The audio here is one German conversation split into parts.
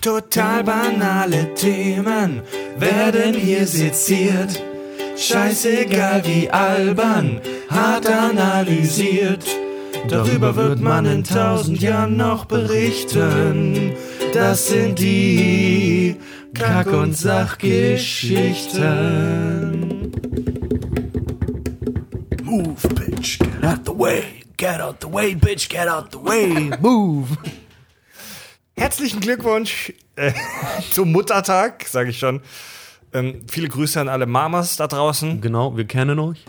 Total banale Themen werden hier seziert. Scheißegal wie albern, hart analysiert. Darüber wird man in tausend Jahren noch berichten. Das sind die Kack- und Sachgeschichten. Move, bitch, get out the way. Get out the way, bitch, get out the way. Move. Herzlichen Glückwunsch äh, zum Muttertag, sage ich schon. Ähm, viele Grüße an alle Mamas da draußen. Genau, wir kennen euch.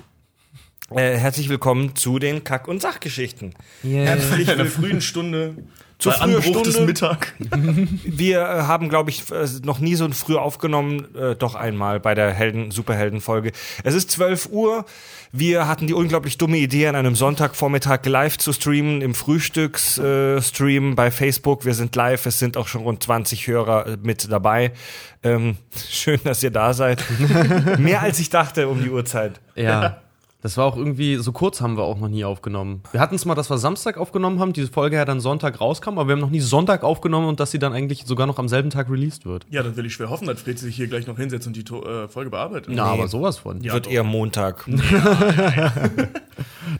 Äh, herzlich willkommen zu den Kack- und Sachgeschichten. Herzlich in der frühen Stunde. Zur bei frühen Anbruch des Stunde. Mittag. Wir äh, haben, glaube ich, äh, noch nie so früh aufgenommen, äh, doch einmal bei der Helden Superhelden-Folge. Es ist 12 Uhr. Wir hatten die unglaublich dumme Idee, an einem Sonntagvormittag live zu streamen, im Frühstücksstream äh, Stream bei Facebook. Wir sind live, es sind auch schon rund 20 Hörer äh, mit dabei. Ähm, schön, dass ihr da seid. Mehr als ich dachte um die Uhrzeit. Ja. Das war auch irgendwie, so kurz haben wir auch noch nie aufgenommen. Wir hatten es mal, dass wir Samstag aufgenommen haben, diese Folge ja dann Sonntag rauskam, aber wir haben noch nie Sonntag aufgenommen und dass sie dann eigentlich sogar noch am selben Tag released wird. Ja, dann will ich schwer hoffen, dass Fred sich hier gleich noch hinsetzt und die To- äh, Folge bearbeitet. Ja, aber sowas von. Ja, Wird doch. eher Montag.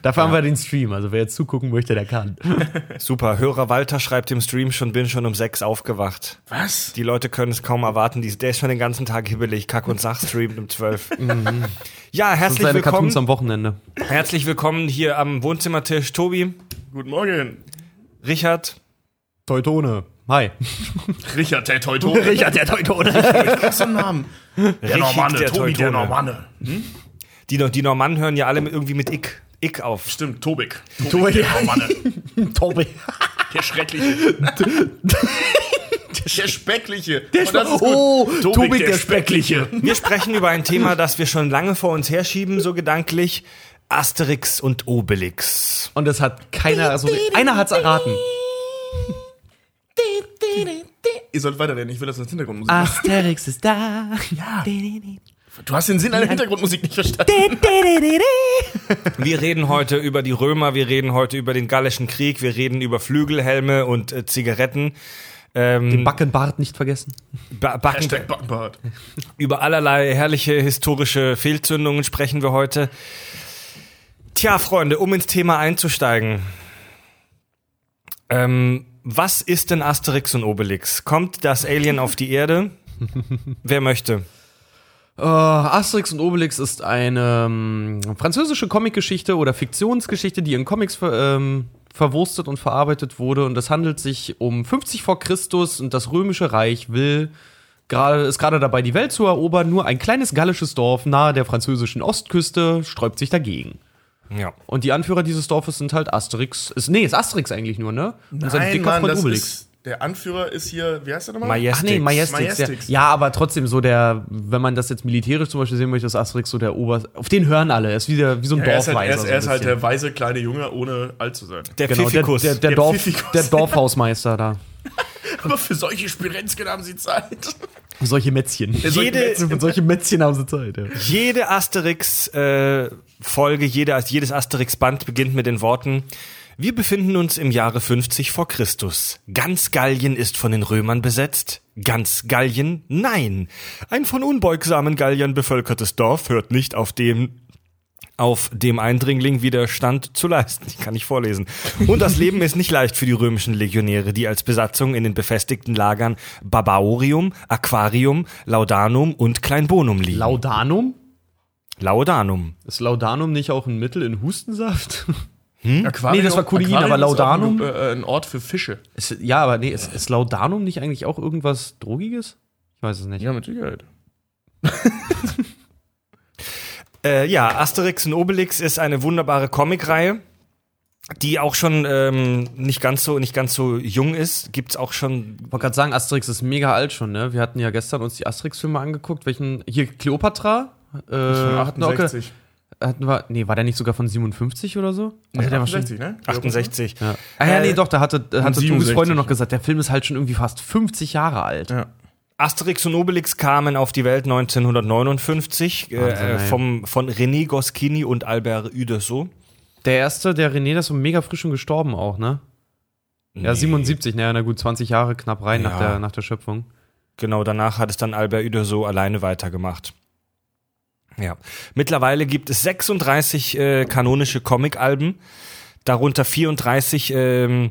Dafür haben wir den Stream, also wer jetzt zugucken möchte, der kann. Super. Hörer Walter schreibt im Stream schon, bin schon um sechs aufgewacht. Was? Die Leute können es kaum erwarten. Die, der ist schon den ganzen Tag hibbelig. Kack und Sach streamt um 12. ja, Das herzlich seine willkommen. Cartoons am Wochenende. Herzlich willkommen hier am Wohnzimmertisch. Tobi, Guten Morgen. Richard, Teutone. Hi. Richard, der Teutone. Richard, der Teutone. Ein Namen? Der Richtig, Normanne, der Tobi, der Teutone. Normanne. Die, die Normannen hören ja alle irgendwie mit Ick, Ick auf. Stimmt, Tobik. Tobi. Tobik, der Normanne. Tobi. Der Schreckliche. der Speckliche. Der Oh, Tobik, der Speckliche. Wir sprechen über ein Thema, das wir schon lange vor uns herschieben, so gedanklich. Asterix und Obelix. Und das hat keiner, also einer hat's erraten. Ihr sollt weiterreden, ich will das als Hintergrundmusik. Asterix ist da. Ja. Du hast den Sinn einer Hintergrundmusik nicht verstanden. Wir reden heute über die Römer, wir reden heute über den Gallischen Krieg, wir reden über Flügelhelme und äh, Zigaretten. Ähm, Backenbart nicht vergessen. Ba Backen, Hashtag Backenbart. über allerlei herrliche historische Fehlzündungen sprechen wir heute. Tja, Freunde, um ins Thema einzusteigen. Ähm, was ist denn Asterix und Obelix? Kommt das Alien auf die Erde? Wer möchte? Äh, Asterix und Obelix ist eine ähm, französische Comicgeschichte oder Fiktionsgeschichte, die in Comics ver, ähm, verwurstet und verarbeitet wurde. Und es handelt sich um 50 vor Christus und das Römische Reich will gerade ist gerade dabei, die Welt zu erobern. Nur ein kleines gallisches Dorf nahe der französischen Ostküste sträubt sich dagegen. Ja. Und die Anführer dieses Dorfes sind halt Asterix. Ist, nee, ist Asterix eigentlich nur, ne? Und sein Nein, dicker Mann, Freund das Obelix. ist, der Anführer ist hier, wie heißt der nochmal? Majestix. Ach nee, Majestix. Majestix. Der, ja, aber trotzdem so der, wenn man das jetzt militärisch zum Beispiel sehen möchte, ist Asterix so der Ober... Auf den hören alle. Er ist wie, der, wie so ein er ist halt, Dorfweiser. er ist, so er ist halt der weise kleine Junge, ohne alt zu sein. Der Genau, der, Pfiffikus. der, der, Der Dorf, Pfiffikus. der Dorfhausmeister da. Aber für solche Spirenzken haben sie Zeit. Solche Mätzchen. Jede- Für solche Mätzchen haben sie Zeit, ja. Jede Asterix-Folge, jede, jedes Asterix-Band beginnt mit den Worten: Wir befinden uns im Jahre 50 vor Christus. Ganz Gallien ist von den Römern besetzt. Ganz Gallien? Nein. Ein von unbeugsamen Galliern bevölkertes Dorf hört nicht auf dem auf dem Eindringling Widerstand zu leisten. Ich kann nicht vorlesen. Und das Leben ist nicht leicht für die römischen Legionäre, die als Besatzung in den befestigten Lagern Barbaurium, Aquarium, Laudanum und Kleinbonum liegen. Laudanum? Laudanum. Ist Laudanum nicht auch ein Mittel in Hustensaft? Aquarium, Nee, das war Kulin, aber Aquarium ist auch Laudanum? Ein, äh, ein Ort für Fische. Ist, ja, aber nee, ist, ist Laudanum nicht eigentlich auch irgendwas Drogiges? Ich weiß es nicht. Ja, mit Sicherheit. Äh, ja, Asterix und Obelix ist eine wunderbare Comicreihe, die auch schon ähm, nicht ganz so nicht ganz so jung ist. Gibt's auch schon. Ich wollte gerade sagen, Asterix ist mega alt schon, ne? Wir hatten ja gestern uns die Asterix-Filme angeguckt. Welchen, hier, Kleopatra? Äh, Von hatten wir auch ge- 68. Hatten wir, nee, war der nicht sogar von 57 oder so? Also der war schon- 68, ne? 68. Ja. Ah ja, Äh, nee, doch, da hatte, da hatte Tobis 67. Freundin noch gesagt, der Film ist halt schon irgendwie fast 50 Jahre alt. Ja. Asterix und Obelix kamen auf die Welt 1959 Wahnsinn, äh, vom, von René Goscinny und Albert Uderso. Der erste, der René, der ist so mega frisch schon gestorben auch, ne? Ja, 77, naja, na gut, 20 Jahre knapp rein nach, Ja. der, nach der Schöpfung. Genau, danach hat es dann Albert Uderso alleine weitergemacht. Ja. Mittlerweile gibt es 36 äh, kanonische Comic-Alben, darunter 34 ähm,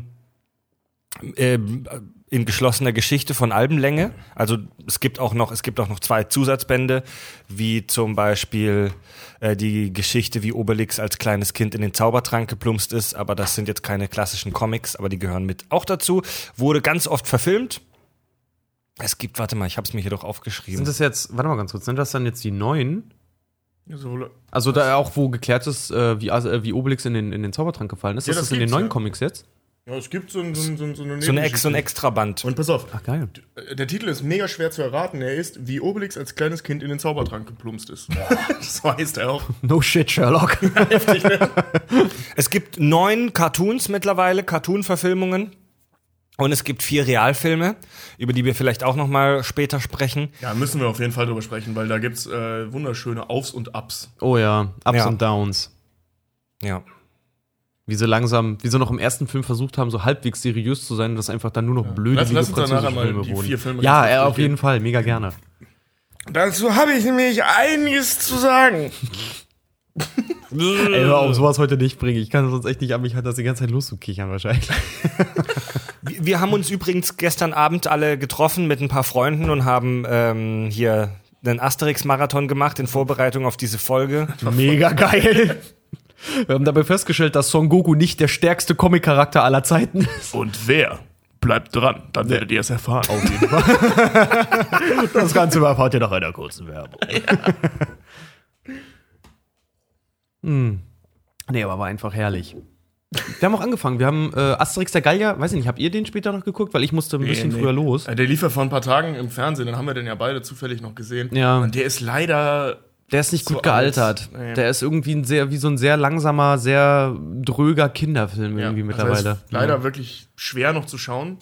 ähm, in geschlossener Geschichte von Albenlänge. Also es gibt auch noch, es gibt auch noch zwei Zusatzbände, wie zum Beispiel äh, die Geschichte, wie Obelix als kleines Kind in den Zaubertrank geplumpst ist, aber das sind jetzt keine klassischen Comics, aber die gehören mit auch dazu. Wurde ganz oft verfilmt. Es gibt, warte mal, ich habe es mir hier doch aufgeschrieben. Sind das jetzt, warte mal ganz kurz, sind das dann jetzt die neuen? So, Also da auch, wo geklärt ist, äh, wie, äh, wie Obelix in den, in den Zaubertrank gefallen ist. Ja, ist das das in den neuen ja. Comics jetzt? ja, es gibt so, ein, so, ein, so, ein, so eine so, eine Ex, so ein. Extraband. Und pass auf, Ach, geil. der Titel ist mega schwer zu erraten. Er ist, wie Obelix als kleines Kind in den Zaubertrank geplumpst ist. so heißt er auch. No shit, Sherlock. Es gibt neun Cartoons mittlerweile, Cartoon-Verfilmungen. Und es gibt vier Realfilme, über die wir vielleicht auch noch mal später sprechen. Ja, müssen wir auf jeden Fall drüber sprechen, weil da gibt's äh, wunderschöne Aufs und Abs. Oh ja, Ups Ja. und Downs. Ja. Wie sie langsam, wie sie noch im ersten Film versucht haben, so halbwegs seriös zu sein und das einfach dann nur noch blöde Lass- lass uns danach französische einmal Filme die vier Filme Ja, kurz äh, auf jeden Fall, mega gerne. Dazu habe ich nämlich einiges zu sagen. Ey, hör auf, sowas heute nicht bringen. Ich kann sonst echt nicht an mich halt das die ganze Zeit loszukichern wahrscheinlich. Wir haben uns übrigens gestern Abend alle getroffen mit ein paar Freunden und haben ähm, hier einen Asterix-Marathon gemacht in Vorbereitung auf diese Folge. Mega geil. Wir haben dabei festgestellt, dass Son Goku nicht der stärkste Comic-Charakter aller Zeiten ist. Und wer? Bleibt dran, dann werdet ihr es erfahren. Das Ganze erfahrt ihr nach einer kurzen Werbung. hm. Nee, aber war einfach herrlich. Wir haben auch angefangen. Wir haben äh, Asterix der Gallier, weiß ich nicht, habt ihr den später noch geguckt? Weil ich musste ein bisschen früher los. Äh, Der lief ja vor ein paar Tagen im Fernsehen, dann haben wir den ja beide zufällig noch gesehen. Ja. Und der ist leider. Der ist nicht So gut gealtert. alt. Nee. Der ist irgendwie ein sehr, wie so ein sehr langsamer, sehr dröger Kinderfilm irgendwie also mittlerweile. er ist leider Ja. wirklich schwer noch zu schauen.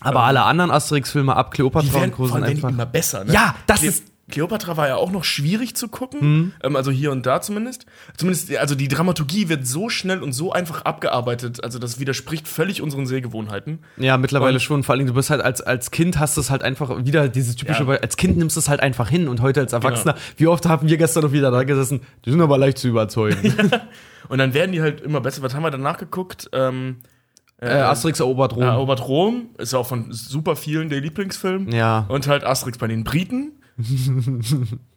Aber alle anderen Asterix-Filme ab Kleopatra und Co. sind einfach. immer besser. Ne? Ja, das Cle ist- Mhm. Kleopatra war ja auch noch schwierig zu gucken, ähm, also hier und da zumindest. Zumindest, also die Dramaturgie wird so schnell und so einfach abgearbeitet, also das widerspricht völlig unseren Sehgewohnheiten. Ja, mittlerweile Und- schon. Vor allem, du bist halt als, als Kind hast du es halt einfach wieder dieses typische, Ja. als Kind nimmst du es halt einfach hin und heute als Erwachsener, wie oft haben wir gestern noch wieder da gesessen, die sind aber leicht zu überzeugen. Und dann werden die halt immer besser. Was haben wir danach geguckt? Ähm, äh, Asterix erobert Rom. Erobert Rom ist ja auch von super vielen der Lieblingsfilm. Ja. Und halt Asterix bei den Briten.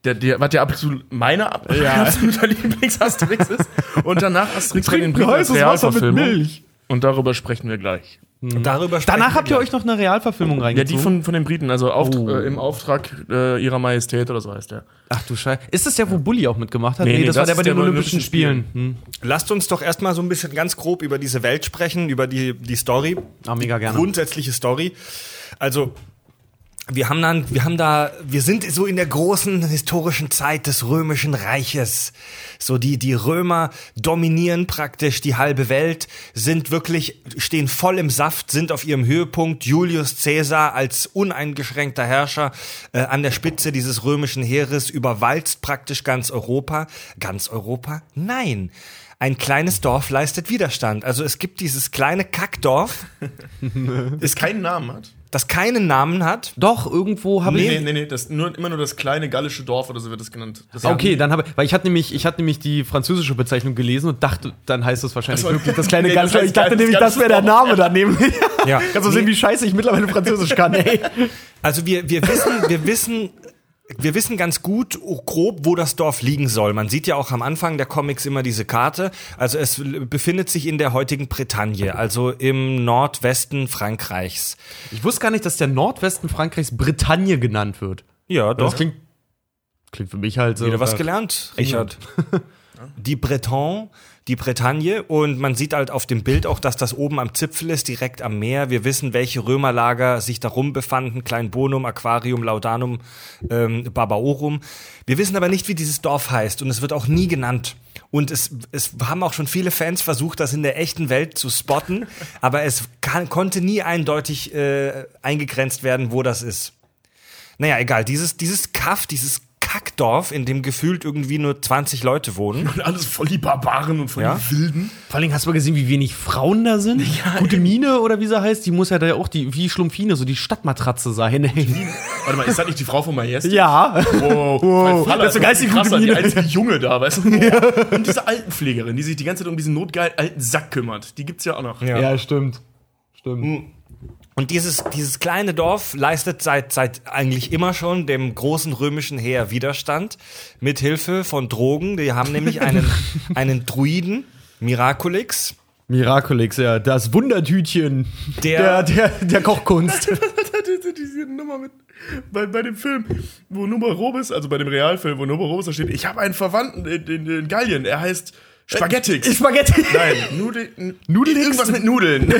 Der, der, was ja absolut meine ab absoluter Lieblings-Asterix ist. Und danach Asterix bei den Briten Realverfilmung. Und darüber sprechen wir gleich. Darüber sprechen Danach habt ihr euch noch eine Realverfilmung Ja, reingezogen? die von, von den Briten, also auf, Oh. äh, im Auftrag äh, ihrer Majestät oder so heißt der. Ach du Scheiße. Ist das der, wo Bully auch mitgemacht hat? Nee, nee, das, war das der bei den der bei Olympischen Spielen. Hm. Lasst uns doch erstmal so ein bisschen ganz grob über diese Welt sprechen, über die, die Story. Ah, mega gerne. Grundsätzliche Story. Also, wir haben dann, wir haben da, wir sind so in der großen historischen Zeit des römischen Reiches. So die, die Römer dominieren praktisch die halbe Welt, sind wirklich, stehen voll im Saft, sind auf ihrem Höhepunkt. Julius Caesar als uneingeschränkter Herrscher äh, an der Spitze dieses römischen Heeres überwalzt praktisch ganz Europa. Ganz Europa? Nein. Ein kleines Dorf leistet Widerstand. Also es gibt dieses kleine Kackdorf, Das keinen Namen hat. Das keinen Namen hat. Doch, irgendwo habe Nee, ich. nee, nee, nee, das nur, immer nur das kleine gallische Dorf oder so wird das genannt. Das Okay, dann habe weil ich hatte nämlich, ich hatte nämlich die französische Bezeichnung gelesen und dachte, dann heißt es wahrscheinlich so. wirklich das kleine Nee, das heißt ich dachte nämlich, das wäre der Dorf. Name daneben. Ja. Kannst du sehen, wie scheiße ich mittlerweile Französisch kann, ey. Also wir, wir wissen, wir wissen, wir wissen ganz gut grob, wo das Dorf liegen soll. Man sieht ja auch am Anfang der Comics immer diese Karte. Also es befindet sich in der heutigen Bretagne, also im Nordwesten Frankreichs. Ich wusste gar nicht, dass der Nordwesten Frankreichs Bretagne genannt wird. Ja, doch. Das klingt, klingt für mich halt so. Wieder was gelernt, Richard. Die Breton, die Bretagne und man sieht halt auf dem Bild auch, dass das oben am Zipfel ist, direkt am Meer. Wir wissen, welche Römerlager sich darum befanden, Kleinbonum, Aquarium, Laudanum, ähm, Barbaorum. Wir wissen aber nicht, wie dieses Dorf heißt und es wird auch nie genannt. Und es, es haben auch schon viele Fans versucht, das in der echten Welt zu spotten, aber es kann, konnte nie eindeutig äh, eingegrenzt werden, wo das ist. Naja, egal, dieses, dieses Kaff, dieses Kackdorf, in dem gefühlt irgendwie nur 20 Leute wohnen. Und alles voll die Barbaren und voll Ja. die Wilden. Vor allem hast du mal gesehen, wie wenig Frauen da sind? Gute Mine oder wie sie heißt, die muss ja da auch die, wie Schlumpfine, so die Stadtmatratze sein. Ey. Warte mal, ist das nicht die Frau von Majestic? Ja. Wow, Wow. Faller, Das ist so geistig krasser, gute die Mine. einzige Junge da, weißt du? Wow. Und diese Altenpflegerin, die sich die ganze Zeit um diesen notgeilen alten Sack kümmert. Die gibt's ja auch noch. Ja. stimmt. Stimmt. Und dieses, dieses kleine Dorf leistet seit, seit eigentlich immer schon dem großen römischen Heer Widerstand mit Hilfe von Drogen. Die haben nämlich einen, einen Druiden, Miraculix, Miraculix, ja, das Wundertütchen Der- der, der, der Kochkunst. diese, Nummer mit bei, bei dem Film, wo Nummer Robis, also bei dem Realfilm, wo Nummer Robis da steht, ich habe einen Verwandten in, in, in Gallien, er heißt Spaghettix. Spaghetti. Nein, Nudel, Nudelix? Irgendwas mit Nudeln.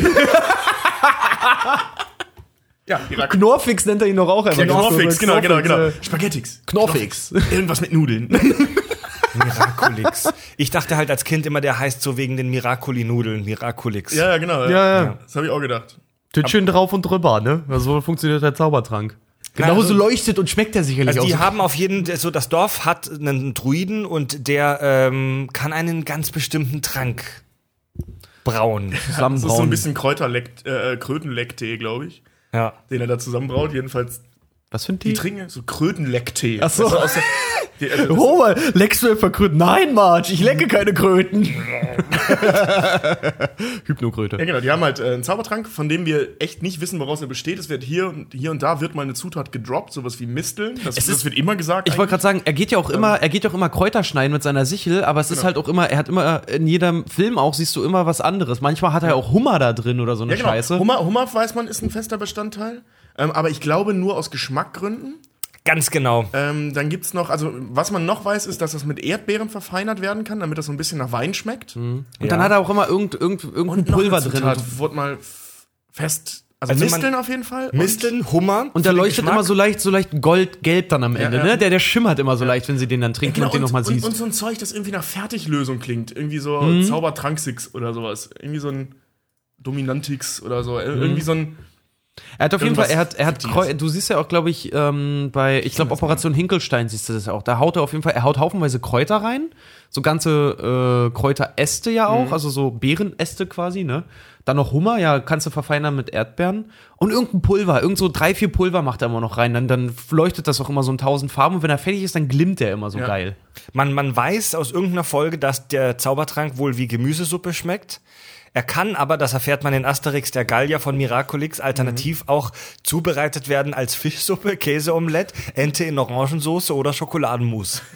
Ja, Irak. Knorfix nennt er ihn doch auch einfach. Knorfix, genau, genau, genau. äh, Spaghettix. Knorfix. Irgendwas mit Nudeln. Miraculix. Ich dachte halt als Kind immer, der heißt so wegen den Miraculi-Nudeln, Miraculix. ja, ja, genau. Ja, ja. Das habe ich auch gedacht. Tütchen drauf und drüber, ne? So funktioniert der Zaubertrank. Genauso also- leuchtet und schmeckt er sicherlich Also die auch. haben auf jeden so das Dorf hat einen Druiden und der ähm, kann einen ganz bestimmten Trank brauen. Das ist so ein bisschen Kräuterleck, äh, Krötenlecktee, glaube ich. Ja. Den er da zusammenbraut. Jedenfalls, Was für ein die Tee? trinken so Krötenlecktee. Ach so. Also aus der, die, also Oh, leckst du etwa Kröten? Nein, Marge, ich lecke keine Kröten. Hypnokröte. Ja, genau, die haben halt äh, einen Zaubertrank, von dem wir echt nicht wissen, woraus er besteht. Es wird hier und hier und da wird mal eine Zutat gedroppt, sowas wie Misteln. Das, Es das ist- wird immer gesagt. Ich wollte gerade sagen, er geht ja auch immer, er geht ja auch immer Kräuter schneiden mit seiner Sichel, aber es ist halt auch immer, er hat immer, in jedem Film auch siehst du immer was anderes. Manchmal hat er auch Hummer da drin oder so eine ja, genau. Scheiße. Hummer, Hummer, weiß man, ist ein fester Bestandteil. Ähm, aber ich glaube nur aus Geschmackgründen. Ganz genau. Ähm, dann gibt's noch, also was man noch weiß, ist, dass das mit Erdbeeren verfeinert werden kann, damit das so ein bisschen nach Wein schmeckt. Und dann hat er auch immer irgend, irgend, irgendein Pulver eine drin. Zutat Und, wurde mal fest. Also, Also Misteln auf jeden Fall. Misteln, Hummer. und den leuchtet Geschmack. immer so leicht, so leicht goldgelb dann am Ende, ja. ne? Der, der schimmert immer so leicht, wenn sie den dann trinken Genau, und den nochmal und, siehst. und so ein Zeug, das irgendwie nach Fertiglösung klingt. Irgendwie so Mhm. Zaubertranksix oder sowas. Irgendwie so ein Dominantix oder so. Mhm. Irgendwie so ein. Er hat auf jeden Fall, er hat, er hat. Kreu- du siehst ja auch, glaube ich, ähm, bei, ich glaube, Operation Hinkelstein siehst du das ja auch. Da haut er auf jeden Fall, er haut haufenweise Kräuter rein. So ganze äh, Kräuteräste ja auch, also so Beerenäste quasi, ne? Dann noch Hummer, ja, kannst du verfeinern mit Erdbeeren. Und irgendein Pulver, irgend so drei, vier Pulver macht er immer noch rein. Dann, dann leuchtet das auch immer so in tausend Farben. Und wenn er fertig ist, dann glimmt er immer so Ja. geil. Man, man weiß aus irgendeiner Folge, dass der Zaubertrank wohl wie Gemüsesuppe schmeckt. Er kann aber, das erfährt man in Asterix der Gallier von Miraculix, alternativ auch zubereitet werden als Fischsuppe, Käseomelett, Ente in Orangensoße oder Schokoladenmus.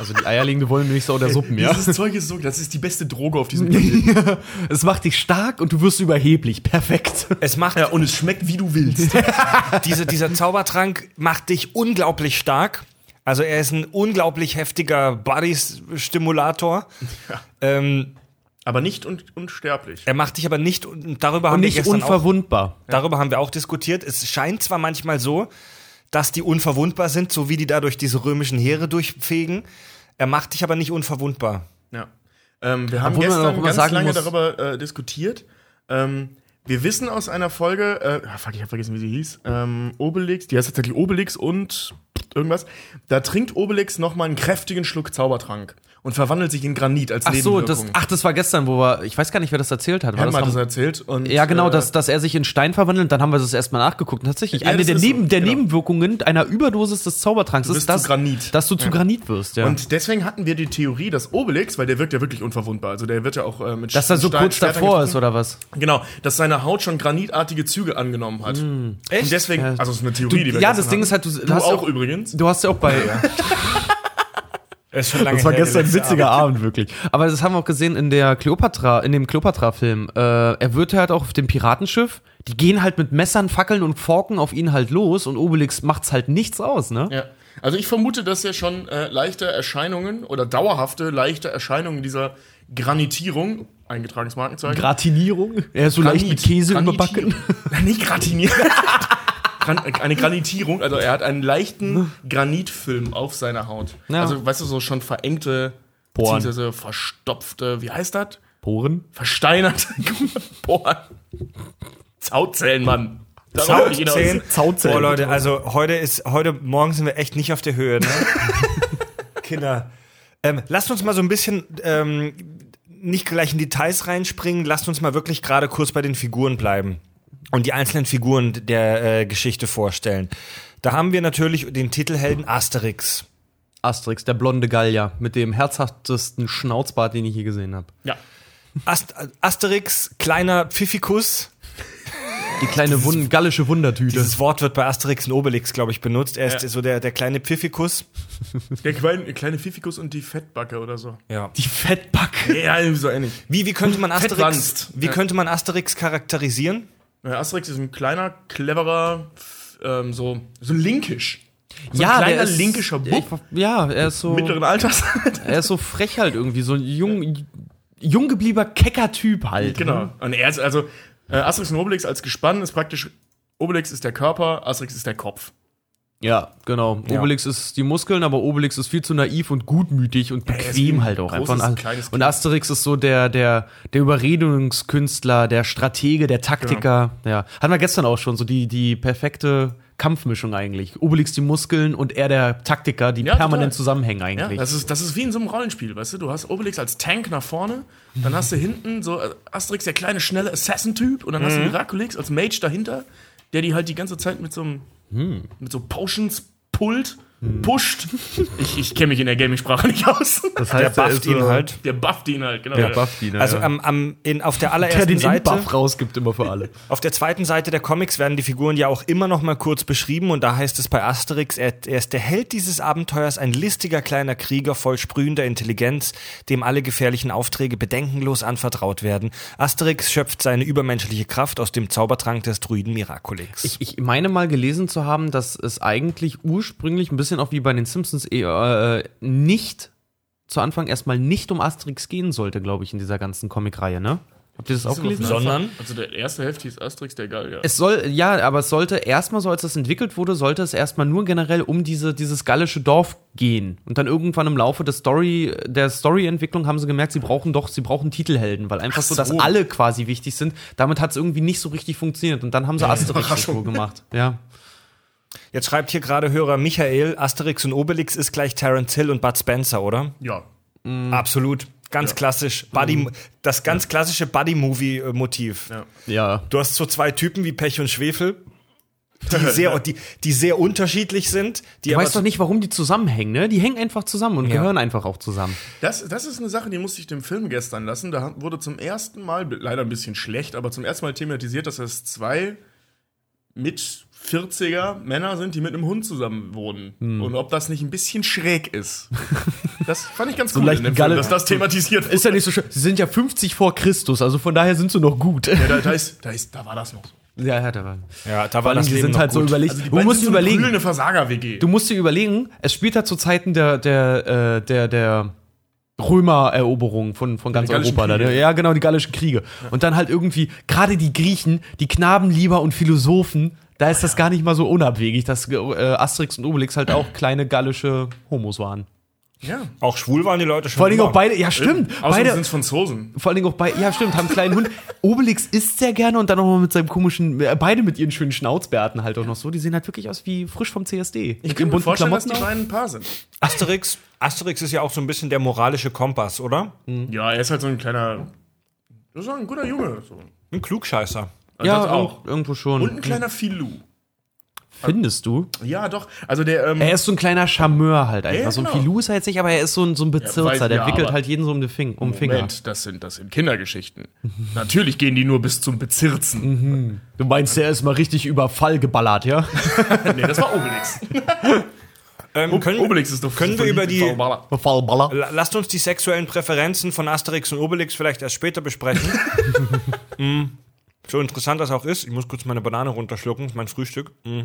Also die eierlegende Wollmilchsau der Suppen, ja? Dieses Zeug ist so, das ist die beste Droge auf diesem Planeten. Es macht dich stark und du wirst überheblich. Perfekt. Es macht ja, und es schmeckt, wie du willst. diese, dieser Zaubertrank macht dich unglaublich stark. Also er ist ein unglaublich heftiger Body-Stimulator. Ähm, Aber nicht un unsterblich. er macht dich aber nicht, und darüber Und haben wir nicht gestern auch unverwundbar. Darüber haben wir auch diskutiert. Es scheint zwar manchmal so, dass die unverwundbar sind, so wie die da durch diese römischen Heere durchfegen. Er macht dich aber nicht unverwundbar. Ja. Ähm, wir haben Obwohl man auch gestern immer ganz sagen lange muss- darüber äh, diskutiert. Ähm, wir wissen aus einer Folge, äh, ah, fuck, ich hab vergessen, wie sie hieß, ähm, Obelix, die heißt tatsächlich Obelix und irgendwas. Da trinkt Obelix nochmal einen kräftigen Schluck Zaubertrank und verwandelt sich in Granit als Ach so, das, ach, das war gestern, wo wir, ich weiß gar nicht, wer das erzählt hat. War Helm das hat das haben- erzählt. Und, ja, genau, äh, dass, dass er sich in Stein verwandelt, dann haben wir das erstmal nachgeguckt. Tatsächlich, Ja, eine der, ist so, Neben, der genau. Nebenwirkungen einer Überdosis des Zaubertranks Du ist, dass, dass du zu Granit wirst. Ja. Und deswegen hatten wir die Theorie, dass Obelix, weil der wirkt ja wirklich unverwundbar, also der wird ja auch äh, mit dass er so Stein- kurz Schwertern davor ist, oder was? Genau, dass seine Haut schon granitartige Züge angenommen hat. Echt? Und deswegen, also das ist eine Du, Theorie, die wir ja, das Ding hatten. ist halt, du, Du hast auch auch, übrigens. du hast ja auch bei. Das ist schon lange Das war her, gestern ein witziger Abend. Abend, wirklich. Aber das haben wir auch gesehen in der Cleopatra, in dem Cleopatra-Film. Äh, er wird halt auch auf dem Piratenschiff. Die gehen halt mit Messern, Fackeln und Forken auf ihn halt los und Obelix macht's halt nichts aus, ne? Ja. Also ich vermute, dass er schon äh, leichte Erscheinungen oder dauerhafte leichte Erscheinungen dieser Granitierung, eingetragenes Markenzeichen. Gratinierung. Er ist so leicht mit Käse überbacken. Nein, nicht Gratinieren. Eine Granitierung, also er hat einen leichten Granitfilm auf seiner Haut. Ja. Also, weißt du, so schon verengte, Poren. beziehungsweise verstopfte, wie heißt das? Poren? Versteinerte Poren. Hautzellen, Mann. Zaunzähne. Zaunzähne. Boah, Leute, also heute ist, heute Morgen sind wir echt nicht auf der Höhe, ne? Kinder. Ähm, lasst uns mal so ein bisschen ähm, nicht gleich in Details reinspringen, lasst uns mal wirklich gerade kurz bei den Figuren bleiben und die einzelnen Figuren der äh, Geschichte vorstellen. Da haben wir natürlich den Titelhelden Asterix. Asterix, der blonde Gallier mit dem herzhaftesten Schnauzbart, den ich je gesehen habe. Ja. Ast Asterix, kleiner Pfiffikus. Die kleine Wund gallische Wundertüte. Dieses Wort wird bei Asterix und Obelix, glaube ich, benutzt. Er ist ja. so der, der kleine Pfiffikus. Der kleine, kleine Pfiffikus und die Fettbacke oder so. Ja. Die Fettbacke. Ja, so ähnlich. Wie, wie könnte man Asterix, wie ja. könnte man Asterix charakterisieren? Asterix ist ein kleiner, cleverer, ähm, so, so linkisch. So ja, ein kleiner ist, linkischer Bub. Ja, er ist so. Mittleren Alters. er ist so frech halt irgendwie, so ein jung, jung gebliebener, kecker Typ halt. Genau. Ne? Und er ist also, äh, Asterix und Obelix als Gespann ist praktisch, Obelix ist der Körper, Asterix ist der Kopf. Ja, genau. Ja. Obelix ist die Muskeln, aber Obelix ist viel zu naiv und gutmütig und bequem ja, halt auch großes, einfach. Und Asterix ist so der, der, der Überredungskünstler, der Stratege, der Taktiker. Genau. Ja. Hatten wir gestern auch schon, so die, die perfekte Kampfmischung eigentlich. Obelix die Muskeln und er der Taktiker, die ja, permanent total. zusammenhängen eigentlich. Ja, das, ist, das ist wie in so einem Rollenspiel, weißt du? Du hast Obelix als Tank nach vorne, dann hast du hinten so äh, Asterix, der kleine, schnelle Assassin-Typ, und dann mhm. hast du mhm. Miraculix als Mage dahinter, der die halt die ganze Zeit mit so einem hm. mit so Potions pullt pusht. Ich, ich kenne mich in der Gaming-Sprache nicht aus. Das heißt, der bufft ihn halt. Der bufft ihn halt, genau. Der bufft ihn, also am, am, in, auf der allerersten der den Seite. Buff rausgibt immer für alle. Auf der zweiten Seite der Comics werden die Figuren ja auch immer noch mal kurz beschrieben und da heißt es bei Asterix, er, er ist der Held dieses Abenteuers, ein listiger kleiner Krieger voll sprühender Intelligenz, dem alle gefährlichen Aufträge bedenkenlos anvertraut werden. Asterix schöpft seine übermenschliche Kraft aus dem Zaubertrank des Druiden Miraculix. Ich, ich meine mal gelesen zu haben, dass es eigentlich ursprünglich ein bisschen bisschen auch wie bei den Simpsons äh, nicht zu Anfang erstmal nicht um Asterix gehen sollte, glaube ich, in dieser ganzen Comicreihe, ne? Habt ihr das, auch gelesen? Sondern? Also der erste Hälfte hieß Asterix der Gallier. Es soll, ja, aber es sollte erstmal, so als das entwickelt wurde, sollte es erstmal nur generell um diese, dieses gallische Dorf gehen. Und dann irgendwann im Laufe der Story, der Storyentwicklung haben sie gemerkt, sie brauchen doch, sie brauchen Titelhelden, weil einfach so. so, dass alle quasi wichtig sind. Damit hat es irgendwie nicht so richtig funktioniert. Und dann haben sie Asterix so gemacht. Ja. Jetzt schreibt hier gerade Hörer Michael, Asterix und Obelix ist gleich Terence Hill und Bud Spencer, oder? Ja. Mhm. Absolut. Ganz ja. klassisch. Buddy, mhm. Das ganz klassische Buddy-Movie-Motiv. Ja. ja. Du hast so zwei Typen wie Pech und Schwefel, die sehr, die, die sehr unterschiedlich sind. Die du weißt doch nicht, warum die zusammenhängen, ne? Die hängen einfach zusammen und ja. gehören einfach auch zusammen. Das, das ist eine Sache, die musste ich dem Film gestern lassen. Da wurde zum ersten Mal, leider ein bisschen schlecht, aber zum ersten Mal thematisiert, dass es zwei mit 40er Männer sind, die mit einem Hund zusammen wohnen. Hm. Und ob das nicht ein bisschen schräg ist. Das fand ich ganz so cool, in dem Film, dass das thematisiert wird. Ist ja nicht so schön. Sie sind ja 50 vor Christus, also von daher sind sie noch gut. Ja, da, da, ist, da, ist, da war das noch so. Ja, ja, da war. Ja, da war das die sind halt gut. so überlegt. Also du musst dir überlegen. Eine Versager-WG. Du musst dir überlegen, es spielt halt zu Zeiten der, der, äh, der, der Römereroberung von, von ganz Europa. Da, ja, genau, die gallischen Kriege. Ja. Und dann halt irgendwie, gerade die Griechen, die Knabenlieber und Philosophen, da ist das gar nicht mal so unabwegig, dass äh, Asterix und Obelix halt auch kleine gallische Homos waren. Ja. Auch schwul waren die Leute schon. Vor allen Dingen auch beide, ja stimmt. Äh, beide sind Franzosen. Vor allen Dingen auch beide, ja stimmt, haben einen kleinen Hund. Obelix isst sehr gerne und dann auch mal mit seinem komischen, äh, beide mit ihren schönen Schnauzbärten halt auch noch so. Die sehen halt wirklich aus wie frisch vom CSD. Ich kann mir vorstellen, Klamotten dass die beiden ein Paar sind. Asterix, Asterix ist ja auch so ein bisschen der moralische Kompass, oder? Mhm. Ja, er ist halt so ein kleiner, das ist ein guter Junge. So. Ein Klugscheißer. Ja, auch. irgendwo schon. Und ein kleiner Filou. Findest du? Ja, doch. Also der, ähm, er ist so ein kleiner Charmeur halt einfach. Ja, genau. So ein genau. Filou ist er jetzt nicht, aber er ist so ein, so ein Bezirzer. Ja, der ja, wickelt halt jeden so um den, Fing, um Finger. Moment, das sind, das sind Kindergeschichten. Natürlich gehen die nur bis zum Bezirzen. Mhm. Du meinst, der ist mal richtig über Fall geballert, ja? nee, das war Obelix. Ähm, können, Obelix ist doch Können wir über die. Fallballer. Lasst uns die sexuellen Präferenzen von Asterix und Obelix vielleicht erst später besprechen. mm. So interessant das auch ist, ich muss kurz meine Banane runterschlucken, mein Frühstück. Mm.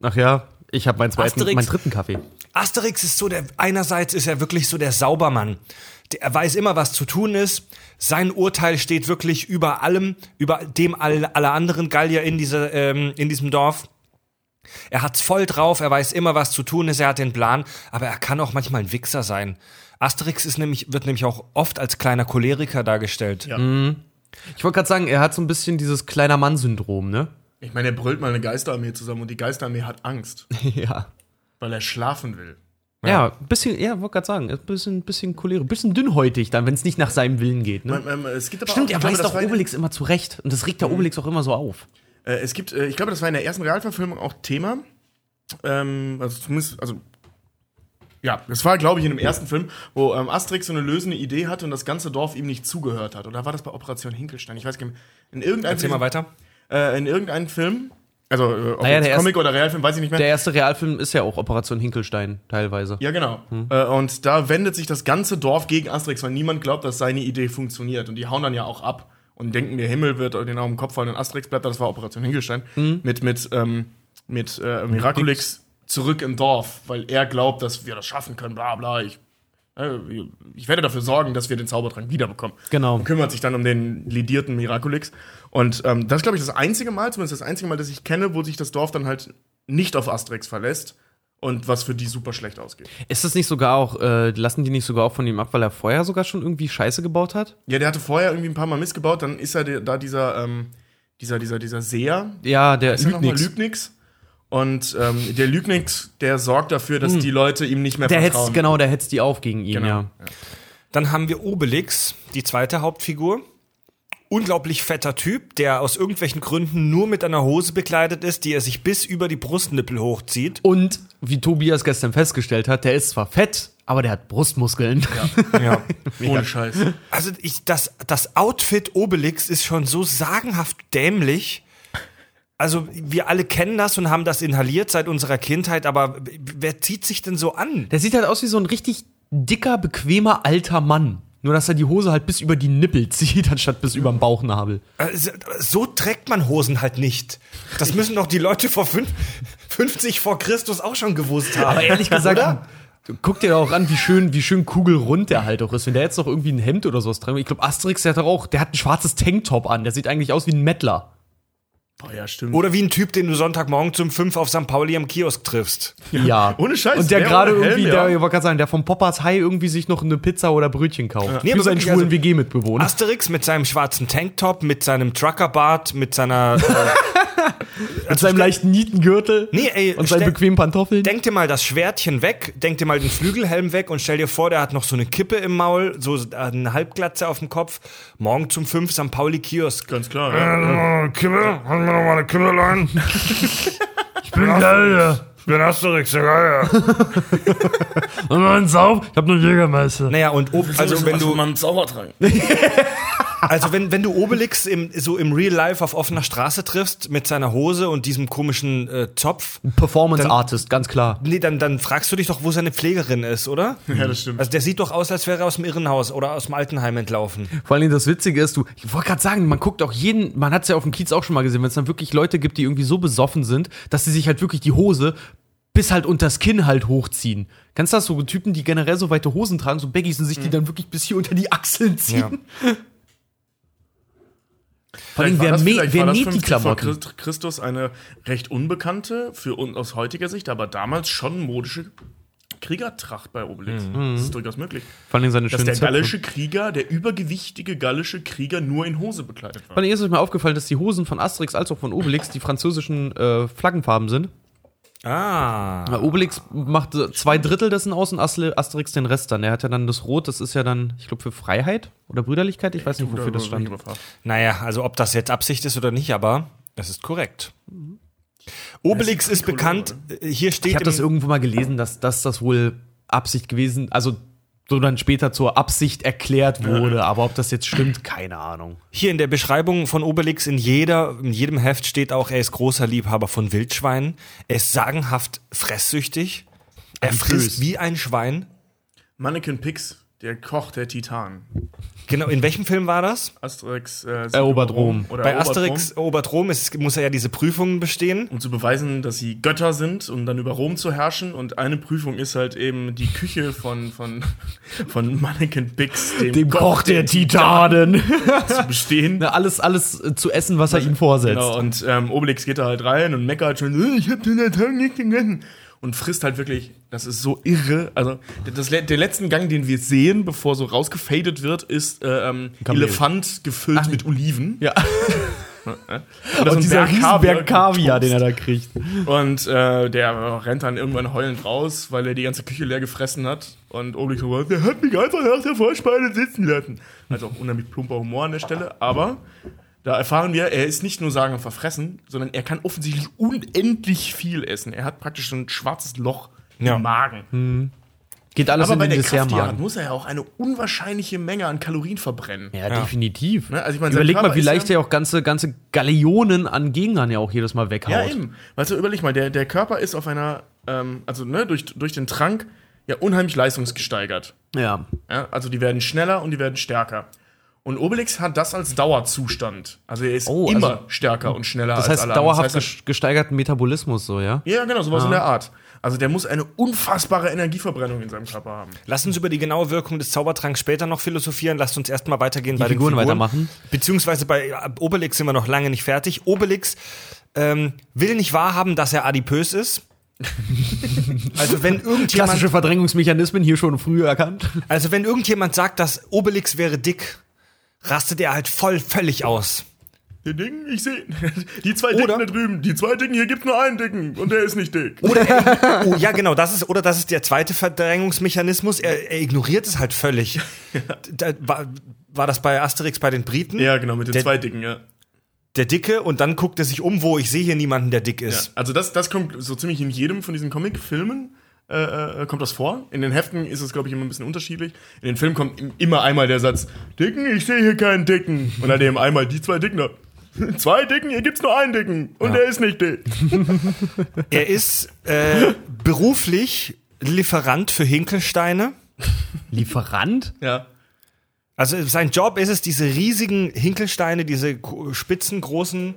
Ach ja, ich habe meinen zweiten, Asterix, meinen dritten Kaffee. Asterix ist so der, einerseits ist er wirklich so der Saubermann. Er weiß immer, was zu tun ist. Sein Urteil steht wirklich über allem, über dem alle, alle anderen Gallier in, dieser, ähm, in diesem Dorf. Er hat's voll drauf, er weiß immer, was zu tun ist, er hat den Plan, aber er kann auch manchmal ein Wichser sein. Asterix ist nämlich, wird nämlich auch oft als kleiner Choleriker dargestellt. Ja. Mhm. Ich wollte gerade sagen, er hat so ein bisschen dieses kleiner Mann-Syndrom, ne? Ich meine, er brüllt mal eine Geisterarmee zusammen und die Geisterarmee hat Angst, ja. weil er schlafen will. Ja, ein bisschen, ja, wollte gerade sagen, ein bisschen, bisschen cholerisch, ein bisschen dünnhäutig dann, wenn es nicht nach seinem Willen geht. Ne? Man, man, es gibt aber Stimmt, auch, er weist das doch Obelix immer zurecht. Und das regt der Obelix auch immer so auf. Äh, es gibt, äh, ich glaube, das war in der ersten Realverfilmung auch Thema. Ähm, also zumindest, also ja, das war, glaube ich, in dem ersten Film, wo ähm, Asterix so eine lösende Idee hatte und das ganze Dorf ihm nicht zugehört hat. Oder war das bei Operation Hinkelstein? Ich weiß gar nicht. In irgendeinem Erzähl mal weiter. Äh, in irgendeinem Film, also äh, ob Naja, der erste- Comic oder Realfilm, weiß ich nicht mehr. Der erste Realfilm ist ja auch Operation Hinkelstein, teilweise. ja, genau. Hm. Äh, und da wendet sich das ganze Dorf gegen Asterix, weil niemand glaubt, dass seine Idee funktioniert. Und die hauen dann ja auch ab und denken, der Himmel wird den auf dem Kopf fallen und Asterix bleibt da. Das war Operation Hinkelstein. Hm. Mit, mit, ähm, mit äh, Miraculix zurück im Dorf, weil er glaubt, dass wir das schaffen können, bla bla. Ich, äh, ich werde dafür sorgen, dass wir den Zaubertrank wiederbekommen. Genau. Und kümmert sich dann um den lidierten Miraculix. Und ähm, das ist, glaube ich, das einzige Mal, zumindest das einzige Mal, das ich kenne, wo sich das Dorf dann halt nicht auf Asterix verlässt und was für die super schlecht ausgeht. Ist das nicht sogar auch, äh, lassen die nicht sogar auch von ihm ab, weil er vorher sogar schon irgendwie Scheiße gebaut hat? Ja, der hatte vorher irgendwie ein paar Mal missgebaut, dann ist er da dieser, ähm, dieser, dieser, dieser Seher, Ja, der ist Lügnix. Lügnix. Und ähm, der Lügnix, der sorgt dafür, dass die Leute ihm nicht mehr. Der vertrauen. hetzt, genau, der hetzt die auf gegen ihn, Genau. ja. Dann haben wir Obelix, die zweite Hauptfigur. Unglaublich fetter Typ, der aus irgendwelchen Gründen nur mit einer Hose bekleidet ist, die er sich bis über die Brustnippel hochzieht. Und wie Tobias gestern festgestellt hat, der ist zwar fett, aber der hat Brustmuskeln. Ja. Ohne Scheiß. Also ich, das, das Outfit Obelix ist schon so sagenhaft dämlich. Also wir alle kennen das und haben das inhaliert seit unserer Kindheit, aber wer zieht sich denn so an? Der sieht halt aus wie so ein richtig dicker, bequemer alter Mann. Nur, dass er die Hose halt bis über die Nippel zieht, anstatt bis über den Bauchnabel. Also, So trägt man Hosen halt nicht. Das müssen doch die Leute vor fünf, 50 vor Christus auch schon gewusst haben. Aber ehrlich gesagt, Oder? guck dir doch auch an, wie schön, wie schön kugelrund der halt auch ist. Wenn der jetzt noch irgendwie ein Hemd oder sowas trägt. Ich glaube, Asterix, der hat doch auch, der hat ein schwarzes Tanktop an. Der sieht eigentlich aus wie ein Mettler. Oh ja, stimmt. Oder wie ein Typ, den du Sonntagmorgen zum 5 auf St. Pauli am Kiosk triffst. Ja. Ohne Scheiß, Und der der gerade ohne Helm, irgendwie, ja. der, ich wollte gerade sagen, der vom Poppers High irgendwie sich noch eine Pizza oder Brötchen kauft. Nee, Für seinen schwulen also- WG-Mitbewohner. Asterix mit seinem schwarzen Tanktop, mit seinem Truckerbart, mit seiner. Äh, Mit seinem leichten Nietengürtel nee, ey, und seinen bequemen Pantoffeln. Denk dir mal das Schwertchen weg, denk dir mal den Flügelhelm weg und stell dir vor, der hat noch so eine Kippe im Maul, so eine Halbglatze auf dem Kopf. Morgen zum 5 St. Pauli Kiosk. Ganz klar. Ja. Kippe? Wir noch mal eine Kippe rein? ich bin geil, ja. Ich bin Asterix, der geil, Und mal einen Sauf. Ich hab nur Jägermeister. Naja, und ob, also wenn du, einen Zaubertrank. also wenn, wenn du Obelix im, so im Real Life auf offener Straße triffst, mit seiner Hose und diesem komischen äh, Zopf, Performance Dann- Artist, ganz klar. nee, dann, dann fragst du dich doch, wo seine Pflegerin ist, oder? Ja, das stimmt. Also der sieht doch aus, als wäre er aus dem Irrenhaus oder aus dem Altenheim entlaufen. Vor allen Dingen das Witzige ist, du, ich wollte gerade sagen, man guckt auch jeden, man hat es ja auf dem Kiez auch schon mal gesehen, wenn es dann wirklich Leute gibt, die irgendwie so besoffen sind, dass sie sich halt wirklich die Hose bis halt unters Kinn halt hochziehen. Kennst du das? So Typen, die generell so weite Hosen tragen, so Baggies und sich die dann wirklich bis hier unter die Achseln ziehen. Vor allem, wer, das- wer war das näht die 50 vor Klamotten? Christ- Christus eine recht unbekannte, für uns aus heutiger Sicht, aber damals schon modische Kriegertracht bei Obelix. Das ist durchaus möglich. Vor allem seine Dass der gallische Krieger, der übergewichtige gallische Krieger nur in Hose bekleidet war. Vor allem ist euch mal aufgefallen, dass die Hosen von Asterix als auch von Obelix die französischen äh, Flaggenfarben sind. Ah. Obelix macht zwei Drittel dessen aus und Asterix den Rest dann. Er hat ja dann das Rot, das ist ja dann, ich glaube, für Freiheit oder Brüderlichkeit. Ich weiß nicht, wofür das stand. Naja, also ob das jetzt Absicht ist oder nicht, aber es ist korrekt. Obelix ist bekannt, äh, hier steht Ich habe das irgendwo mal gelesen, dass, dass das wohl Absicht gewesen, also so dann später zur Absicht erklärt wurde. Aber ob das jetzt stimmt, keine Ahnung. hier in der Beschreibung von Obelix in jeder, in jedem Heft steht auch, er ist großer Liebhaber von Wildschweinen. Er ist sagenhaft fresssüchtig. Er frisst wie ein Schwein. Mannequin Pix, der Koch der Titan. Genau, in welchem Film war das? Asterix äh, Erobert Rom. Oder Bei Asterix erobert Rom ist, muss er ja diese Prüfungen bestehen. um zu beweisen, dass sie Götter sind, um dann über Rom zu herrschen. Und eine Prüfung ist halt eben die Küche von, von, von Mannequin Pix, Titanen. zu bestehen. Na, alles, alles äh, zu essen, was er ihm vorsetzt. Genau, und ähm, Obelix geht da halt rein und meckert schon, "Äh, ich hab den Tag nicht gegessen. Und frisst halt wirklich, das ist so irre. Also, das, der letzten Gang, den wir sehen, bevor so rausgefadet wird, ist äh, ähm. Elefant gefüllt mit Oliven. Ja. Und, und dieser Riesenberg Kaviar, den er da kriegt. Und äh, der rennt dann irgendwann heulend raus, weil er die ganze Küche leer gefressen hat. Und Obelix so, der hat mich einfach nach der Vorspeise sitzen lassen. Also auch unheimlich plumper Humor an der Stelle. Aber da erfahren wir, er ist nicht nur sagen und verfressen, sondern er kann offensichtlich unendlich viel essen. Er hat praktisch so ein schwarzes Loch Ja. im Magen. Hm. Geht alles Aber in bei den der Kraftjagd muss er ja auch eine unwahrscheinliche Menge an Kalorien verbrennen. Ja, definitiv. Ne, also ich meine, sein Überleg mal, Körper wie ist leicht ja- er auch ganze, ganze Galeonen an Gegnern ja auch jedes Mal weghaut. Ja, eben. Weißt du, überleg mal, der, der Körper ist auf einer, ähm, also ne, durch, durch den Trank ja unheimlich leistungsgesteigert. Ja. Ja, also die werden schneller und die werden stärker. Und Obelix hat das als Dauerzustand. Also er ist Oh, immer also- stärker und schneller Das als heißt, alle anderen. dauerhaft Das heißt, ges- gesteigerten Metabolismus, so, ja? ja, genau, sowas in der Art. Also der muss eine unfassbare Energieverbrennung in seinem Körper haben. Lasst uns über die genaue Wirkung des Zaubertranks später noch philosophieren. Lasst uns erstmal weitergehen bei Figuren den Figuren. weitermachen. Beziehungsweise bei Obelix sind wir noch lange nicht fertig. Obelix ähm, will nicht wahrhaben, dass er adipös ist. also wenn irgendjemand, Klassische Verdrängungsmechanismen hier schon früh erkannt. also wenn irgendjemand sagt, dass Obelix wäre dick, rastet er halt voll völlig aus. Der Ding, ich sehe, die zwei Oder- Dicken da drüben, die zwei Dicken, hier gibt's nur einen Dicken und der ist nicht dick. Oder er, oh, ja, genau, das ist, oder das ist der zweite Verdrängungsmechanismus. Er, er ignoriert es halt völlig. Da, war, war das bei Asterix bei den Briten? Ja, genau, mit den Der- zwei Dicken, ja. Der Dicke und dann guckt er sich um, wo ich sehe hier niemanden, der dick Ja, ist. also das, das kommt so ziemlich in jedem von diesen Comic-Filmen äh, äh, kommt das vor. In den Heften ist es, glaube ich, immer ein bisschen unterschiedlich. In den Filmen kommt im- immer einmal der Satz, Dicken, ich sehe hier keinen Dicken. Und dann eben einmal die zwei Dicken da. Zwei Dicken, hier gibt's nur einen Dicken. Und der ist nicht dick. Er ist äh, beruflich Lieferant für Hinkelsteine. Lieferant? Ja. Also sein Job ist es, diese riesigen Hinkelsteine, diese spitzen, großen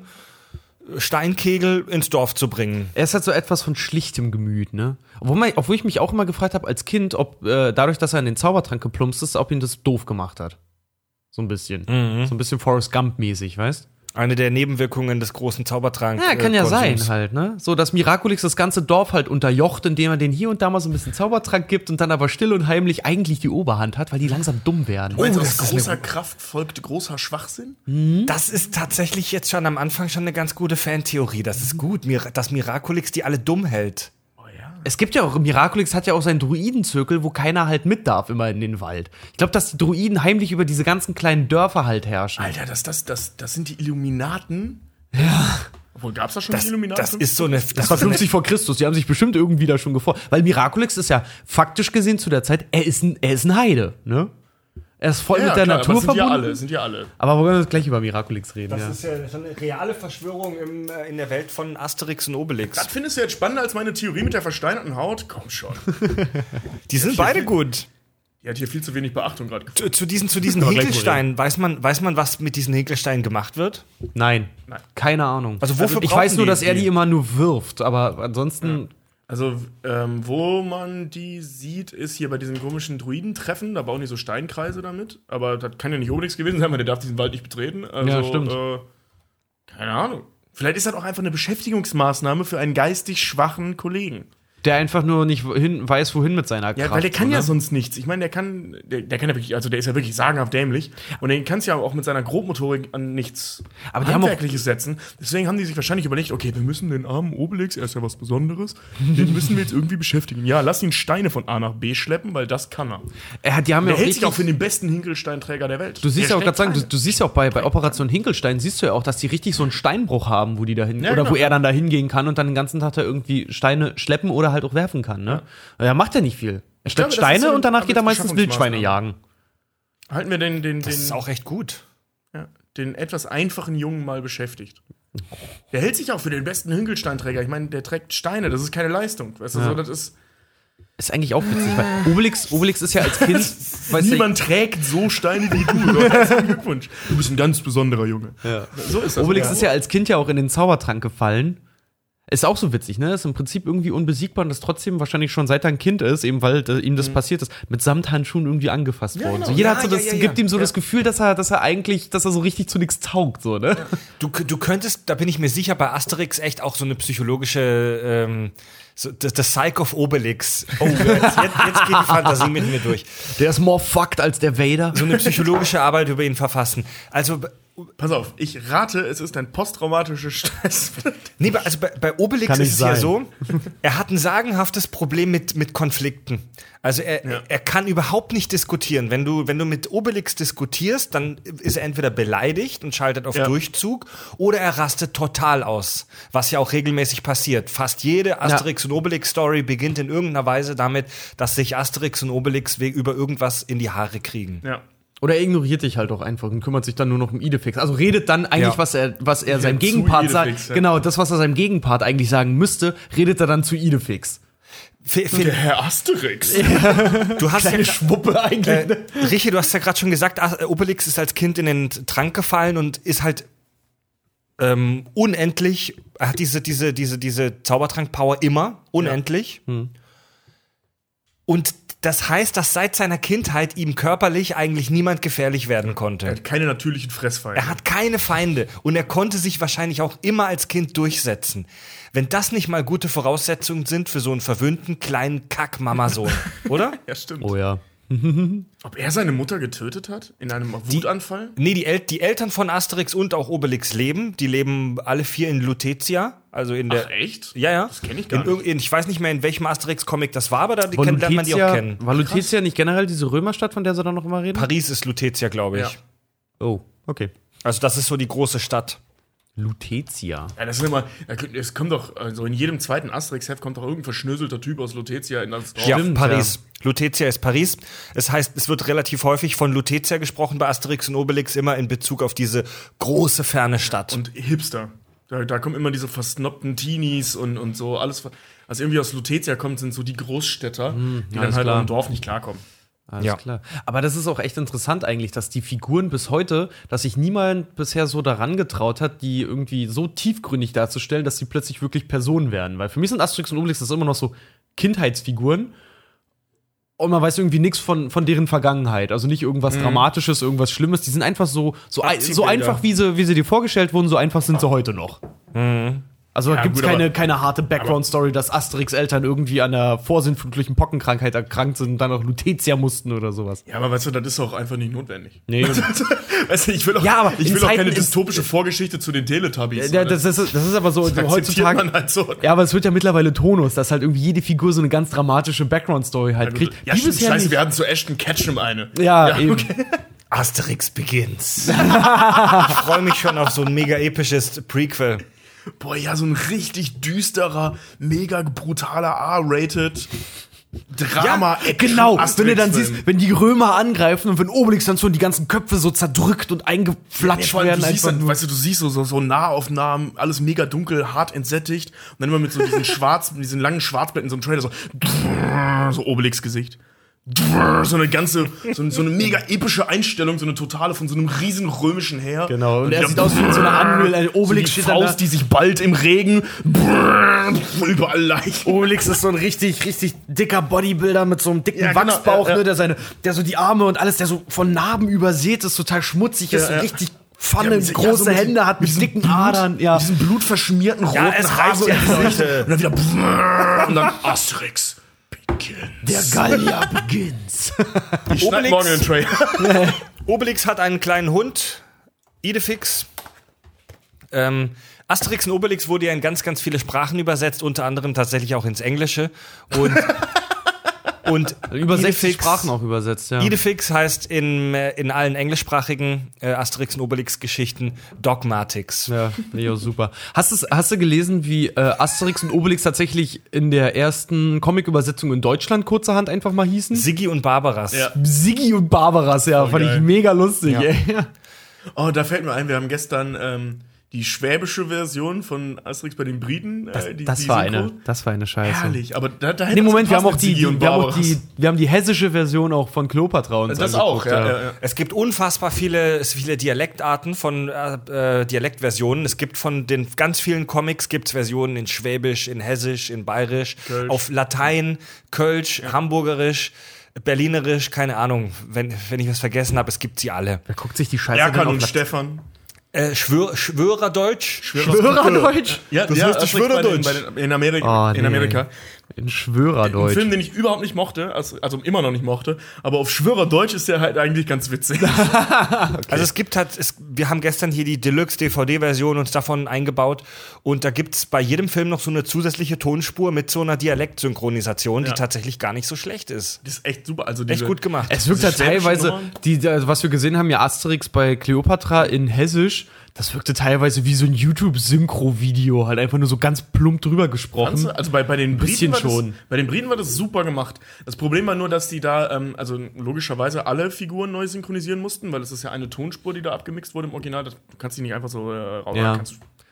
Steinkegel ins Dorf zu bringen. Er ist halt so etwas von schlichtem Gemüt, ne? Obwohl, man, obwohl ich mich auch immer gefragt habe als Kind, ob äh, dadurch, dass er in den Zaubertrank geplumpst ist, ob ihn das doof gemacht hat. So ein bisschen. So ein bisschen Forrest Gump-mäßig, weißt? Eine der Nebenwirkungen des großen Zaubertranks. Ja, kann ja sein Konsums. halt, ne? So, dass Miraculix das ganze Dorf halt unterjocht, indem er den hier und da mal so ein bisschen Zaubertrank gibt und dann aber still und heimlich eigentlich die Oberhand hat, weil die langsam dumm werden. Meinst du, das aus großer Kraft folgt großer Schwachsinn? Das ist tatsächlich jetzt schon am Anfang schon eine ganz gute Fantheorie. Das ist gut, Mir- dass Miraculix die alle dumm hält. Es gibt ja auch, Miraculix hat ja auch seinen Druidenzirkel, wo keiner halt mit darf, immer in den Wald. Ich glaube, dass die Druiden heimlich über diese ganzen kleinen Dörfer halt herrschen. Alter, das, das, das, das sind die Illuminaten. Ja. Obwohl, gab's da schon Das, die Illuminaten? das ist so eine. Das, Das war ist so eine 50 vor Christus, die haben sich bestimmt irgendwie da schon gefreut. Weil Miraculix ist ja faktisch gesehen zu der Zeit, er ist ein, er ist ein Heide, ne? Er ist voll ja, mit der klar, Natur aber sind ja verbunden. alle, sind ja alle. Aber wir wollen jetzt gleich über Miraculix reden, Das ja. ist ja so eine reale Verschwörung im, äh, in der Welt von Asterix und Obelix. Das findest du jetzt spannender als meine Theorie mit der versteinerten Haut? Komm schon. Die sind beide gut. Die hat hier viel zu wenig Beachtung gerade. Zu, zu diesen, zu diesen Hinkelsteinen, weiß man, weiß man, was mit diesen Hinkelsteinen gemacht wird? Nein, Nein. keine Ahnung. Also wofür ich brauchen weiß nur, die dass er die? die immer nur wirft, aber ansonsten Also, ähm, wo man die sieht, ist hier bei diesen komischen Druidentreffen. Da bauen die so Steinkreise damit. Aber das kann ja nicht Obelix gewesen sein, weil der darf diesen Wald nicht betreten. Also, Ja, stimmt. Äh, keine Ahnung. Vielleicht ist das auch einfach eine Beschäftigungsmaßnahme für einen geistig schwachen Kollegen. Der einfach nur nicht wohin, weiß, wohin mit seiner Ja, Kraft. weil der kann so, ja ne? sonst nichts. Ich meine, der kann, der, der kann ja wirklich, also der ist ja wirklich sagenhaft dämlich. Und den kannst ja auch mit seiner Grobmotorik an nichts Aber die haben auch- Handwerkliches setzen. Deswegen haben die sich wahrscheinlich überlegt, okay, wir müssen den armen Obelix, er ist ja was Besonderes, den müssen wir jetzt irgendwie beschäftigen. Ja, lass ihn Steine von A nach B schleppen, weil das kann er. Er die haben ja Der auch hält sich auch für den besten Hinkelsteinträger der Welt. Du siehst Der ja auch gerade sagen, du, du siehst ja auch bei, bei Operation Hinkelstein, siehst du ja auch, dass die richtig so einen Steinbruch haben, wo die da hin, Ja, oder genau. wo er dann da hingehen kann und dann den ganzen Tag da irgendwie Steine schleppen oder halt auch werfen kann, ne? Er macht ja nicht viel. Er das ist Steine so und danach geht er meistens. Wildschweine jagen. Halten wir den, den, Das den, ist auch echt gut. ja, den etwas einfachen Jungen mal beschäftigt. Der hält sich auch für den besten Hinkelsteinträger. Ich meine, der trägt Steine, das ist keine Leistung. Weißt du, so, das ist. Ist eigentlich auch witzig, weil Obelix, Obelix ist ja als Kind, weiß Niemand trägt so Steine wie du. So, Herzlichen Glückwunsch. Du bist ein ganz besonderer Junge. So ist das. Obelix ist ja als Kind ja auch in den Zaubertrank gefallen. Ist auch so witzig, ne? Ist im Prinzip irgendwie unbesiegbar und ist trotzdem wahrscheinlich schon seit er ein Kind ist, eben weil äh, ihm das passiert ist, mit Samthandschuhen irgendwie angefasst Ja, worden. genau. So, jeder Ja, hat so das, ja, gibt ihm so das Gefühl, dass er, dass er eigentlich, dass er so richtig zu nichts taugt, so, ne? Du, du könntest, da bin ich mir sicher, bei Asterix echt auch so eine psychologische, ähm, so, das, das Psych of Obelix. Oh, jetzt, jetzt, jetzt geht die Fantasie mit mir durch. Der ist more fucked als der Vader. So eine psychologische Arbeit über ihn verfassen. Also Pass auf, ich rate, es ist ein posttraumatischer Stress. Nee, bei- also bei, bei Obelix Kann ist es ja sein. so, er hat ein sagenhaftes Problem mit, mit Konflikten. Also er, Ja. er kann überhaupt nicht diskutieren. Wenn du, wenn du mit Obelix diskutierst, dann ist er entweder beleidigt und schaltet auf Ja. Durchzug oder er rastet total aus. Was ja auch regelmäßig passiert. Fast jede Asterix und Obelix Story beginnt in irgendeiner Weise damit, dass sich Asterix und Obelix über irgendwas in die Haare kriegen. ja. Oder er ignoriert dich halt auch einfach und kümmert sich dann nur noch um Idefix. Also redet dann eigentlich, Ja. was er, was er Ja, seinem Gegenpart sagt. Ja. Genau, das, was er seinem Gegenpart eigentlich sagen müsste, redet er dann zu Idefix. Der Herr Asterix. Du hast ja Kleine gra- Schwuppe eigentlich. Äh, Richie, du hast ja gerade schon gesagt, As- Obelix ist als Kind in den Trank gefallen und ist halt ähm, unendlich, er hat diese, diese, diese, diese Zaubertrank-Power immer, unendlich. Und das heißt, dass seit seiner Kindheit ihm körperlich eigentlich niemand gefährlich werden konnte. Keine natürlichen Fressfeinde. Er hat keine Feinde und er konnte sich wahrscheinlich auch immer als Kind durchsetzen. Wenn das nicht mal gute Voraussetzungen sind für so einen verwöhnten kleinen Kack-Mamasohn, oder? ja, stimmt. oh ja. Ob er seine Mutter getötet hat? In einem Wutanfall? Nee, die, El die Eltern von Asterix und auch Obelix leben. Die leben alle vier in Lutetia. Also in der. Ach, echt? Ja, ja. Das kenn ich gar in, irg- in, Ich weiß nicht mehr, in welchem Asterix-Comic das war, aber da die kennt, lernt man die auch kennen. war Lutetia nicht generell diese Römerstadt, von der sie dann noch immer reden? Paris ist Lutetia, glaube ich. Ja. oh, okay. Also das ist so die große Stadt. Lutetia. Ja, das ist immer, es kommt doch, also in jedem zweiten Asterix-Heft kommt doch irgendein verschnöselter Typ aus Lutetia in das Dorf. Ja, Paris. Lutetia ist Paris. Es heißt, es wird relativ häufig von Lutetia gesprochen bei Asterix und Obelix, immer in Bezug auf diese große, ferne Stadt. Und Hipster. Da, da kommen immer diese versnobten Teenies und, und so alles. Also irgendwie aus Lutetia kommt, sind so die Großstädter, die dann halt klar. im Dorf nicht klarkommen. Alles Ja. klar. Aber das ist auch echt interessant eigentlich, dass die Figuren bis heute, dass sich niemand bisher so daran getraut hat, die irgendwie so tiefgründig darzustellen, dass sie plötzlich wirklich Personen werden. Weil für mich sind Asterix und Obelix das immer noch so Kindheitsfiguren. Und man weiß irgendwie nichts von, von deren Vergangenheit. Also nicht irgendwas Dramatisches, irgendwas Schlimmes. Die sind einfach so, so, so einfach, wie sie, wie sie dir vorgestellt wurden, so einfach sind sie heute noch. Also Ja, gibt es keine, keine harte Background-Story, dass Asterix Eltern irgendwie an einer vorsinnflutlichen Pockenkrankheit erkrankt sind und dann auch Lutetia mussten oder sowas. Ja, aber weißt du, das ist auch einfach nicht notwendig. Nee. weißt du, ich will auch, Ja, aber ich will auch keine ist- dystopische Vorgeschichte zu den Teletubbies. Ja, das, ist, das ist aber so heutzutage. man halt so. Ja, aber es wird ja mittlerweile Tonus, dass halt irgendwie jede Figur so eine ganz dramatische Background-Story halt kriegt. ja, Die stimmt, scheiße, nicht. wir hatten zu Ashton Ketchum eine. Ja, eben. Asterix Begins. ich freue mich schon auf so ein mega episches Prequel. Boah, ja, so ein richtig düsterer, mega brutaler R-rated Drama Ja, genau, wenn du dann siehst, wenn die Römer angreifen und wenn Obelix dann so die ganzen Köpfe so zerdrückt und eingeflatscht allem, werden. du siehst dann, weißt du, du siehst so, so, so Nahaufnahmen, alles mega dunkel, hart entsättigt und dann immer mit so diesen schwarz, mit diesen langen Schwarzblättern, so einem Trailer, so, so Obelix-Gesicht. So eine ganze, so, so eine mega epische Einstellung, so eine totale von so einem riesen römischen Heer. Genau, und er sieht aus wie so einer Unreal, ein so Obelix die steht dann da. Faust, die sich bald im Regen, überall Leichen. Obelix ist so ein richtig, richtig dicker Bodybuilder mit so einem dicken Ja, genau, Wachsbauch, ja, ja. ne, der seine, der so die Arme und alles, der so von Narben übersät ist, total schmutzig ist, Ja, ja. richtig Pfanne, Ja, mit- ja, große so Hände hat, mit dicken Blut, Adern, ja. Mit diesem blutverschmierten roten Ja, es reicht so Gesicht. Leute. Und dann wieder und dann Asterix. Der Gallier beginnt. Ich schneid Obelix. morgen den Trailer. Obelix hat einen kleinen Hund, Idefix. Ähm, Asterix und Obelix wurde ja in ganz, ganz viele Sprachen übersetzt, unter anderem tatsächlich auch ins Englische. Und, und Über 60 Idefix- Sprachen auch übersetzt, ja. Idefix heißt in, äh, in allen englischsprachigen äh, Asterix und Obelix-Geschichten Dogmatics. Ja, auch super. Hast, du's, hast du gelesen, wie äh, Asterix und Obelix tatsächlich in der ersten Comic-Übersetzung in Deutschland kurzerhand einfach mal hießen? Siggi und Barbaras. Ja. Siggi und Barbaras, ja, fand geil. ich mega lustig, Ja. ey. Oh, da fällt mir ein, wir haben gestern ähm, die schwäbische Version von Asterix bei den Briten. Äh, die, Das die war Synchro. eine, das war eine Scheiße. Herrlich, aber da, da hätte Nee, es Moment, wir haben, auch die, die, und wir, haben auch die, wir haben die hessische Version auch von Cleopatra uns Das auch, ja, ja, ja. Es gibt unfassbar viele, viele Dialektarten von äh, Dialektversionen. Es gibt von den ganz vielen Comics gibt's Versionen in Schwäbisch, in Hessisch, in Bayerisch, Kölsch. auf Latein, Kölsch, Hamburgerisch, Berlinerisch, keine Ahnung. Wenn, wenn ich was vergessen habe, es gibt sie alle. Wer guckt sich die Scheiße Erkan denn auf und Stefan. Äh, Schwör, Schwörerdeutsch. Schwörerdeutsch? Ja, Das ja, heißt Schwörerdeutsch. bei den- bei den- In Amerika. Oh, nee. in Amerika. In Ein Schwörerdeutsch. Film, den ich überhaupt nicht mochte, also, also immer noch nicht mochte, aber auf Schwörerdeutsch ist der halt eigentlich ganz witzig. Also es gibt halt, es, wir haben gestern hier die Deluxe-DVD-Version uns davon eingebaut und da gibt's bei jedem Film noch so eine zusätzliche Tonspur mit so einer Dialektsynchronisation, die Ja. tatsächlich gar nicht so schlecht ist. Das ist echt super. Also Echt diese, gut gemacht. Es wirkt halt teilweise, die, also was wir gesehen haben, ja Asterix bei Cleopatra in Hessisch, das wirkte teilweise wie so ein YouTube-Synchro-Video, halt einfach nur so ganz plump drüber gesprochen. Also bei, bei den bisschen Briten war schon. Das, bei den Briten war das super gemacht. Das Problem war nur, dass die da, ähm, also logischerweise alle Figuren neu synchronisieren mussten, weil es ist ja eine Tonspur, die da abgemixt wurde im Original. Das, du kannst die nicht einfach so äh, raus. Ja.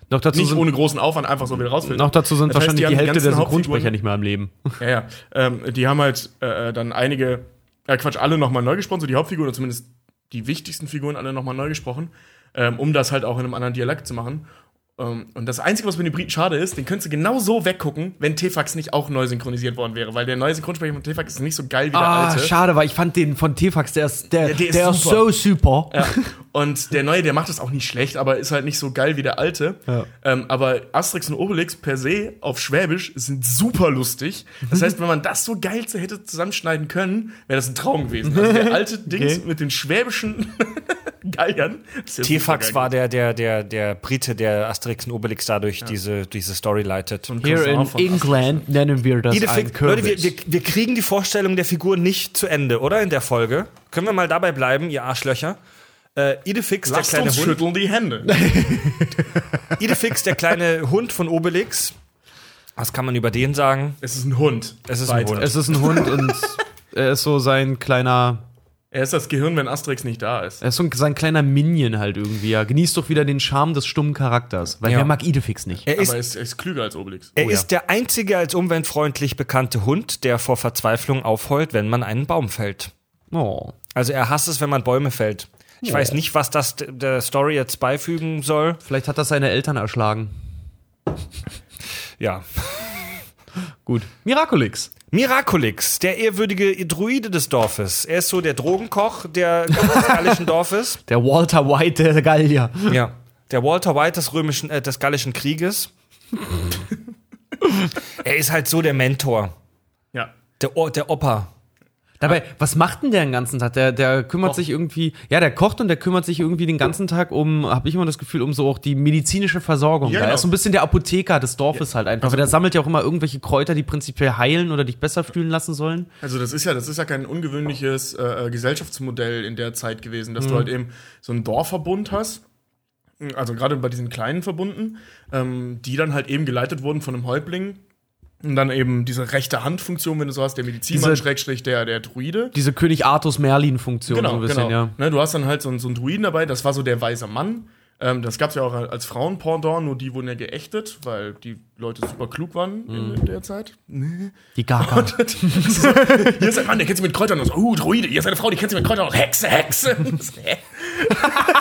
Noch dazu nicht sind, ohne großen Aufwand einfach so wieder rausfiltern. noch dazu sind Das heißt, wahrscheinlich haben die Hälfte der Synchronsprecher nicht mehr am Leben. Ja, ja. Ähm, die haben halt äh, dann einige, äh, Quatsch, alle nochmal neu gesprochen, so die Hauptfiguren, oder zumindest die wichtigsten Figuren alle nochmal neu gesprochen, ähm, um das halt auch in einem anderen Dialekt zu machen. Ähm, und das Einzige, was bei den Briten schade ist, den könntest du genau so weggucken, wenn Tefax nicht auch neu synchronisiert worden wäre, weil der neue Synchronsprecher von Tefax ist nicht so geil wie der Ah, alte. schade, weil ich fand den von Tefax, der ist, der, Ja, der der, ist ist, super. so super. Ja. Und der neue, der macht das auch nicht schlecht, aber ist halt nicht so geil wie der alte. Ja. Ähm, aber Asterix und Obelix per se auf Schwäbisch sind super lustig. Das heißt, wenn man das so geil hätte zusammenschneiden können, wäre das ein Traum gewesen. Also der alte Dings mit den schwäbischen ist ja T-Fax war der, der, der, der Brite, der Asterix und Obelix dadurch diese, diese Story leitet. geil. Hier in England nennen wir das ein Idefix, Leute, wir, wir, wir kriegen die Vorstellung der Figur nicht zu Ende, oder? In der Folge. Können wir mal dabei bleiben, ihr Arschlöcher? Äh, Idefix, der Lasst kleine uns Hund. schütteln die Hände. Idefix, der kleine Hund von Obelix. Was kann man über den sagen? es ist ein Hund. Es ist ein Weiter. Hund. es ist ein Hund und er ist so sein kleiner, Er ist das Gehirn, wenn Asterix nicht da ist. er ist so sein kleiner Minion halt irgendwie. Er genießt doch wieder den Charme des stummen Charakters. Weil Ja. wer mag Idefix nicht? Er Aber ist, er ist, er ist klüger als Obelix. er Oh ja. ist der einzige als umweltfreundlich bekannte Hund, der vor Verzweiflung aufheult, wenn man einen Baum fällt. Oh. Also er hasst es, wenn man Bäume fällt. Ich weiß nicht, was das der Story jetzt beifügen soll. Vielleicht hat das seine Eltern erschlagen. Ja. Gut. Miraculix. Miraculix, der ehrwürdige Druide des Dorfes. Er ist so der Drogenkoch der des gallischen Dorfes. Der Walter White der Gallier. Ja. Der Walter White des römischen, äh, des gallischen Krieges. er ist halt so der Mentor. Ja. Der, O- der Opa. Dabei, was macht denn der den ganzen Tag? Der, der kümmert sich irgendwie, ja, der kocht und der kümmert sich irgendwie den ganzen Tag um, habe ich immer das Gefühl, um so auch die medizinische Versorgung. Ja, er genau. ist so ein bisschen der Apotheker des Dorfes halt einfach. weil der sammelt ja auch immer irgendwelche Kräuter, die prinzipiell heilen oder dich besser fühlen lassen sollen. Also das ist ja, das ist ja kein ungewöhnliches äh, Gesellschaftsmodell in der Zeit gewesen, dass du halt eben so einen Dorfverbund hast. Also gerade bei diesen kleinen Verbunden, ähm, die dann halt eben geleitet wurden von einem Häuptling. Und dann eben diese rechte Handfunktion, wenn du so hast, der Medizinmann, Diese- Schrägstrich, der, der Druide. Diese König Artus Merlin-Funktion Genau, so ein bisschen, genau. ja. Ne, du hast dann halt so, einen- so einen Druiden dabei, das war so der weise Mann. Ähm, das gab es ja auch als Frauenpendant, nur die wurden ja geächtet, weil die Leute super klug waren Mhm. in, in der Zeit. Nee. Die Gaga. Hier ist ein Mann, der kennt sich mit Kräutern aus. Uh, Druide. Hier ist eine Frau, die kennt sich mit Kräutern aus. Hexe, Hexe. Hä?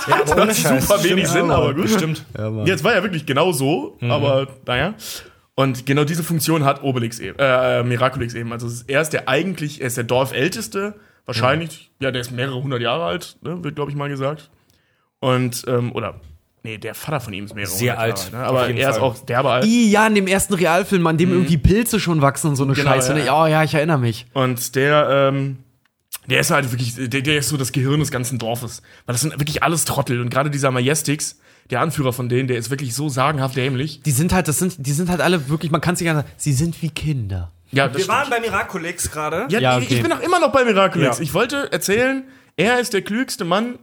Ja, ohne Scheiß. super wenig Sinn, aber gut. Stimmt. Jetzt war ja wirklich genau so, aber naja. Und genau diese Funktion hat Obelix eben, äh, Miraculix eben. Also er ist der eigentlich, er ist der Dorfälteste, wahrscheinlich, ja, der ist mehrere hundert Jahre alt, ne, wird, glaube ich, mal gesagt. Und, ähm, oder, nee, der Vater von ihm ist mehrere Sehr hundert alt, Jahre alt, ne? aber er ist Fall. auch derbe alt. I, ja, in dem ersten Realfilm, an dem irgendwie Pilze schon wachsen und so eine Genau, Scheiße. ja, ne? ja. Oh ja, ich erinnere mich. Und der, ähm, der ist halt wirklich, der, der ist so das Gehirn des ganzen Dorfes. Weil das sind wirklich alles Trottel. Und gerade dieser Majestix, der Anführer von denen, der ist wirklich so sagenhaft dämlich. Die sind halt, das sind, die sind halt alle wirklich, man kann sich gar nicht, sie sind wie Kinder. Ja, das Wir waren bei Miraculix gerade. Ja, Ja, ich- okay. ich bin auch immer noch bei Miraculix. Ja. Ich wollte erzählen, er ist der klügste Mann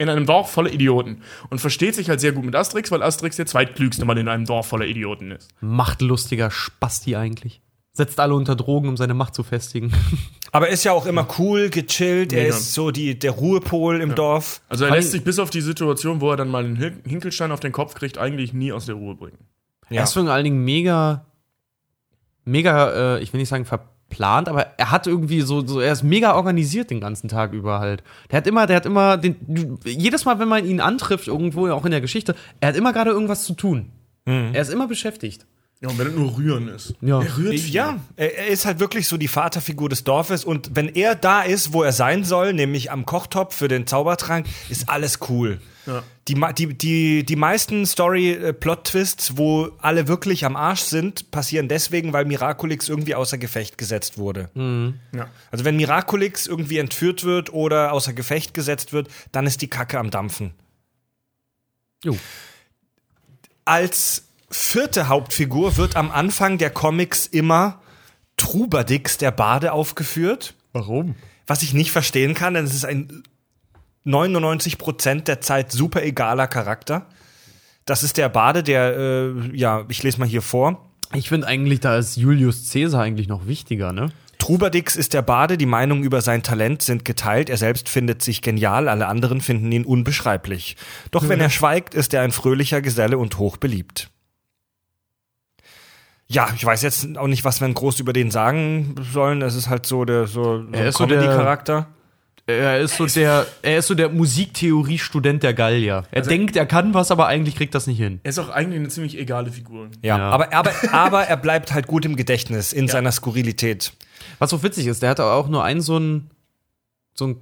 in einem Dorf voller Idioten. Und versteht sich halt sehr gut mit Asterix, weil Asterix der zweitklügste Mann in einem Dorf voller Idioten ist. Machtlustiger Spasti eigentlich. Setzt alle unter Drogen, um seine Macht zu festigen. Aber ist ja auch immer cool, gechillt. Er ist so die, der Ruhepol im Dorf. Also er lässt sich bis auf die Situation, wo er dann mal einen Hin- Hinkelstein auf den Kopf kriegt, eigentlich nie aus der Ruhe bringen. Ja. Er ist vor allen Dingen mega, mega, äh, ich will nicht sagen verplant, aber er hat irgendwie so, so, er ist mega organisiert den ganzen Tag über halt. Der hat immer, der hat immer, den, jedes Mal, wenn man ihn antrifft, irgendwo, auch in der Geschichte, er hat immer gerade irgendwas zu tun. Er ist immer beschäftigt. Ja, und wenn er nur rühren ist. Ja. Er rührt viel. Ja, er, ist halt wirklich so die Vaterfigur des Dorfes und wenn er da ist, wo er sein soll, nämlich am Kochtopf für den Zaubertrank, ist alles cool. Ja. Die, die, die, die meisten Story-Plot-Twists, wo alle wirklich am Arsch sind, passieren deswegen, weil Miraculix irgendwie außer Gefecht gesetzt wurde. Ja. Also wenn Miraculix irgendwie entführt wird oder außer Gefecht gesetzt wird, dann ist die Kacke am Dampfen. Jo. Als vierte Hauptfigur wird am Anfang der Comics immer Trubadix, der Bade, aufgeführt. Warum? Was ich nicht verstehen kann, denn es ist ein 99% der Zeit super egaler Charakter. Das ist der Bade, der, äh, ja, ich lese mal hier vor. Ich finde eigentlich, da ist Julius Caesar eigentlich noch wichtiger, ne? Trubadix ist der Bade, die Meinungen über sein Talent sind geteilt, er selbst findet sich genial, alle anderen finden ihn unbeschreiblich. Doch wenn er schweigt, ist er ein fröhlicher Geselle und hochbeliebt. Ja, ich weiß jetzt auch nicht, was wir groß über den sagen sollen. Es ist halt so der so, so Er ist so der- Comedy-Charakter. Er ist so der, er ist so der Musiktheorie-Student der Gallier. Er denkt, er kann was, aber eigentlich kriegt das nicht hin. Er ist auch eigentlich eine ziemlich egale Figur. Ja, Ja. Aber, aber, aber er bleibt halt gut im Gedächtnis in seiner Skurrilität. Was so witzig ist, der hat auch nur einen so ein, so ein,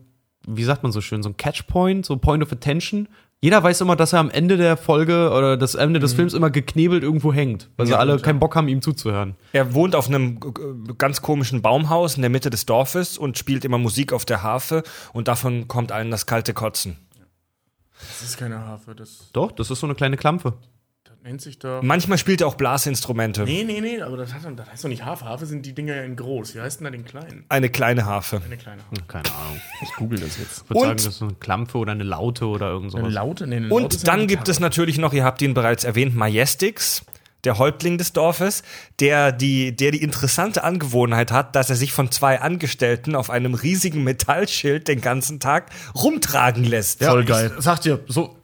wie sagt man so schön, so ein Catchpoint, so Point of Attention. Jeder weiß immer, dass er am Ende der Folge oder das Ende des Films immer geknebelt irgendwo hängt, weil sie Ja, alle gut, ja. keinen Bock haben, ihm zuzuhören. Er wohnt auf einem äh, ganz komischen Baumhaus in der Mitte des Dorfes und spielt immer Musik auf der Harfe und davon kommt allen das kalte Kotzen. Das ist keine Harfe, das, Doch, das ist so eine kleine Klampfe. Nennt sich da. Manchmal spielt er auch Blasinstrumente. Nee, nee, nee, aber das, hat, das heißt doch nicht Harfe. Harfe sind die Dinger ja in groß. Wie heißt denn da den kleinen? Eine kleine Harfe. Eine kleine Harfe. Keine Ahnung. Ich google das jetzt. Ich würde Und- sagen, das ist so eine Klampfe oder eine Laute oder irgend Eine sowas. Laute? Nee, eine Laute Und ja dann eine gibt es natürlich noch, ihr habt ihn bereits erwähnt, Majestix, der Häuptling des Dorfes, der die, der die interessante Angewohnheit hat, dass er sich von zwei Angestellten auf einem riesigen Metallschild den ganzen Tag rumtragen lässt. Voll geil. Ich sag dir, so,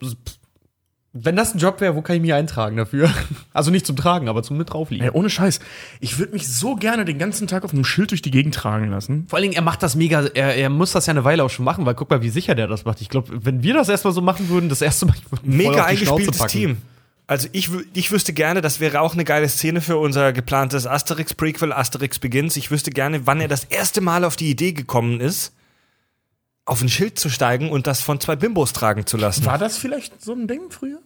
wenn das ein Job wäre, wo kann ich mich eintragen dafür? Also nicht zum Tragen, aber zum mit draufliegen. Ey, ohne Scheiß. Ich würde mich so gerne den ganzen Tag auf einem Schild durch die Gegend tragen lassen. Vor allen Dingen, er macht das mega, er, er muss das ja eine Weile auch schon machen, weil guck mal, wie sicher der das macht. Ich glaube, wenn wir das erstmal so machen würden, das erste Mal, Mega auf die Schnauze eingespieltes packen. Team. Also ich, ich wüsste gerne, das wäre auch eine geile Szene für unser geplantes Asterix-Prequel, Asterix Begins. Ich wüsste gerne, wann er das erste Mal auf die Idee gekommen ist, auf ein Schild zu steigen und das von zwei Bimbos tragen zu lassen. War das vielleicht so ein Ding früher?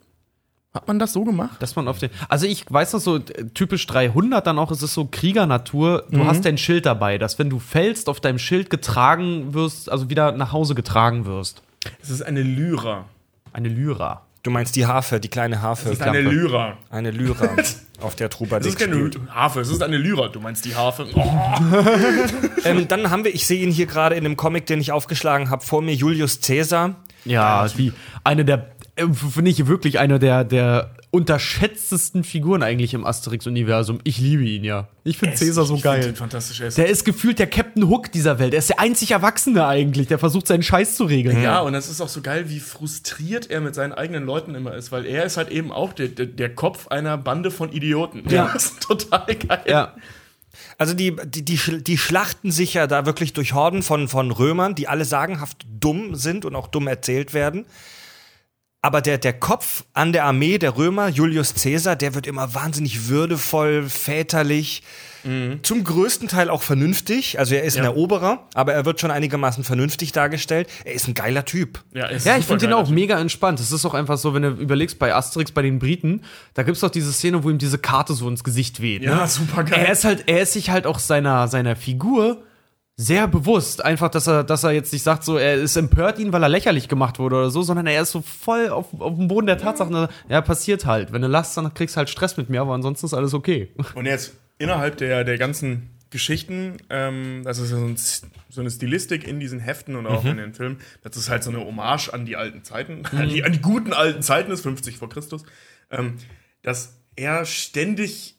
Hat man das so gemacht? Dass man auf den, also ich weiß noch so, typisch 300 dann auch, ist es so Kriegernatur, du hast dein Schild dabei, dass wenn du fällst, auf deinem Schild getragen wirst, also wieder nach Hause getragen wirst. Es ist eine Lyra. Eine Lyra. Du meinst die Harfe, die kleine Harfe. Es ist eine Lyra. Eine Lyra, auf der Es Trubadix ist keine spielt. Harfe, es ist eine Lyra. Du meinst die Harfe. Oh. Ähm, dann haben wir, ich sehe ihn hier gerade in dem Comic, den ich aufgeschlagen habe, vor mir, Julius Caesar. Ja, die, eine der, äh, finde ich wirklich eine der, der unterschätztesten Figuren eigentlich im Asterix-Universum. Ich liebe ihn ja. Ich finde Caesar so Ich find geil. Fantastisch. Er ist Der ist gefühlt der Captain Hook dieser Welt. Er ist der einzig Erwachsene eigentlich, der versucht, seinen Scheiß zu regeln. Ja, und das ist auch so geil, wie frustriert er mit seinen eigenen Leuten immer ist, weil er ist halt eben auch der, der, der Kopf einer Bande von Idioten. Ja. Das ist total geil. ja. Also die, die, die, die schlachten sich ja da wirklich durch Horden von, von Römern, die alle sagenhaft dumm sind und auch dumm erzählt werden. Aber der, der Kopf an der Armee der Römer, Julius Caesar, der wird immer wahnsinnig würdevoll, väterlich, zum größten Teil auch vernünftig. Also er ist ein Ja. Eroberer, aber er wird schon einigermaßen vernünftig dargestellt. Er ist ein geiler Typ. ist Ja, ich finde den geil, auch mega entspannt. Es ist auch einfach so, wenn du überlegst, bei Asterix, bei den Briten, da gibt's doch diese Szene, wo ihm diese Karte so ins Gesicht weht. Ja, ne? super geil. Er ist halt, er ist sich halt auch seiner, seiner Figur sehr bewusst. Einfach, dass er, dass er jetzt nicht sagt, so, er ist empört ihn, weil er lächerlich gemacht wurde oder so, sondern er ist so voll auf, auf dem Boden der Tatsachen. Ja, passiert halt. Wenn du lachst, dann kriegst du halt Stress mit mir, aber ansonsten ist alles okay. Und jetzt innerhalb der, der ganzen Geschichten, ähm, das ist ja so, ein, so eine Stilistik in diesen Heften und auch in den Filmen, das ist halt so eine Hommage an die alten Zeiten, an, die, an die guten alten Zeiten des 50 vor Christus, ähm, dass er ständig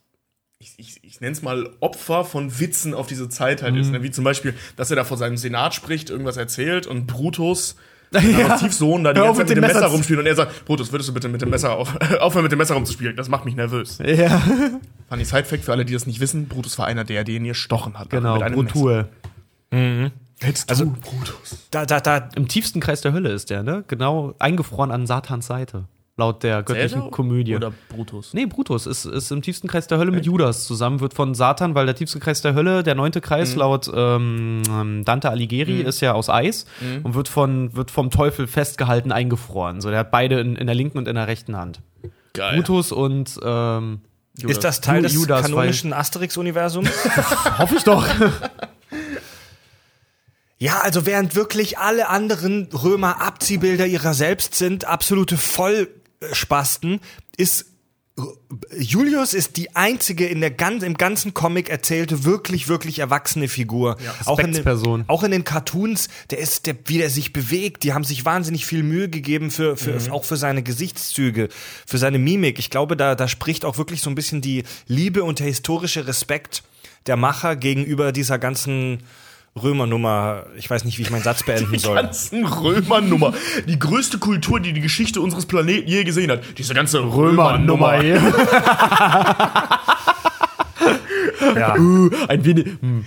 ich, ich, ich nenne es mal Opfer von Witzen auf diese Zeit halt ist. Ne? Wie zum Beispiel, dass er da vor seinem Senat spricht, irgendwas erzählt und Brutus, der Adoptivsohn, da die ganze Zeit mit dem Messer Messer rumspielt und er sagt, Brutus, würdest du bitte mit dem Messer auf, aufhören mit dem Messer rumzuspielen? Das macht mich nervös. Ja, Funny Side-Fact für alle, die das nicht wissen: Brutus war einer der, den ihr stochen hat. genau. Mit einem Brutur. Messer. Hättest Also- du, Brutus. Da, da, da, Im tiefsten Kreis der Hölle ist der, ne? Genau eingefroren an Satans Seite. Laut der göttlichen Cäsar Komödie. Oder Brutus? Nee, Brutus ist, ist im tiefsten Kreis der Hölle mit Judas zusammen, wird von Satan, weil der tiefste Kreis der Hölle, der neunte Kreis Mhm. laut ähm, ähm, Dante Alighieri, ist ja aus Eis Mhm. und wird, von, wird vom Teufel festgehalten, eingefroren. So, der hat beide in, in der linken und in der rechten Hand. Geil. Brutus und ähm, Ist das Teil des Judas, kanonischen Asterix-Universums? hoffe ich doch. Ja, also während wirklich alle anderen Römer Abziehbilder ihrer selbst sind, absolute Vollspasten, ist Julius ist die einzige in der ganz, im ganzen Comic erzählte wirklich, wirklich erwachsene Figur. auch, in den, auch in den Cartoons, der ist, der, wie der sich bewegt, die haben sich wahnsinnig viel Mühe gegeben für, für auch für seine Gesichtszüge, für seine Mimik. Ich glaube, da, da spricht auch wirklich so ein bisschen die Liebe und der historische Respekt der Macher gegenüber dieser ganzen Römernummer. Ich weiß nicht, wie ich meinen Satz beenden soll. ganzen Römernummer. Die größte Kultur, die die Geschichte unseres Planeten je gesehen hat. Diese ganze Römernummer. hier. Ja. Ein wenig. Hm.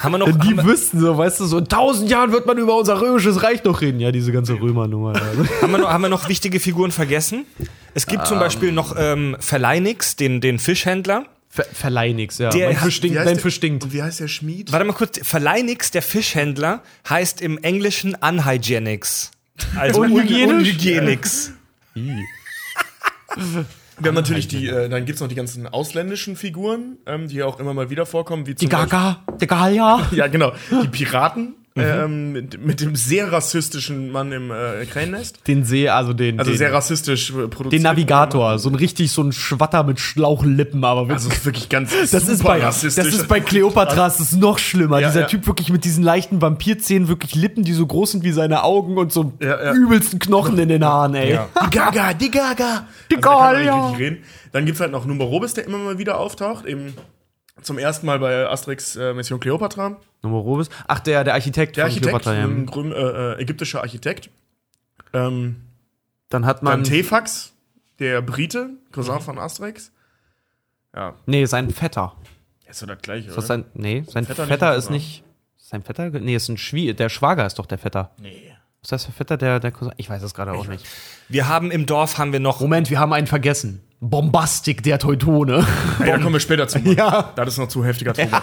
Haben wir noch, haben Die wüssten so, weißt du, so in tausend Jahren wird man über unser römisches Reich noch reden. Ja, diese ganze Römernummer. Haben, wir noch, haben wir noch wichtige Figuren vergessen? Es gibt zum Beispiel noch ähm, Verleinix, den, den Fischhändler. Ver verleih nix, ja. Der mein Fisch stinkt, Wie heißt dein der- Fisch stinkt. Und wie heißt der Schmied? Warte mal kurz, Verleinix, der Fischhändler, heißt im Englischen Unhygienics. Also? Unhygienix. Wir haben natürlich die, äh, dann gibt's noch die ganzen ausländischen Figuren, ähm, die auch immer mal wieder vorkommen, wie Die zum Beispiel, Gaga, der Galia. ja genau, die Piraten ähm, mit, mit dem sehr rassistischen Mann im äh, Krähennest. Den See, also den, Also den, sehr rassistisch äh, produziert. den Navigator. So ein richtig, so ein Schwatter mit Schlauchlippen, aber Also wirklich. wirklich ganz das ist, bei, das rassistisch. ist bei Kleopatras das ist noch schlimmer. Ja, Dieser ja. Typ wirklich mit diesen leichten Vampirzähnen, wirklich Lippen, die so groß sind wie seine Augen und so Ja, ja. übelsten Knochen in den Haaren, ey. Ja. Die Gaga, die Gaga. Die Also, Gaga. richtig reden. Dann gibt's halt noch Numerobis, der immer mal wieder auftaucht. Eben zum ersten Mal bei Asterix äh, Mission Cleopatra. Nummer. Ach, der, der Architekt Der von Architekt, Kleopatra, ja. ein grün, äh, äh, ägyptischer Architekt. Ähm, Dann hat man. dann Tefax, der Brite, Cousin von Asterix. Ja, Nee, sein Vetter. ist so das gleiche, Ist das oder? sein, nee, sein Vetter Vetter, nicht, ist nicht. Sein Vetter? Nee, ist ein Schwie Der Schwager ist doch der Vetter. Nee. Ist das der Vetter, der, der Cousin? Ich weiß es gerade auch nicht. Wir haben im Dorf haben wir noch Moment, wir haben einen vergessen. Bombastik der Teutone. Hey, da kommen wir später zu. Ja. Das ist noch zu heftiger Trubel.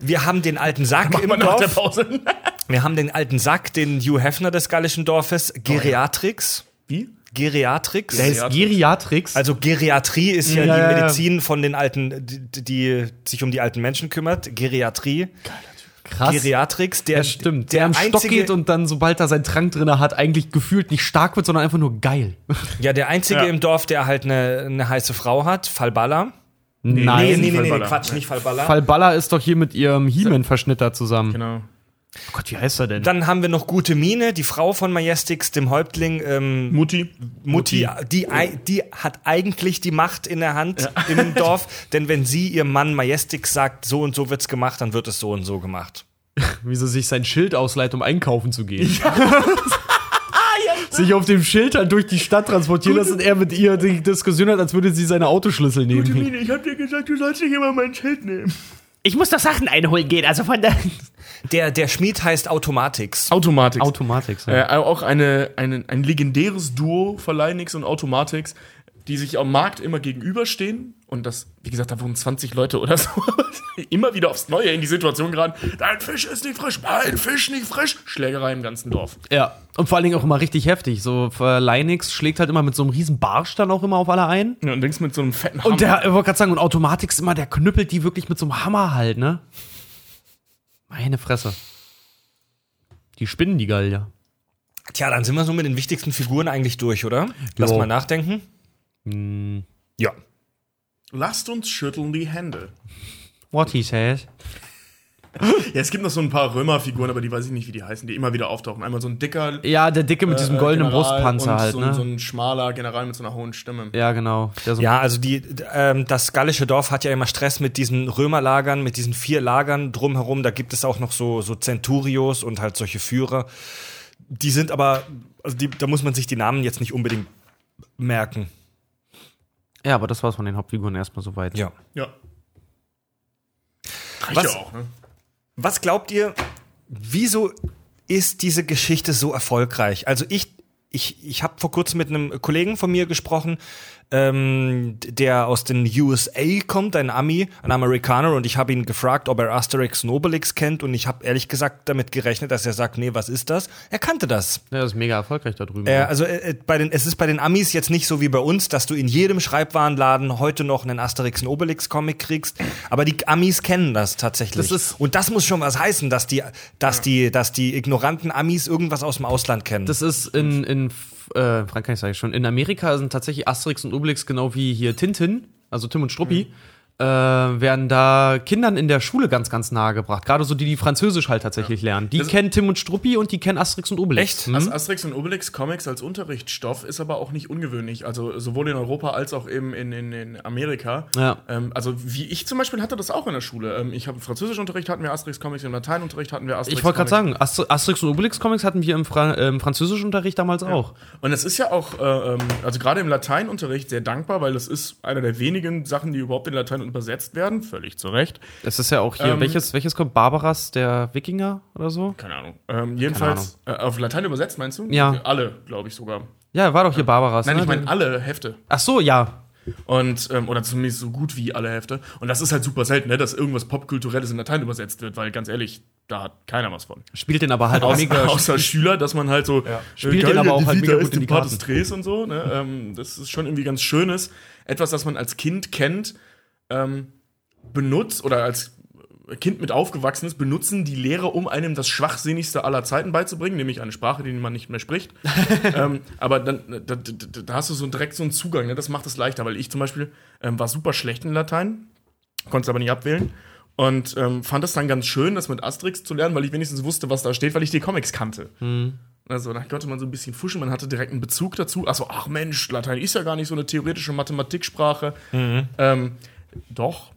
wir haben den alten Sack im Dorf. Pause. Wir haben den alten Sack, den Hugh Hefner des gallischen Dorfes, Geriatrix. Wie? Geriatrix. Der ist Geriatrix. Also Geriatrie ist ja Ja, die. Medizin von den alten, die, die sich um die alten Menschen kümmert. Geriatrie. krass. Geriatrix, der ja, stimmt. Der, der am Stock einzige, geht und dann, sobald er seinen Trank drin hat, eigentlich gefühlt nicht stark wird, sondern einfach nur geil. ja, der einzige Ja. im Dorf, der halt eine, eine heiße Frau hat, Falballa. Nein. nee, nee, nee, nee. Quatsch, nicht Falballa. Falballa ist doch hier mit ihrem He-Man-Verschnitt da zusammen. Genau. Oh Gott, wie heißt er denn? Dann haben wir noch gute Mine, die Frau von Majestix, dem Häuptling ähm, Mutti. Mutti, die, ei- die hat eigentlich die Macht in der Hand im Dorf, denn wenn sie ihrem Mann Majestix sagt, so und so wird's gemacht, dann wird es so und so gemacht. Wie sie sich sein Schild ausleiht, um einkaufen zu gehen. sich auf dem Schild halt durch die Stadt transportieren lassen und er mit ihr die Diskussion hat, als würde sie seine Autoschlüssel nehmen. Mine, ich hab dir gesagt, du sollst nicht immer mein Schild nehmen. Ich muss doch Sachen einholen gehen, also von der. Der, der Schmied heißt Automatix. Automatik. Automatik. Äh, auch eine, eine, ein legendäres Duo von Linux und Automatix, die sich am Markt immer gegenüberstehen. Und das, wie gesagt, da wurden 20 Leute oder so immer wieder aufs Neue in die Situation geraten. Dein Fisch ist nicht frisch, mein Fisch nicht frisch. Schlägerei im ganzen Dorf. Ja. Und vor allen Dingen auch immer richtig heftig. So, für Linux schlägt halt immer mit so einem riesen Barsch dann auch immer auf alle ein. Ja, und links mit so einem fetten Hammer. Und der, ich wollte gerade sagen, und Automatik ist immer, der knüppelt die wirklich mit so einem Hammer halt, ne? Meine Fresse. Die spinnen die Gallier. Tja, dann sind wir so mit den wichtigsten Figuren eigentlich durch, oder? Lass Jo. mal nachdenken. Ja. Lasst uns schütteln die Hände. What he says. Ja, es gibt noch so ein paar Römerfiguren, aber die weiß ich nicht, wie die heißen, die immer wieder auftauchen. Einmal so ein dicker Ja, der Dicke mit diesem äh, goldenen General Brustpanzer und halt, so, ne? so ein schmaler General mit so einer hohen Stimme. ja, genau. Der so Ja, also die, ähm, das gallische Dorf hat ja immer Stress mit diesen Römerlagern, mit diesen vier Lagern drumherum. Da gibt es auch noch so, so Centurios und halt solche Führer. Die sind aber, also die, da muss man sich die Namen jetzt nicht unbedingt merken. Ja, aber das war's von den Hauptfiguren erstmal soweit. Ja. Ja. Reicht Was- ja auch, ne? Was glaubt ihr, wieso ist diese Geschichte so erfolgreich? Also ich ich, ich habe vor kurzem mit einem Kollegen von mir gesprochen, ähm, der aus den USA kommt, ein Ami, ein Amerikaner, und ich habe ihn gefragt, ob er Asterix und Obelix kennt, und ich habe ehrlich gesagt damit gerechnet, dass er sagt, nee, was ist das? Er kannte das. Ja, das ist mega erfolgreich da drüben. Äh, also äh, bei den, es ist bei den Amis jetzt nicht so wie bei uns, dass du in jedem Schreibwarenladen heute noch einen Asterix und Obelix Comic kriegst, aber die Amis kennen das tatsächlich. Das ist- und das muss schon was heißen, dass die, dass die, dass die ignoranten Amis irgendwas aus dem Ausland kennen. Das ist in, in äh, Frankreich sage ich schon, in Amerika sind tatsächlich Asterix und Obelix genau wie hier Tintin, also Tim und Struppi, äh, werden da Kindern in der Schule ganz, ganz nahe gebracht. Gerade so die, die Französisch halt tatsächlich lernen. Die Das- kennen Tim und Struppi und die kennen Asterix und Obelix. Echt? Mhm. As- Asterix und Obelix Comics als Unterrichtsstoff ist aber auch nicht ungewöhnlich. Also sowohl in Europa als auch eben in, in, in Amerika. Ja. Ähm, also wie ich zum Beispiel hatte das auch in der Schule. Ähm, ich habe Französischunterricht hatten wir Asterix Comics, im Lateinunterricht hatten wir Asterix. Ich wollte gerade sagen, Aster Asterix und Obelix Comics hatten wir im, Fra äh, im Französischunterricht damals auch. Und es ist ja auch, äh, ähm, also gerade im Lateinunterricht sehr dankbar, weil es ist eine der wenigen Sachen, die überhaupt in Latein übersetzt werden. Völlig zu Recht. Das ist ja auch hier, Ähm, welches, welches kommt? Barbaras, der Wikinger oder so? Keine Ahnung. Ähm, jedenfalls, äh, auf Latein übersetzt meinst du? Ja. Alle, glaube ich sogar. Ja, war doch hier Barbaras. Nein, ne? ich meine alle Hefte. Ach so, ja. Und, ähm, oder zumindest so gut wie alle Hefte. Und das ist halt super selten, ne, dass irgendwas Popkulturelles in Latein übersetzt wird, weil ganz ehrlich, da hat keiner was von. Spielt den aber halt auch mega. außer Schüler, dass man halt so Spielt den aber auch halt mega gut in die Karten. Und so, ne? ähm, das ist schon irgendwie ganz schönes. Etwas, das man als Kind kennt, ähm, benutzt oder als Kind mit aufgewachsen ist, benutzen die Lehrer, um einem das Schwachsinnigste aller Zeiten beizubringen, nämlich eine Sprache, die man nicht mehr spricht. ähm, aber dann, da, da, da hast du so direkt so einen Zugang, ne? das macht es leichter, weil ich zum Beispiel ähm, war super schlecht in Latein, konnte es aber nicht abwählen. Und ähm, fand es dann ganz schön, das mit Asterix zu lernen, weil ich wenigstens wusste, was da steht, weil ich die Comics kannte. Also da konnte man so ein bisschen fuschen, man hatte direkt einen Bezug dazu. Achso, ach Mensch, Latein ist ja gar nicht so eine theoretische Mathematiksprache. Ähm, doch.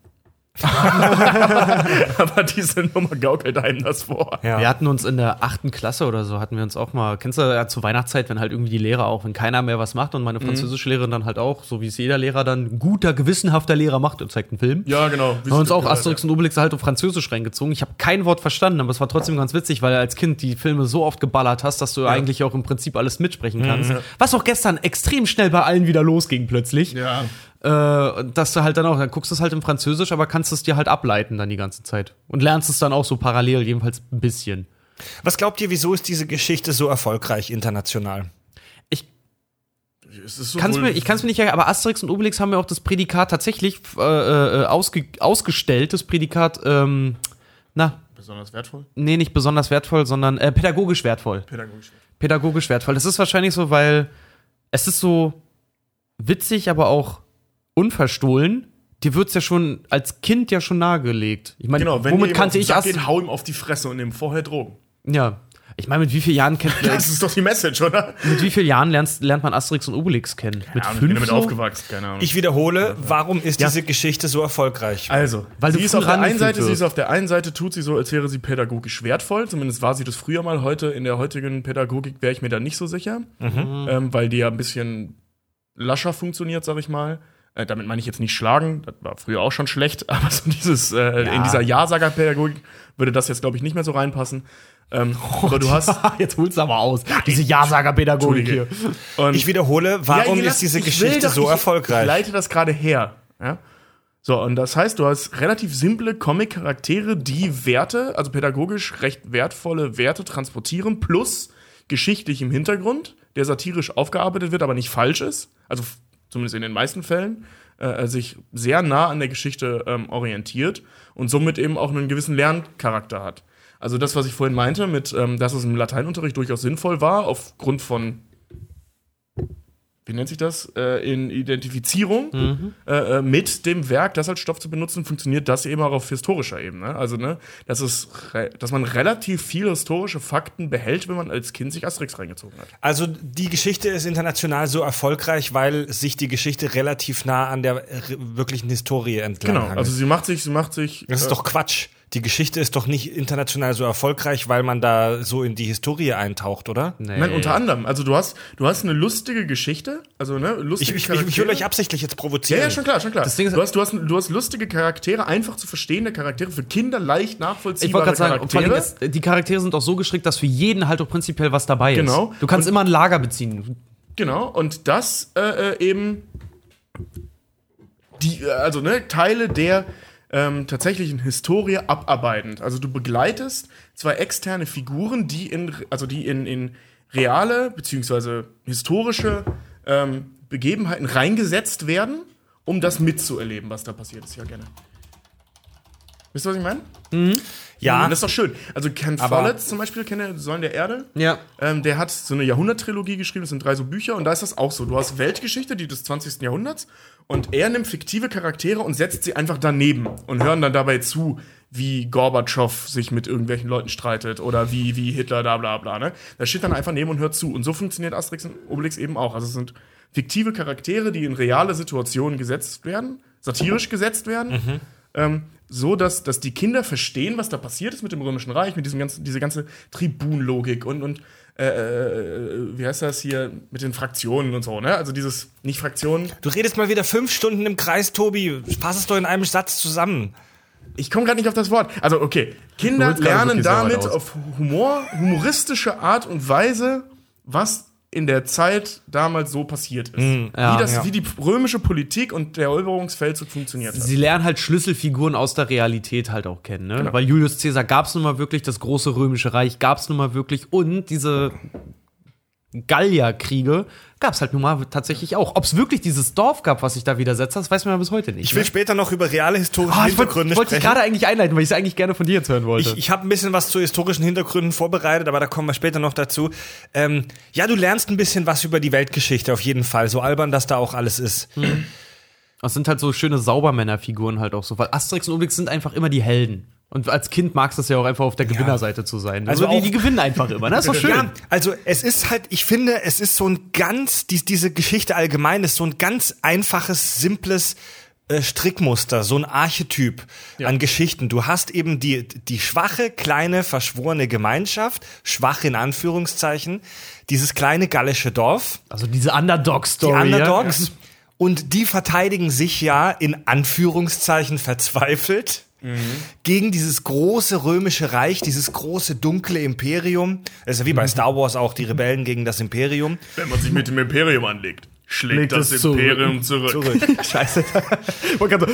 Aber diese Nummer gaukelt einem das vor. Ja. Wir hatten uns in der achten Klasse oder so, hatten wir uns auch mal, kennst du ja zur Weihnachtszeit, wenn halt irgendwie die Lehrer auch, wenn keiner mehr was macht und meine französische Lehrerin dann halt auch, so wie es jeder Lehrer dann, ein guter, gewissenhafter Lehrer macht und zeigt einen Film. Ja, genau. Wir haben uns auch Asterix und Obelix halt auf Französisch reingezogen. Ich habe kein Wort verstanden, aber es war trotzdem ganz witzig, weil du als Kind die Filme so oft geballert hast, dass du eigentlich auch im Prinzip alles mitsprechen kannst. Was auch gestern extrem schnell bei allen wieder losging plötzlich. Ja. Äh, dass du halt dann auch, dann guckst du es halt im Französisch, aber kannst es dir halt ableiten dann die ganze Zeit. Und lernst es dann auch so parallel, jedenfalls ein bisschen. Was glaubt ihr, wieso ist diese Geschichte so erfolgreich international? Ich Es ist kann's mir, ich kann es mir nicht erklären, aber Asterix und Obelix haben ja auch das Prädikat tatsächlich äh, äh, ausge, ausgestellt, das Prädikat, ähm, na, besonders wertvoll. nee, nicht besonders wertvoll, sondern äh, pädagogisch wertvoll. Pädagogisch. Pädagogisch wertvoll. Das ist wahrscheinlich so, weil es ist so witzig, aber auch unverstohlen. Dir wird's ja schon als Kind ja schon nahegelegt. Ich meine, Genau, wenn womit kannte ich Asterix? Asterix? Hau ihm auf die Fresse und nimm vorher Drogen. Ja. Ich meine, mit wie vielen Jahren kennt Das ist doch die Message, oder? mit wie vielen Jahren lernst, lernt man Asterix und Obelix kennen? Mit Ja, ich bin fünf damit so? aufgewachsen, keine Ahnung. Ich wiederhole, warum ist diese Geschichte so erfolgreich? Also, Weil du sie ist auf der einen Seite, sie wirst. ist auf der einen Seite tut sie so, als wäre sie pädagogisch wertvoll. Zumindest war sie das früher mal. Heute in der heutigen Pädagogik wäre ich mir da nicht so sicher, ähm, weil die ja ein bisschen lascher funktioniert, sag ich mal. Äh, damit meine ich jetzt nicht schlagen, das war früher auch schon schlecht, aber so dieses äh, in dieser Ja-Sager-Pädagogik würde das jetzt glaube ich nicht mehr so reinpassen. Ähm, aber du hast Jetzt holst du aber aus. Diese Ja-Sager-Pädagogik hier. Und Ich wiederhole, warum Ja, ist diese Geschichte doch- so ich, erfolgreich? Ich leite das gerade her. Ja? So, und das heißt, du hast relativ simple Comic-Charaktere, die Werte, also pädagogisch recht wertvolle Werte transportieren, plus geschichtlich im Hintergrund, der satirisch aufgearbeitet wird, aber nicht falsch ist. Also zumindest in den meisten Fällen. Äh, sich sehr nah an der Geschichte ähm, orientiert und somit eben auch einen gewissen Lerncharakter hat. Also das, was ich vorhin meinte, mit, ähm, dass es im Lateinunterricht durchaus sinnvoll war, aufgrund von wie nennt sich das, äh, in Identifizierung äh, äh, mit dem Werk, das als Stoff zu benutzen, funktioniert das eben auch auf historischer Ebene. Also, ne, dass, es dass man relativ viele historische Fakten behält, wenn man als Kind sich Asterix reingezogen hat. Also die Geschichte ist international so erfolgreich, weil sich die Geschichte relativ nah an der wirklichen Historie entlang Genau, hangelt. also sie macht sich, sie macht sich. das ist äh, doch Quatsch. Die Geschichte ist doch nicht international so erfolgreich, weil man da so in die Historie eintaucht, oder? Nee. Nein, unter anderem. Also du hast, du hast eine lustige Geschichte, also ne, lustige ich, ich, ich, ich will euch absichtlich jetzt provozieren. Ja, ja, schon klar, schon klar. du, hast, du, hast, du hast lustige Charaktere, einfach zu verstehende Charaktere, für Kinder leicht nachvollziehbare ich gerade sagen, Charaktere. die Charaktere sind auch so gestrickt, dass für jeden halt auch prinzipiell was dabei genau. ist. Du kannst und, immer ein Lager beziehen. Genau, und das äh, äh eben die, äh, also ne, Teile der ähm, tatsächlichen Historie abarbeitend. Also du begleitest zwei externe Figuren, die in, also die in, in reale beziehungsweise historische ähm, Begebenheiten reingesetzt werden, um das mitzuerleben, was da passiert ist. Ja, gerne. Wisst ihr, was ich meine? Mhm. Ja. Und das ist doch schön. Also Ken Follett zum Beispiel, kenne Säulen der Erde. Ja. Ähm, der hat so eine Jahrhunderttrilogie geschrieben, das sind drei so Bücher und da ist das auch so. Du hast Weltgeschichte, die des 20. Jahrhunderts und er nimmt fiktive Charaktere und setzt sie einfach daneben und hören dann dabei zu, wie Gorbatschow sich mit irgendwelchen Leuten streitet oder wie, wie Hitler, da bla bla. Ne? Da steht dann einfach neben und hört zu. Und so funktioniert Asterix und Obelix eben auch. Also es sind fiktive Charaktere, die in reale Situationen gesetzt werden, satirisch gesetzt werden. Mhm. Ähm, so dass, dass die Kinder verstehen, was da passiert ist mit dem Römischen Reich, mit diesem ganzen, diese ganze Tribunlogik und, und äh, äh, wie heißt das hier, mit den Fraktionen und so, ne? Also dieses, nicht Fraktionen. Du redest mal wieder fünf Stunden im Kreis, Tobi. Fass es doch in einem Satz zusammen. Ich komme gerade nicht auf das Wort. Also, okay. Kinder lernen damit auf Humor, humoristische Art und Weise, was in der Zeit damals so passiert ist. Mm, ja, wie, das, ja. wie die römische Politik und der Eroberungsfeldzug funktioniert hat. Sie lernen halt Schlüsselfiguren aus der Realität halt auch kennen, ne? Genau. Weil Julius Caesar gab es nun mal wirklich, das große römische Reich gab es nun mal wirklich und diese Gallierkriege gab es halt nun mal tatsächlich auch. Ob es wirklich dieses Dorf gab, was sich da widersetzt hat, das weiß man ja bis heute nicht. Ich will ne? später noch über reale historische oh, Hintergründe wollt, sprechen. Wollte ich gerade eigentlich einleiten, weil ich es eigentlich gerne von dir jetzt hören wollte. Ich, ich habe ein bisschen was zu historischen Hintergründen vorbereitet, aber da kommen wir später noch dazu. Ähm, ja, du lernst ein bisschen was über die Weltgeschichte auf jeden Fall. So albern, dass da auch alles ist. Hm. Das sind halt so schöne Saubermännerfiguren halt auch so, weil Asterix und Obelix sind einfach immer die Helden. Und als Kind magst du es ja auch einfach auf der Gewinnerseite zu sein. Also, also die, die, gewinnen einfach immer. Das ist doch schön. Ja, also es ist halt, ich finde, es ist so ein ganz, die, diese Geschichte allgemein ist so ein ganz einfaches, simples äh, Strickmuster, so ein Archetyp ja. an Geschichten. Du hast eben die, die schwache, kleine, verschworene Gemeinschaft, schwach in Anführungszeichen, dieses kleine gallische Dorf. Also diese Underdog-Story. Die Underdogs. Ja. Und die verteidigen sich ja in Anführungszeichen verzweifelt Mhm. gegen dieses große römische Reich, dieses große dunkle Imperium. Das ist ja wie bei Star Wars auch die Rebellen gegen das Imperium. Wenn man sich mit dem Imperium anlegt schlägt das Imperium zurück. zurück. Scheiße.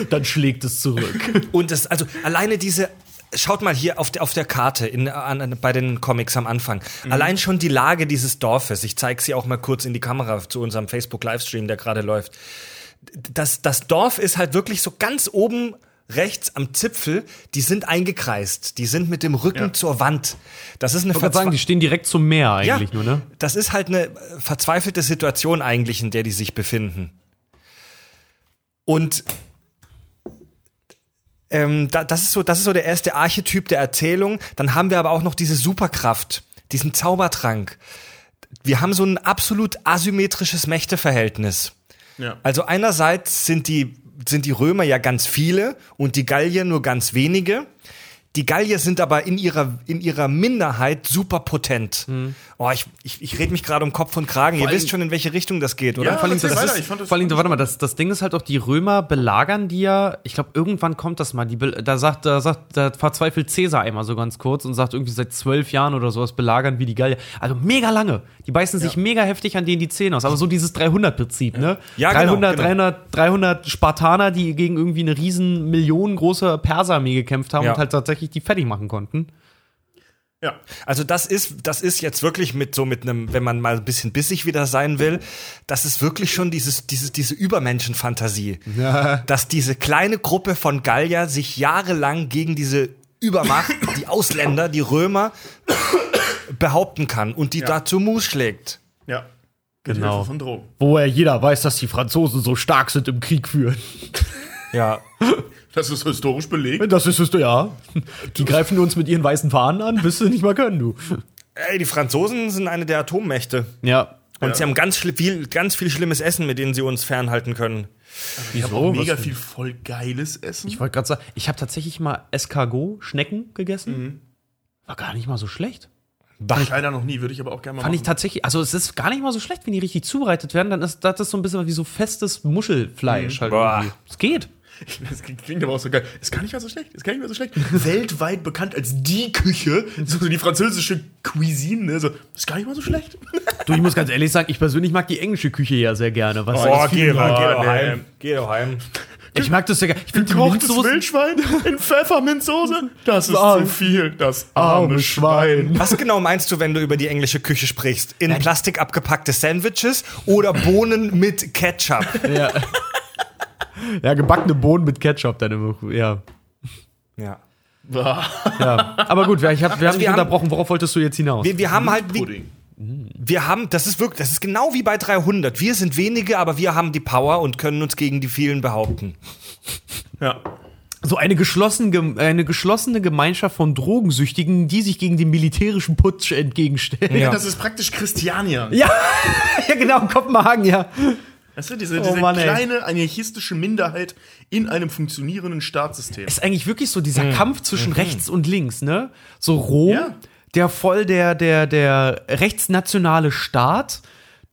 Dann schlägt es zurück. Und das, also alleine diese Schaut mal hier auf der, auf der Karte in, an, bei den Comics am Anfang. Mhm. Allein schon die Lage dieses Dorfes. Ich zeige sie auch mal kurz in die Kamera zu unserem Facebook-Livestream, der gerade läuft. Das, das Dorf ist halt wirklich so ganz oben rechts am Zipfel, die sind eingekreist. Die sind mit dem Rücken ja. zur Wand. Das ist eine ich sagen, die stehen direkt zum Meer eigentlich ja, nur, ne? Das ist halt eine verzweifelte Situation eigentlich, in der die sich befinden. Und ähm, da, das ist so, das ist so der erste Archetyp der Erzählung. Dann haben wir aber auch noch diese Superkraft, diesen Zaubertrank. Wir haben so ein absolut asymmetrisches Mächteverhältnis. Ja. Also einerseits sind die sind die Römer ja ganz viele und die Gallier nur ganz wenige. Die Gallier sind aber in ihrer, in ihrer Minderheit super potent. Mhm. Oh, ich, ich, ich rede mich gerade um Kopf und Kragen. Vor Ihr wisst schon, in welche Richtung das geht, oder? Ja, vor allem, das, das ist, vor allem warte mal, das, das Ding ist halt auch, die Römer belagern die ja, ich glaube, irgendwann kommt das mal, die, da sagt, da sagt, da verzweifelt Cäsar einmal so ganz kurz und sagt irgendwie seit zwölf Jahren oder sowas belagern wie die Gallier. Also mega lange. Die beißen sich ja. mega heftig an denen die Zähne aus. Aber so dieses 300-Prinzip, ne? Ja, 300, genau, genau. 300, 300 Spartaner, die gegen irgendwie eine riesen millionengroße Perserarmee gekämpft haben ja. und halt tatsächlich tatsächlich die fertig machen konnten. Ja. Also das ist, das ist jetzt wirklich mit so mit einem, wenn man mal ein bisschen bissig wieder sein will, das ist wirklich schon dieses, dieses, diese Übermenschenfantasie. Ja. Dass diese kleine Gruppe von Gallier sich jahrelang gegen diese Übermacht, die Ausländer, die Römer, behaupten kann und die ja. da zu Mus schlägt. Ja. Genau. Wo ja jeder weiß, dass die Franzosen so stark sind im Krieg führen. Ja. Das ist historisch belegt. Das ist, ja. Die greifen uns mit ihren weißen Fahnen an, bis sie nicht mehr können, du. Ey, die Franzosen sind eine der Atommächte. Ja. Und ja. sie haben ganz viel, ganz viel schlimmes Essen, mit denen sie uns fernhalten können. Ich habe auch mega viel voll geiles Essen. Ich wollte gerade sagen, ich habe tatsächlich mal Escargot, Schnecken gegessen. War gar nicht mal so schlecht. Fand ich leider noch nie, würde ich aber auch gerne mal Fand ich machen. tatsächlich, also es ist gar nicht mal so schlecht, wenn die richtig zubereitet werden, dann ist das ist so ein bisschen wie so festes Muschelfleisch halt Boah. irgendwie. Es geht. Das klingt aber auch so geil. Ist gar nicht mal so schlecht. Ist gar nicht mal so schlecht. Weltweit bekannt als die Küche, so die französische Cuisine. Ne? So, ist gar nicht mal so schlecht. Du, ich muss ganz ehrlich sagen, ich persönlich mag die englische Küche ja sehr gerne. Was Boah, das geh, mal, geh Oh, doch nee. heim. Geh doch heim. ich mag das sehr gerne. Ich finde Gekochtes Wildschwein in Pfefferminzsoße. Das ist zu viel. Das arme Schwein. Was genau meinst du, wenn du über die englische Küche sprichst? In Plastik abgepackte Sandwiches oder Bohnen mit Ketchup? Ja. ja, gebackene Bohnen mit Ketchup dann immer. Ja. Ja. ja. Aber gut, wir, ich hab, wir haben dich haben- unterbrochen. Worauf wolltest du jetzt hinaus? Wir, wir haben halt, wie, wir haben, das ist wirklich, das ist genau wie bei 300. Wir sind wenige, aber wir haben die Power und können uns gegen die vielen behaupten. Ja. So eine, geschlossen, gem- eine geschlossene Gemeinschaft von Drogensüchtigen, die sich gegen den militärischen Putsch entgegenstellen. Ja. Das ist praktisch Christiania. Ja, ja genau, Kopenhagen, ja. Weißt du, diese, Oh diese Mann, ey. kleine anarchistische Minderheit in einem funktionierenden Staatssystem. Ist eigentlich wirklich so dieser Kampf zwischen rechts und links, ne? So Rom, Ja. der voll der, der, der rechtsnationale Staat,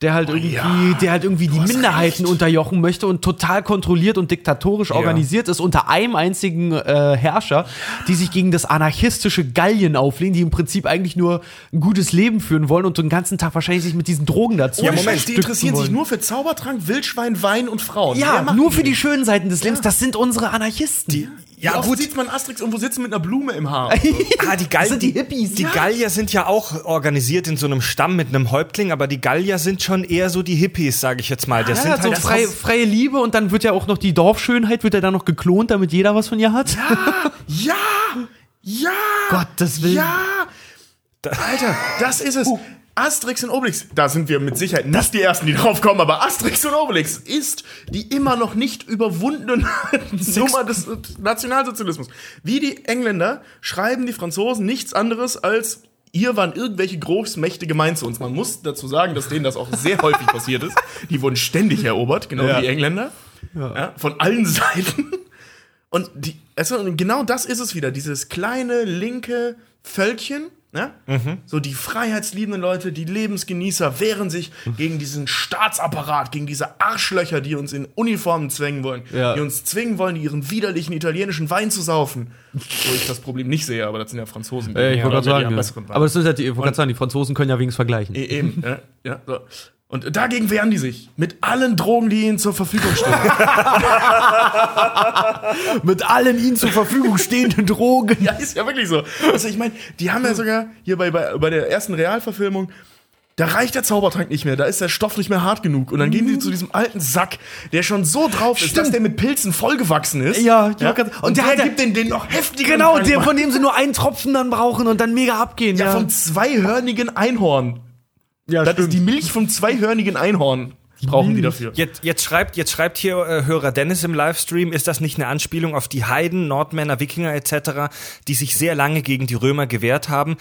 der halt irgendwie, ja. der halt irgendwie die Minderheiten recht. unterjochen möchte und total kontrolliert und diktatorisch organisiert ist unter einem einzigen äh, Herrscher, die sich gegen das anarchistische Gallien auflehnen, die im Prinzip eigentlich nur ein gutes Leben führen wollen und den ganzen Tag wahrscheinlich sich mit diesen Drogen dazu Ja, Moment, die interessieren sich wollen. nur für Zaubertrank, Wildschwein, Wein und Frauen. Ja, nur die für die schönen Seiten des Lebens. Das sind unsere Anarchisten. Ja, Ja, oft gut. sieht man Asterix irgendwo sitzen mit einer Blume im Haar. Ah, die Gallier, sind die Hippies, Die ja. Gallier sind ja auch organisiert in so einem Stamm mit einem Häuptling, aber die Gallier sind schon eher so die Hippies, sage ich jetzt mal. Das Ja, sind hat so halt freie, Liebe und dann wird ja auch noch die Dorfschönheit, wird ja dann noch geklont, damit jeder was von ihr hat. Ja! Ja! Gottes Willen. Ja! Alter, das ist es. Asterix und Obelix, da sind wir mit Sicherheit nicht die Ersten, die drauf kommen, aber Asterix und Obelix ist die immer noch nicht überwundene Nummer des Nationalsozialismus. Wie die Engländer schreiben die Franzosen nichts anderes als Ihr waren irgendwelche Großmächte gemeint zu uns. Man muss dazu sagen, dass denen das auch sehr häufig passiert ist. Die wurden ständig erobert, genau wie die Engländer. Ja, von allen Seiten. Und die, also und genau das ist es wieder, dieses kleine linke Völkchen, ne? so die freiheitsliebenden Leute, die Lebensgenießer wehren sich gegen diesen Staatsapparat, gegen diese Arschlöcher, die uns in Uniformen zwängen wollen, Ja. die uns zwingen wollen, ihren widerlichen italienischen Wein zu saufen. Wo ich das Problem nicht sehe, aber das sind ja Franzosen. Äh, ich die wollte gerade sagen, ja ja. aber das ist ja die, ich sagen, die Franzosen können ja wenigstens vergleichen. E- Eben, ja, ja, so. Und dagegen wehren die sich. Mit allen Drogen, die ihnen zur Verfügung stehen. Mit allen ihnen zur Verfügung stehenden Drogen. Ja, ist ja wirklich so. Also ich meine, die haben ja sogar hier bei, bei, bei der ersten Realverfilmung, da reicht der Zaubertrank nicht mehr, da ist der Stoff nicht mehr hart genug. Und dann gehen die zu diesem alten Sack, der schon so drauf ist, dass der mit Pilzen vollgewachsen ist. Ja, grad- Und, und der der, hat ja- gibt den, den noch heftigen Genau, der, von dem sie nur einen Tropfen dann brauchen und dann mega abgehen. ja, vom zweihörnigen Einhorn. Ja Das ist die Milch vom zweihörnigen Einhorn. Brauchen die dafür. Jetzt, jetzt, schreibt, jetzt schreibt hier äh, Hörer Dennis im Livestream, ist das nicht eine Anspielung auf die Heiden, Nordmänner, Wikinger etc., die sich sehr lange gegen die Römer gewehrt haben?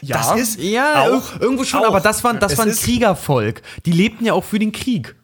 Ja. Das ist Ja, auch, ir- irgendwo schon, auch. aber das waren, das waren Kriegervolk. Die lebten ja auch für den Krieg.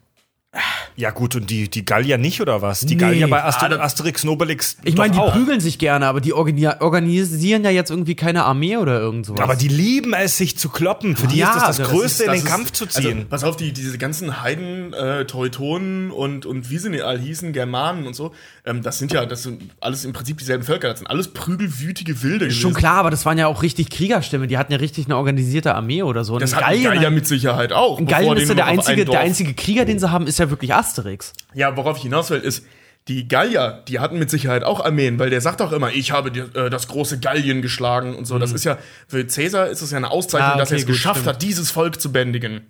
Ja gut, und die, die Gallier nicht, oder was? Die Nee. Gallier bei Aster Ah, Asterix Nobelix Ich meine, die auch. prügeln sich gerne, aber die organi- organisieren ja jetzt irgendwie keine Armee oder irgend sowas. Aber die lieben es, sich zu kloppen. Für die Ja, ist das das das Größte, ist- in das den ist- Kampf zu Also, ziehen. pass auf, die, diese ganzen Heiden, äh, Teutonen und, und wie sie nicht all hießen, Germanen und so, ähm, das sind ja, das sind alles im Prinzip dieselben Völker, das sind alles prügelwütige Wilde. Schon gewesen. klar, aber das waren ja auch richtig Kriegerstämme. Die hatten ja richtig eine organisierte Armee oder so. Und Das in hat Gallien, Gallier mit Sicherheit auch. in Gallien ist ja der einzige, der einzige Krieger, den sie haben, ist ja wirklich Asterix. Ja, worauf ich hinaus will, ist, die Gallier, die hatten mit Sicherheit auch Armeen, weil der sagt auch immer, ich habe die, äh, das große Gallien geschlagen und so. Das ist ja, für Cäsar ist es ja eine Auszeichnung, Ah, dass er okay, es gut, geschafft stimmt. hat, dieses Volk zu bändigen.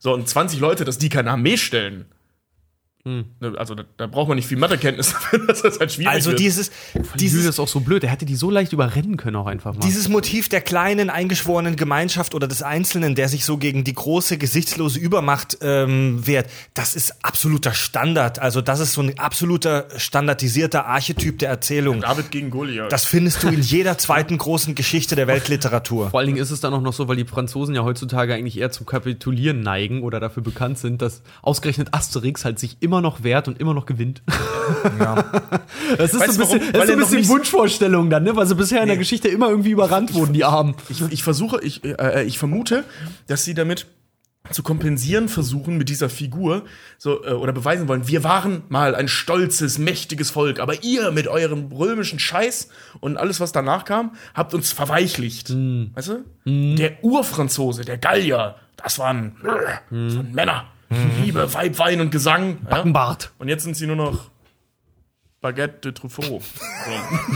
So, und 20 Leute, dass die keine Armee stellen. Hm. Ne, Also, da, da braucht man nicht viel Mathekenntnis dafür, dass das halt schwierig Also wird. dieses, Dieses dieses, ist auch so blöd. Der hätte die so leicht überrennen können auch einfach mal. dieses Motiv der kleinen eingeschworenen Gemeinschaft oder des Einzelnen, der sich so gegen die große gesichtslose Übermacht ähm, wehrt, das ist absoluter Standard. Also das ist so ein absoluter standardisierter Archetyp der Erzählung. David gegen Goliath. Das findest du in jeder zweiten großen Geschichte der Weltliteratur. Vor allen Dingen ist es dann auch noch so, weil die Franzosen ja heutzutage eigentlich eher zum Kapitulieren neigen oder dafür bekannt sind, dass ausgerechnet Asterix halt sich immer immer noch wehrt und immer noch gewinnt. Ja. Das ist Weißt so ein warum? bisschen, das ist ein bisschen Wunschvorstellung dann, ne? Weil sie bisher in der Geschichte immer irgendwie überrannt wurden, die Armen. Ich, ich versuche, ich, äh, ich vermute, dass sie damit zu kompensieren versuchen mit dieser Figur so äh, oder beweisen wollen, wir waren mal ein stolzes, mächtiges Volk, aber ihr mit eurem römischen Scheiß und alles, was danach kam, habt uns verweichlicht. Weißt du? Der Urfranzose, der Gallier, das waren, das waren Männer. Liebe, Weib, Wein und Gesang. Ja? Bart. Und jetzt sind sie nur noch Baguette de Truffaut.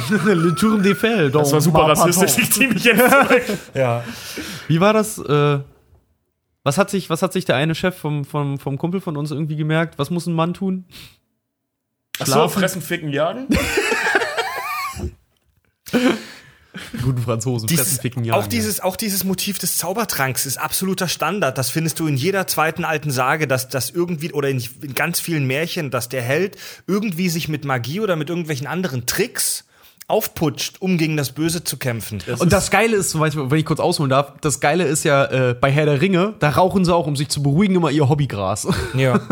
So. Le Tour des Fell. Das war super rassistisch, ich ziehe mich jetzt zurück. ja. Wie war das? Äh, was, hat sich, was hat sich der eine Chef vom, vom, vom Kumpel von uns irgendwie gemerkt? Was muss ein Mann tun? Ach so, Schlafen. fressen, ficken, jagen? Guten Franzosen, Dieses, auch, dieses, auch dieses Motiv des Zaubertranks ist absoluter Standard. Das findest du in jeder zweiten alten Sage, dass das irgendwie, oder in, in ganz vielen Märchen, dass der Held irgendwie sich mit Magie oder mit irgendwelchen anderen Tricks aufputscht, um gegen das Böse zu kämpfen. Und das Geile ist, zum Beispiel, wenn ich kurz ausholen darf, das Geile ist ja äh, bei Herr der Ringe, da rauchen sie auch, um sich zu beruhigen, immer ihr Hobbygras. ja.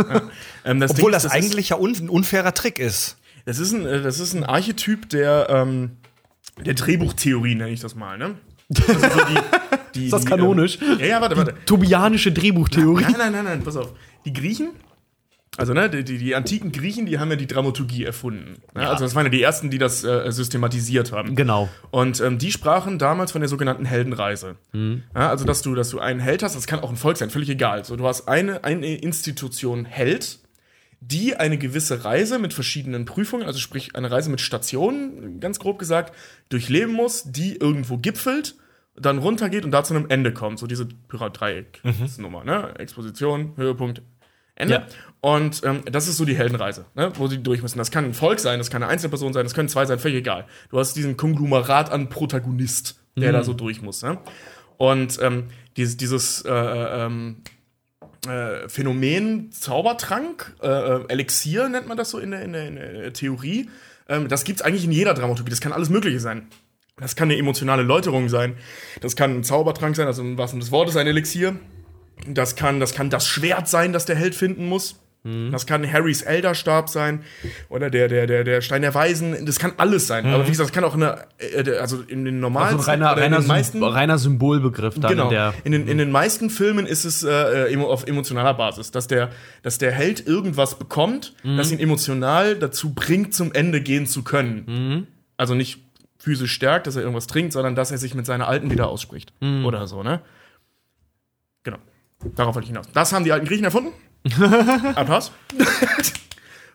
Ähm, das Obwohl Ding das, ist, eigentlich ja un, ein unfairer Trick ist. Das ist ein, äh, das ist ein Archetyp der, ähm, der Drehbuchtheorie, nenne ich das mal, ne? Also so die, die, Ist das die, kanonisch? Ähm, ja, ja, warte, warte. Tobianische Drehbuchtheorie. Nein, nein, nein, nein, pass auf. Die Griechen, also ne, die, die, die antiken Griechen, die haben ja die Dramaturgie erfunden. Ne? Also das waren ja die ersten, die das äh, systematisiert haben. Genau. Und ähm, die sprachen damals von der sogenannten Heldenreise. Ja, also, dass du, dass du einen Held hast, das kann auch ein Volk sein, völlig egal. So, du hast eine, eine Institution Held, die eine gewisse Reise mit verschiedenen Prüfungen, also sprich eine Reise mit Stationen, ganz grob gesagt, durchleben muss, die irgendwo gipfelt, dann runtergeht und da zu einem Ende kommt. So diese Pyramid-Dreieck-Nummer, ne? Exposition, Höhepunkt, Ende. Ja. Und ähm, das ist so die Heldenreise, ne? wo sie durch müssen. Das kann ein Volk sein, das kann eine Einzelperson sein, das können zwei sein, völlig egal. Du hast diesen Konglomerat an Protagonist, der da so durch muss. Ne? Und ähm, dieses, dieses äh, ähm, äh, Phänomen Zaubertrank, äh, äh, Elixier nennt man das so in der, in der, in der Theorie, ähm, das gibt's eigentlich in jeder Dramaturgie. Das kann alles Mögliche sein. Das kann eine emotionale Läuterung sein. Das kann ein Zaubertrank sein, also im Sinne des Wortes ein Elixier. Das kann, das kann das Schwert sein, das der Held finden muss. Das kann Harrys Elderstab sein oder der, der, der, der Stein der Weisen. Das kann alles sein. Aber wie gesagt, das kann auch eine, äh, also in den normalen Also ein reiner, reiner, den meisten, reiner Symbolbegriff dann genau. in der. in, den, in den meisten Filmen ist es äh, emo- auf emotionaler Basis, dass der, dass der Held irgendwas bekommt, das ihn emotional dazu bringt, zum Ende gehen zu können. Also nicht physisch stärkt, dass er irgendwas trinkt, sondern dass er sich mit seiner Alten wieder ausspricht. Oder so, ne? Genau. Darauf wollte ich hinaus. Das haben die alten Griechen erfunden. Applaus.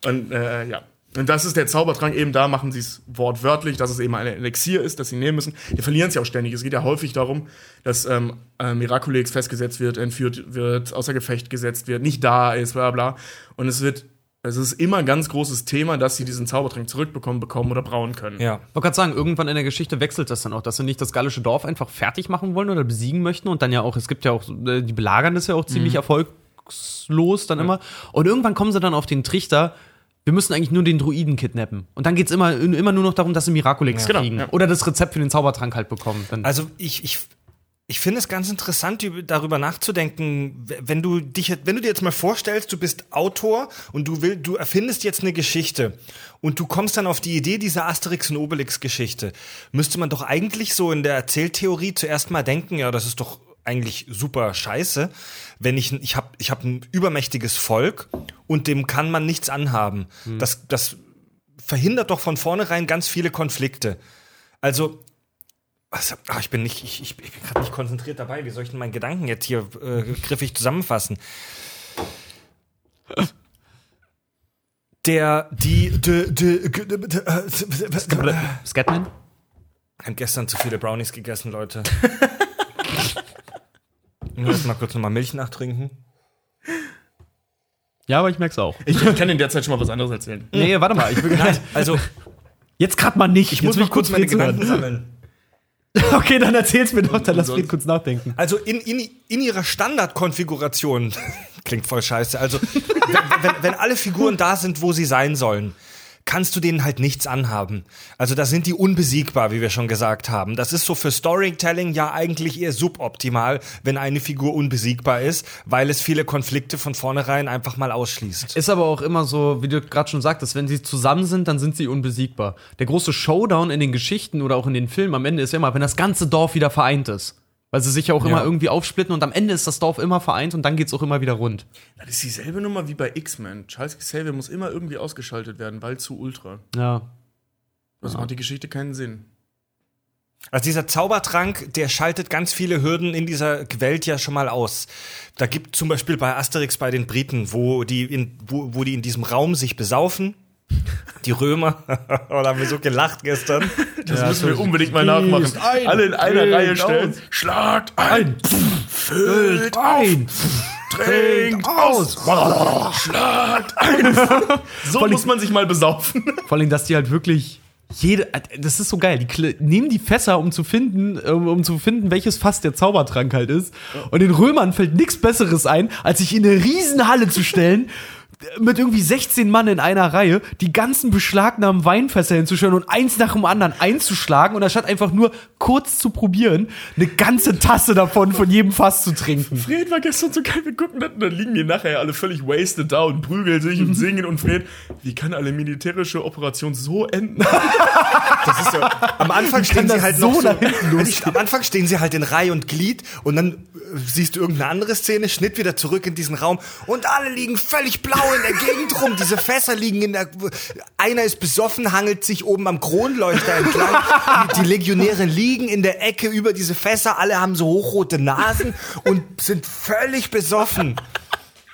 Und äh, ja. Und das ist der Zaubertrank eben, da machen sie es wortwörtlich, dass es eben ein Elixier ist, das sie nehmen müssen. Die verlieren es ja auch ständig. Es geht ja häufig darum, dass ähm, äh, Miraculex festgesetzt wird, entführt wird, außer Gefecht gesetzt wird, nicht da ist, bla bla. Und es wird, es ist immer ein ganz großes Thema, dass sie diesen Zaubertrank zurückbekommen, bekommen oder brauen können. Ja. Ich wollte gerade sagen, irgendwann in der Geschichte wechselt das dann auch, dass sie nicht das gallische Dorf einfach fertig machen wollen oder besiegen möchten und dann ja auch, es gibt ja auch, äh, die belagern das ja auch ziemlich erfolgslos dann immer. Und irgendwann kommen sie dann auf den Trichter, wir müssen eigentlich nur den Druiden kidnappen. Und dann geht's immer, immer nur noch darum, dass sie Miraculix Genau, kriegen. ja. Oder das Rezept für den Zaubertrank halt bekommen. Dann Also ich, ich, ich finde es ganz interessant, über- darüber nachzudenken, wenn du dich, wenn du dir jetzt mal vorstellst, du bist Autor und du will, du erfindest jetzt eine Geschichte und du kommst dann auf die Idee dieser Asterix und Obelix Geschichte, müsste man doch eigentlich so in der Erzähltheorie zuerst mal denken, ja, das ist doch eigentlich super scheiße, wenn ich ich habe ich habe ein übermächtiges Volk und dem kann man nichts anhaben. Das das verhindert doch von vornherein ganz viele Konflikte. Also was, ach, ich bin nicht, ich, ich, ich bin gerade nicht konzentriert dabei. Wie soll ich denn meinen Gedanken jetzt hier äh, griffig zusammenfassen? Der, die, de, de, de, de, äh, Scatman? Ich habe gestern zu viele Brownies gegessen, Leute. Ich muss mal kurz nochmal Milch nachtrinken. Ja, aber ich merk's auch. Ich, ich kann in der Zeit schon mal was anderes erzählen. Nee, warte mal. Ich will, Nein, also jetzt gerade mal nicht. ich muss noch kurz meine Gedanken sammeln. Okay, dann erzähl's mir doch, dann lass Fred kurz nachdenken. Also in, in, in ihrer Standardkonfiguration, klingt voll scheiße, also wenn, wenn, wenn alle Figuren da sind, wo sie sein sollen, kannst du denen halt nichts anhaben. Also da sind die unbesiegbar, wie wir schon gesagt haben. Das ist so für Storytelling ja eigentlich eher suboptimal, wenn eine Figur unbesiegbar ist, weil es viele Konflikte von vornherein einfach mal ausschließt. Ist aber auch immer so, wie du gerade schon sagtest, wenn sie zusammen sind, dann sind sie unbesiegbar. Der große Showdown in den Geschichten oder auch in den Filmen am Ende ist ja immer, wenn das ganze Dorf wieder vereint ist. Weil sie sich ja auch immer irgendwie aufsplitten und am Ende ist das Dorf immer vereint und dann geht's auch immer wieder rund. Das ist dieselbe Nummer wie bei X-Men. Charles Xavier muss immer irgendwie ausgeschaltet werden, weil zu ultra. Ja. Also macht die Geschichte keinen Sinn. Also dieser Zaubertrank, der schaltet ganz viele Hürden in dieser Welt ja schon mal aus. Da gibt zum Beispiel bei Asterix bei den Briten, wo die in, wo, wo die in diesem Raum sich besaufen. Die Römer, oh, da haben wir so gelacht gestern. Das müssen wir unbedingt mal nachmachen. ein, Alle in einer Reihe stellen. aus. Schlagt ein, füllt Ein! trinkt aus, schlagt ein. So muss man sich mal besaufen. Vor allem, dass die halt wirklich jede, das ist so geil. Die nehmen die Fässer, um zu finden, um, um zu finden, welches Fass der Zaubertrank halt ist. Und den Römern fällt nichts Besseres ein, als sich in eine Riesenhalle zu stellen. Mit irgendwie 16 Mann in einer Reihe, die ganzen beschlagnahmten Weinfässer hinzustellen und eins nach dem anderen einzuschlagen und anstatt einfach nur kurz zu probieren, eine ganze Tasse davon von jedem Fass zu trinken. Fred war gestern so geil, wir gucken das und dann liegen die nachher alle völlig wasted da und prügeln sich und singen und Fred, wie kann eine militärische Operation so enden? Das ist ja, am Anfang stehen sie halt so noch so, nach hinten Wenn ich, am Anfang stehen sie halt in Reihe und Glied und dann äh, siehst du irgendeine andere Szene, Schnitt wieder zurück in diesen Raum und alle liegen völlig blau in der Gegend rum. Diese Fässer liegen in der, einer ist besoffen, hangelt sich oben am Kronleuchter entlang. Die, die Legionäre liegen in der Ecke über diese Fässer, alle haben so hochrote Nasen und sind völlig besoffen.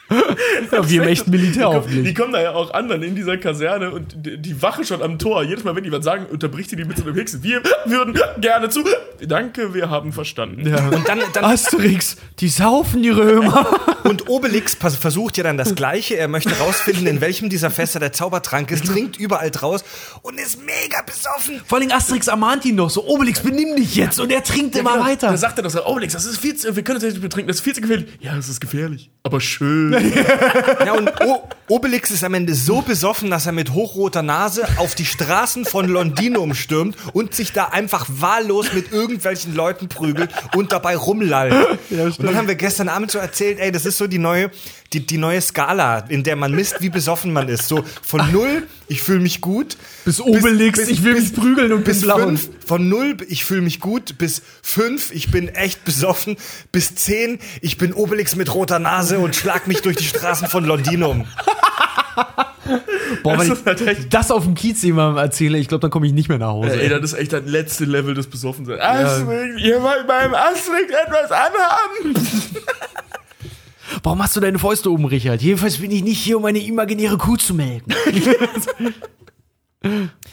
Ja, wir echt Militär Die aufgelegt. kommen da ja auch an dann in dieser Kaserne und die, die Wache schon am Tor. Jedes Mal, wenn die was sagen, unterbricht sie die mit so einem Hexen. Wir würden gerne zu. Danke, wir haben verstanden. Und dann, dann Asterix, die saufen die Römer. Und Obelix versucht ja dann das Gleiche. Er möchte rausfinden, in welchem dieser Fässer der Zaubertrank ist, trinkt überall draus und ist mega besoffen. Vor allem Asterix ermahnt ihn noch so, Obelix, benimm dich jetzt. Und er trinkt immer weiter. Da sagt er doch so, Obelix, das ist viel zu, wir können das nicht betrinken, das ist viel zu gefährlich. Ja, das ist gefährlich, aber schön. Ja, und o Obelix ist am Ende so besoffen, dass er mit hochroter Nase auf die Straßen von Londinum stürmt und sich da einfach wahllos mit irgendwelchen Leuten prügelt und dabei rumlallt. und dann haben wir gestern Abend so erzählt, ey, das ist so die neue, die, die neue Skala, in der man misst, wie besoffen man ist. So von null, ich fühle mich gut. Bis Obelix, ich will mich prügeln und bis fünf, von null, ich fühle mich gut, bis fünf, ich bin echt besoffen, bis zehn, ich bin Obelix mit roter Nase und schlag mich durch die Straßen von Londinum. Boah, wenn Das halt ich echt- das auf dem Kiez jemandem erzähle, ich glaube, dann komme ich nicht mehr nach Hause. Ey, das ist echt das letzte Level des Besoffenseins. Asterix, ihr wollt beim Asterix etwas anhaben. Warum hast du deine Fäuste oben, Richard? Jedenfalls bin ich nicht hier, um eine imaginäre Kuh zu melken.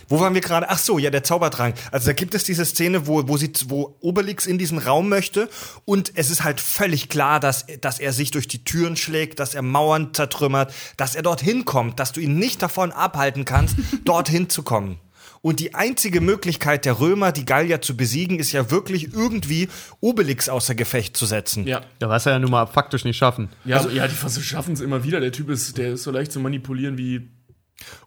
Wo waren wir gerade? Ach so, ja, der Zaubertrank. Also da gibt es diese Szene, wo, wo, sie, wo Obelix in diesen Raum möchte und es ist halt völlig klar, dass, dass er sich durch die Türen schlägt, dass er Mauern zertrümmert, dass er dorthin kommt, dass du ihn nicht davon abhalten kannst, dorthin zu kommen. Und die einzige Möglichkeit der Römer, die Gallier zu besiegen, ist ja wirklich irgendwie Obelix außer Gefecht zu setzen. Ja. Ja, was er ja nun mal faktisch nicht schaffen. Ja, also, ja, die schaffen es immer wieder. Der Typ ist, der ist so leicht zu manipulieren wie.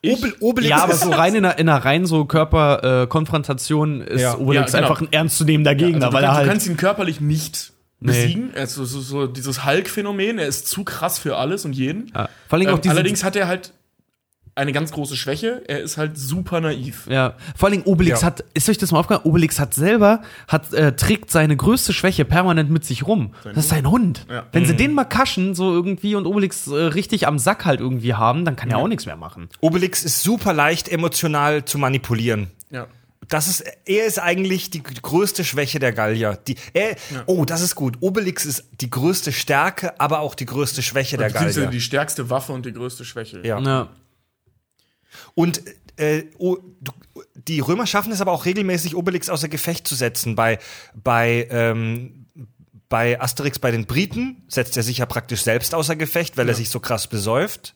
Obel, Obelix Ja, aber so rein in einer, in einer rein so Körperkonfrontation äh, ist Ja. Obelix Ja, genau. einfach ein ernstzunehmender Gegner, Also, du, weil kann, er du halt. kannst ihn körperlich nicht Nee. besiegen. Er ist so, so, dieses Hulk-Phänomen. Er ist zu krass für alles und jeden. Ja. Vor allem auch Ähm, diese, allerdings hat er halt eine ganz große Schwäche. Er ist halt super naiv. Ja, vor allem Obelix Ja. hat, ist euch das mal aufgefallen? Obelix hat selber, hat, äh, trägt seine größte Schwäche permanent mit sich rum. das ist sein Hund. Ja. Wenn sie den mal kaschen, so irgendwie, und Obelix äh, richtig am Sack halt irgendwie haben, dann kann er auch nichts mehr machen. Obelix ist super leicht emotional zu manipulieren. Ja. Das ist, er ist eigentlich die größte Schwäche der Gallier. Die, er, Oh, das ist gut. Obelix ist die größte Stärke, aber auch die größte Schwäche der Gallier. die stärkste Waffe und die größte Schwäche. Ja. Ja. Und äh, oh, du, die Römer schaffen es aber auch regelmäßig, Obelix außer Gefecht zu setzen. Bei, bei, ähm, bei Asterix bei den Briten setzt er sich ja praktisch selbst außer Gefecht, weil er sich so krass besäuft.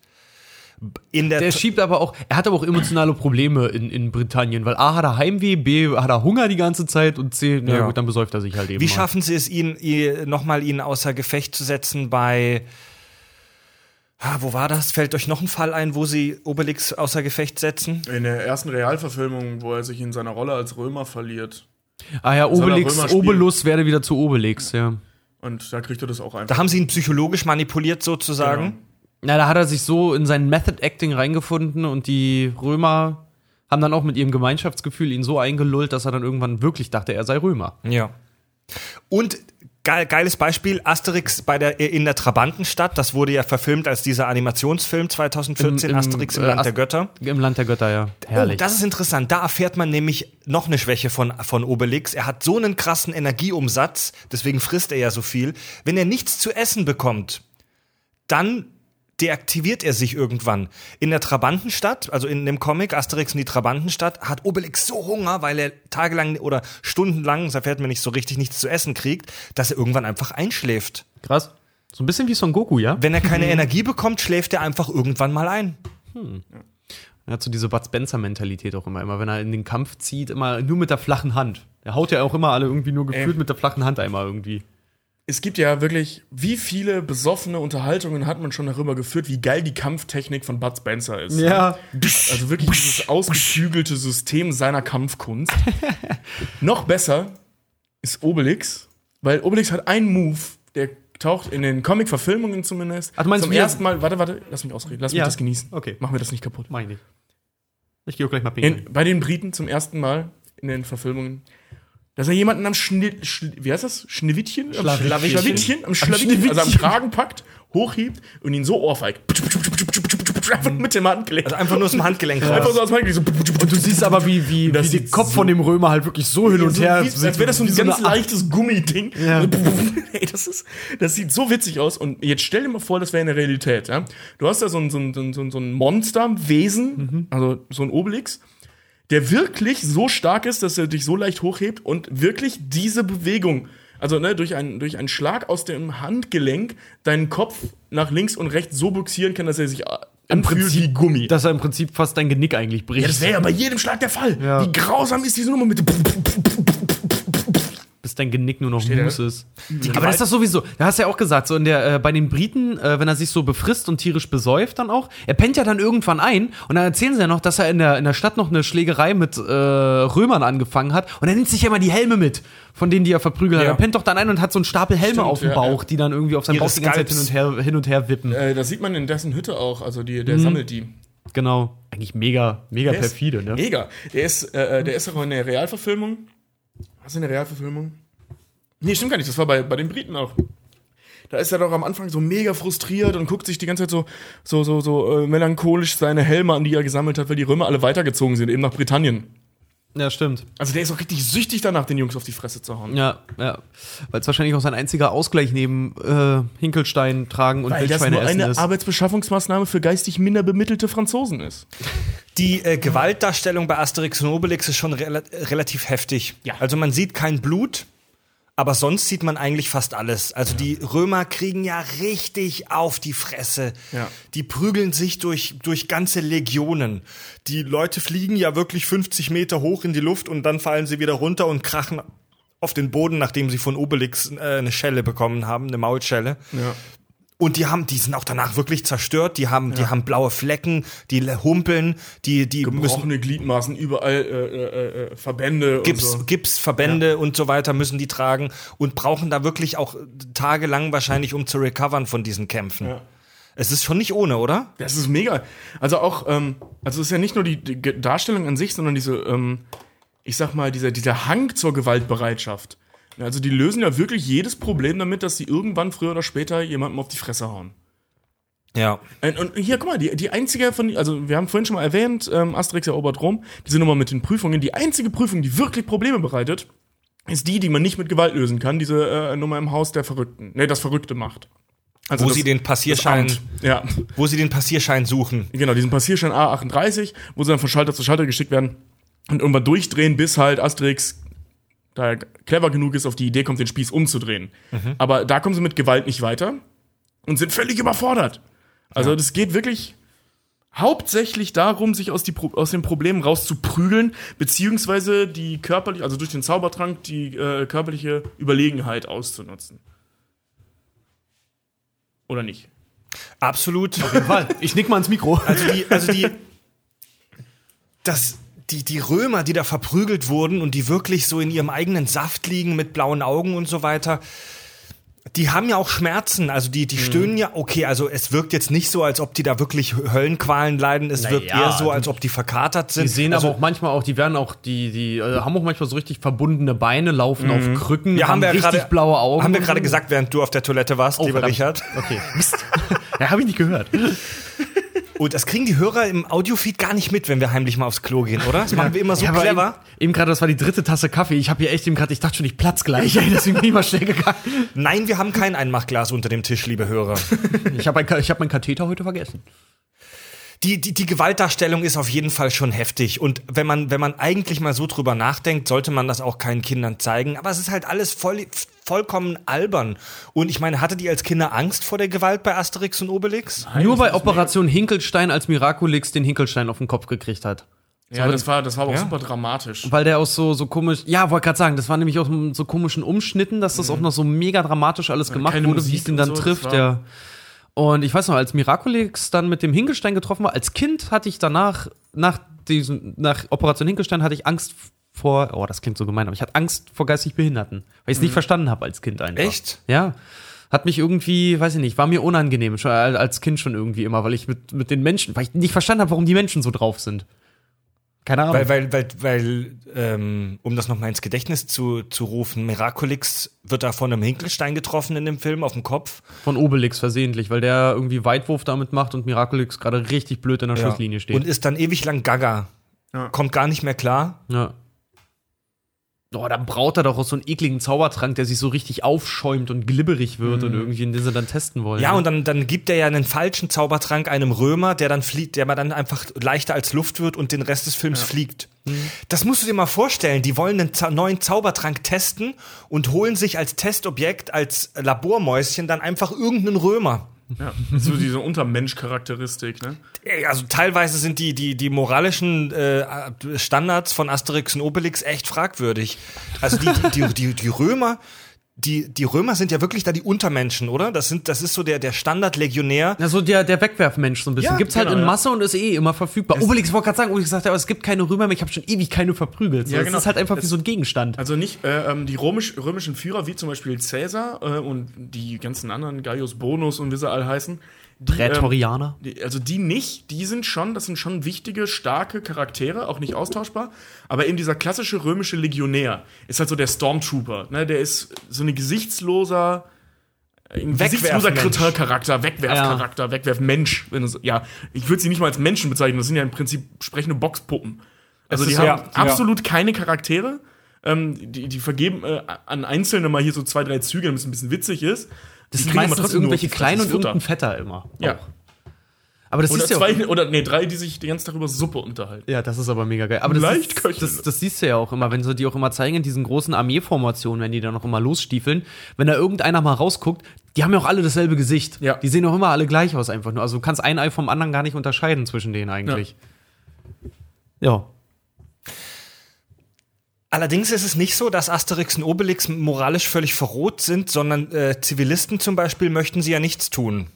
In der, Der schiebt aber auch, er hat aber auch emotionale Probleme in, in Britannien, weil A hat er Heimweh, B hat er Hunger die ganze Zeit und C, na Ja. gut, dann besäuft er sich halt eben. Wie mal. schaffen sie es, ihn, ihn nochmal ihn außer Gefecht zu setzen bei Ah, wo war das? Fällt euch noch ein Fall ein, wo sie Obelix außer Gefecht setzen? In der ersten Realverfilmung, wo er sich in seiner Rolle als Römer verliert. Ah ja, Obelix? Obelus werde wieder zu Obelix, ja. Und da kriegt er das auch einfach. Da haben sie ihn psychologisch manipuliert sozusagen. Genau. Na, da hat er sich so in sein Method Acting reingefunden und die Römer haben dann auch mit ihrem Gemeinschaftsgefühl ihn so eingelullt, dass er dann irgendwann wirklich dachte, er sei Römer. Ja. Und geil, geiles Beispiel, Asterix bei der, in der Trabantenstadt, das wurde ja verfilmt als dieser Animationsfilm 2014, Im- im, Asterix im äh, Land Ast- der Götter. Im Land der Götter, ja. Herrlich. Oh, das ist interessant. Da erfährt man nämlich noch eine Schwäche von, von Obelix. Er hat so einen krassen Energieumsatz, deswegen frisst er ja so viel. Wenn er nichts zu essen bekommt, dann deaktiviert er sich irgendwann. In der Trabantenstadt, also in dem Comic Asterix in die Trabantenstadt, hat Obelix so Hunger, weil er tagelang oder stundenlang, das erfährt man nicht so richtig, nichts zu essen kriegt, dass er irgendwann einfach einschläft. Krass. So ein bisschen wie Son Goku, ja? Wenn er keine Energie bekommt, schläft er einfach irgendwann mal ein. Er hat so diese Bud Spencer-Mentalität auch immer. Immer wenn er in den Kampf zieht, immer nur mit der flachen Hand. Er haut ja auch immer alle irgendwie nur gefühlt Ey. mit der flachen Hand einmal irgendwie. Es gibt ja wirklich, wie viele besoffene Unterhaltungen hat man schon darüber geführt, wie geil die Kampftechnik von Bud Spencer ist. Also wirklich dieses ausgeklügelte System seiner Kampfkunst. Noch besser ist Obelix, weil Obelix hat einen Move, der taucht in den Comic-Verfilmungen zumindest. Ach, du meinst, zum er- ersten Mal. Warte, warte, lass mich ausreden, lass Ja. mich das genießen. Okay. Mach mir das nicht kaputt. Mach ich nicht. Ich gehe auch gleich mal pinkeln. In, bei den Briten zum ersten Mal in den Verfilmungen, dass er jemanden am Schnitt, Schli- wie heißt das? Schneewittchen? Am Schlawittchen. Schlawittchen, am Schlawittchen, also am Kragen packt, hochhebt und ihn so ohrfeigt. Einfach mit dem Handgelenk. Also einfach nur aus dem Handgelenk raus. Einfach so aus dem Handgelenk. So. Und du siehst aber, wie, wie, wie der Kopf so- von dem Römer halt wirklich so hin und so her. wie, als wäre das so ein ganz eine Art- leichtes Gummiding. Ja. Ey, das, ist, das sieht so witzig aus. Und jetzt stell dir mal vor, das wäre in der Realität. Ja? Du hast da so ein, so ein, so ein, so ein- so ein Monsterwesen, also so ein Obelix, der wirklich so stark ist, dass er dich so leicht hochhebt und wirklich diese Bewegung, also ne, durch, einen, durch einen Schlag aus dem Handgelenk, deinen Kopf nach links und rechts so buxieren kann, dass er sich äh, anfühlt wie Gummi. Dass er im Prinzip fast dein Genick eigentlich bricht. ja, das wäre ja bei jedem Schlag der Fall. Ja. Wie grausam ist diese Nummer mit dem bis dein Genick nur noch Steht? Mousse ist. Aber das ist das sowieso. Da hast du ja auch gesagt, so in der, äh, bei den Briten, äh, wenn er sich so befrisst und tierisch besäuft dann auch, er pennt ja dann irgendwann ein und dann erzählen sie ja noch, dass er in der, in der Stadt noch eine Schlägerei mit äh, Römern angefangen hat und er nimmt sich ja immer die Helme mit, von denen die er verprügelt hat. Ja. Er pennt doch dann ein und hat so einen Stapel Helme Stimmt, auf dem ja, Bauch, ja. die dann irgendwie auf seinem Bauch die ganze Zeit hin und her, hin und her wippen. Äh, das sieht man in dessen Hütte auch. Also die, der sammelt die. Genau. Eigentlich mega, mega Der ist perfide, ne? Mega. Der ist, äh, äh, der ist auch in der Realverfilmung. Was in der Realverfilmung? Nee, stimmt gar nicht. Das war bei, bei den Briten auch. Da ist er doch am Anfang so mega frustriert und guckt sich die ganze Zeit so, so, so, so äh, melancholisch seine Helme an, die er gesammelt hat, weil die Römer alle weitergezogen sind, eben nach Britannien. Ja, stimmt. Also der ist auch richtig süchtig danach, den Jungs auf die Fresse zu hauen. Ja, ja. Weil es wahrscheinlich auch sein einziger Ausgleich neben äh, Hinkelstein tragen und Weil das nur essen eine ist. Arbeitsbeschaffungsmaßnahme für geistig minder bemittelte Franzosen ist. Die äh, Gewaltdarstellung bei Asterix und Obelix ist schon rela relativ heftig. Ja. Also man sieht kein Blut, aber sonst sieht man eigentlich fast alles. Also die Römer kriegen ja richtig auf die Fresse. Ja. Die prügeln sich durch, durch ganze Legionen. Die Leute fliegen ja wirklich 50 Meter hoch in die Luft und dann fallen sie wieder runter und krachen auf den Boden, nachdem sie von Obelix äh, eine Schelle bekommen haben, eine Maulschelle. Ja. Und die haben, die sind auch danach wirklich zerstört. Die haben, die haben blaue Flecken, die humpeln, die, die müssen Gebrochene Gliedmaßen, überall äh, äh, äh, Verbände Gips, und so. Gipsverbände und so weiter müssen die tragen und brauchen da wirklich auch tagelang wahrscheinlich, um zu recovern von diesen Kämpfen. Ja. Es ist schon nicht ohne, oder? Das ist mega. Also auch, ähm, also es ist ja nicht nur die, die Darstellung an sich, sondern diese, ähm, ich sag mal, dieser, dieser Hang zur Gewaltbereitschaft. Also die lösen ja wirklich jedes Problem damit, dass sie irgendwann früher oder später jemandem auf die Fresse hauen. Ja. Und, und hier, guck mal, die, die einzige von, also wir haben vorhin schon mal erwähnt, ähm, Asterix erobert Rom, diese Nummer mit den Prüfungen, die einzige Prüfung, die wirklich Probleme bereitet, ist die, die man nicht mit Gewalt lösen kann, diese äh, Nummer im Haus der Verrückten. Ne, das Verrückte macht. Also Wo das- sie den Passierschein. Ja. wo sie den Passierschein suchen. Genau, diesen Passierschein A38, wo sie dann von Schalter zu Schalter geschickt werden und irgendwann durchdrehen, bis halt Asterix, da er clever genug ist, auf die Idee kommt, den Spieß umzudrehen. Aber da kommen sie mit Gewalt nicht weiter und sind völlig überfordert. Also das geht wirklich hauptsächlich darum, sich aus, die, aus den Problemen rauszuprügeln, beziehungsweise die körperliche, also durch den Zaubertrank, die äh, körperliche Überlegenheit auszunutzen. Oder nicht? Absolut. Auf jeden Fall. Ich nick mal ins Mikro. Also die, also die, das, die, die Römer, die da verprügelt wurden und die wirklich so in ihrem eigenen Saft liegen mit blauen Augen und so weiter, die haben ja auch Schmerzen, also die, die stöhnen ja, okay, also es wirkt jetzt nicht so, als ob die da wirklich Höllenqualen leiden, es Naja, wirkt eher so, als ob die verkatert sind. Die sehen also, aber auch manchmal auch, die werden auch, die, die äh, haben auch manchmal so richtig verbundene Beine, laufen auf Krücken, ja, haben wir ja richtig gerade, blaue Augen. Haben wir gerade gesagt, während du auf der Toilette warst, Oh, lieber verdammt. Richard. Okay, Mist. ja, habe ich nicht gehört. Und das kriegen die Hörer im Audiofeed gar nicht mit, wenn wir heimlich mal aufs Klo gehen, oder? Das machen wir immer so Ja, clever. Eben, eben gerade, das war die dritte Tasse Kaffee. Ich habe hier echt eben gerade, ich dachte schon, ich platz gleich. Ey, deswegen bin ich mal schnell gegangen. Nein, wir haben kein Einmachglas unter dem Tisch, liebe Hörer. Ich habe hab meinen Katheter heute vergessen. Die, die, die Gewaltdarstellung ist auf jeden Fall schon heftig. Und wenn man, wenn man eigentlich mal so drüber nachdenkt, sollte man das auch keinen Kindern zeigen. Aber es ist halt alles voll, vollkommen albern. Und ich meine, hattet ihr als Kinder Angst vor der Gewalt bei Asterix und Obelix? Nur bei Operation Hinkelstein, als Miraculix den Hinkelstein auf den Kopf gekriegt hat. Ja, das war, das war aber auch Ja. super dramatisch. Weil der aus so, so komisch, ja, wollte gerade sagen, das war nämlich aus so komischen Umschnitten, dass das auch noch so mega dramatisch alles gemacht keine wurde, wie Musik es den und dann so, trifft, ja. Und ich weiß noch, als Miraculix dann mit dem Hinkelstein getroffen war, als Kind hatte ich danach, nach diesem, nach Operation Hinkelstein hatte ich Angst vor, oh, das klingt so gemein, aber ich hatte Angst vor geistig Behinderten, weil ich es nicht verstanden habe als Kind einfach. Echt? Ja. Hat mich irgendwie, weiß ich nicht, war mir unangenehm, schon al- als Kind schon irgendwie immer, weil ich mit, mit den Menschen, weil ich nicht verstanden habe, warum die Menschen so drauf sind. Keine Ahnung. Weil, weil, weil, weil ähm, um das nochmal ins Gedächtnis zu, zu rufen, Miraculix wird da von einem Hinkelstein getroffen in dem Film auf dem Kopf. Von Obelix versehentlich, weil der irgendwie Weitwurf damit macht und Miraculix gerade richtig blöd in der Schusslinie steht. Und ist dann ewig lang gaga. Ja. Kommt gar nicht mehr klar. ja. Oh, dann braut er doch aus so einen ekligen Zaubertrank, der sich so richtig aufschäumt und glibberig wird und irgendwie, den sie dann testen wollen. Ja, und dann, dann gibt er ja einen falschen Zaubertrank einem Römer, der dann fliegt, der mal dann einfach leichter als Luft wird und den Rest des Films fliegt. Das musst du dir mal vorstellen. Die wollen einen Zau neuen Zaubertrank testen und holen sich als Testobjekt, als Labormäuschen dann einfach irgendeinen Römer. Ja, so diese Untermensch-Charakteristik, ne? Also teilweise sind die, die, die moralischen äh, Standards von Asterix und Obelix echt fragwürdig. Also die, die, die, die, die Römer, die, die Römer sind ja wirklich da die Untermenschen, oder? Das, sind, das ist so der, der Standardlegionär. Ja, so der, der Wegwerfmensch so ein bisschen. Ja, Gibt's halt genau, in ja. Masse und ist eh immer verfügbar. Obelix, ich wollte gerade sagen, Obelix sagt, aber es gibt keine Römer mehr, ich habe schon ewig keine verprügelt. So, Ja, Es genau. ist halt einfach wie Es- so ein Gegenstand. Also nicht äh, ähm, die römisch, römischen Führer, wie zum Beispiel Caesar äh, und die ganzen anderen, Gaius Bonus und wie sie alle heißen. Die, Prätorianer. Ähm, also die nicht, die sind schon, das sind schon wichtige, starke Charaktere, auch nicht austauschbar. Aber eben dieser klassische römische Legionär ist halt so der Stormtrooper. Ne? Der ist so eine gesichtsloser, ein gesichtsloser Wegwerfmensch. Charakter, Wegwerfcharakter, Wegwerfmensch. Wenn du so, ja, ich würde sie nicht mal als Menschen bezeichnen, das sind ja im Prinzip sprechende Boxpuppen. Also die haben ja- absolut keine Charaktere. Ähm, die, die vergeben äh, an Einzelne mal hier so zwei, drei Züge, damit es ein bisschen witzig ist. Das Die sind meistens irgendwelche kleinen und irgendein Fetter immer. Ja. Auch. Aber das Oder ist ja auch- zwei, oder nee, drei, die sich den ganzen Tag über Suppe unterhalten. Ja, das ist aber mega geil. Aber das, Leicht ist, das, das siehst du ja auch immer, wenn sie die auch immer zeigen in diesen großen Armeeformationen, wenn die da noch immer losstiefeln. Wenn da irgendeiner mal rausguckt, die haben ja auch alle dasselbe Gesicht. Ja. Die sehen auch immer alle gleich aus einfach nur. Also du kannst ein Ei vom anderen gar nicht unterscheiden zwischen denen eigentlich. Ja. Allerdings ist es nicht so, dass Asterix und Obelix moralisch völlig verroht sind, sondern äh, Zivilisten zum Beispiel möchten sie ja nichts tun.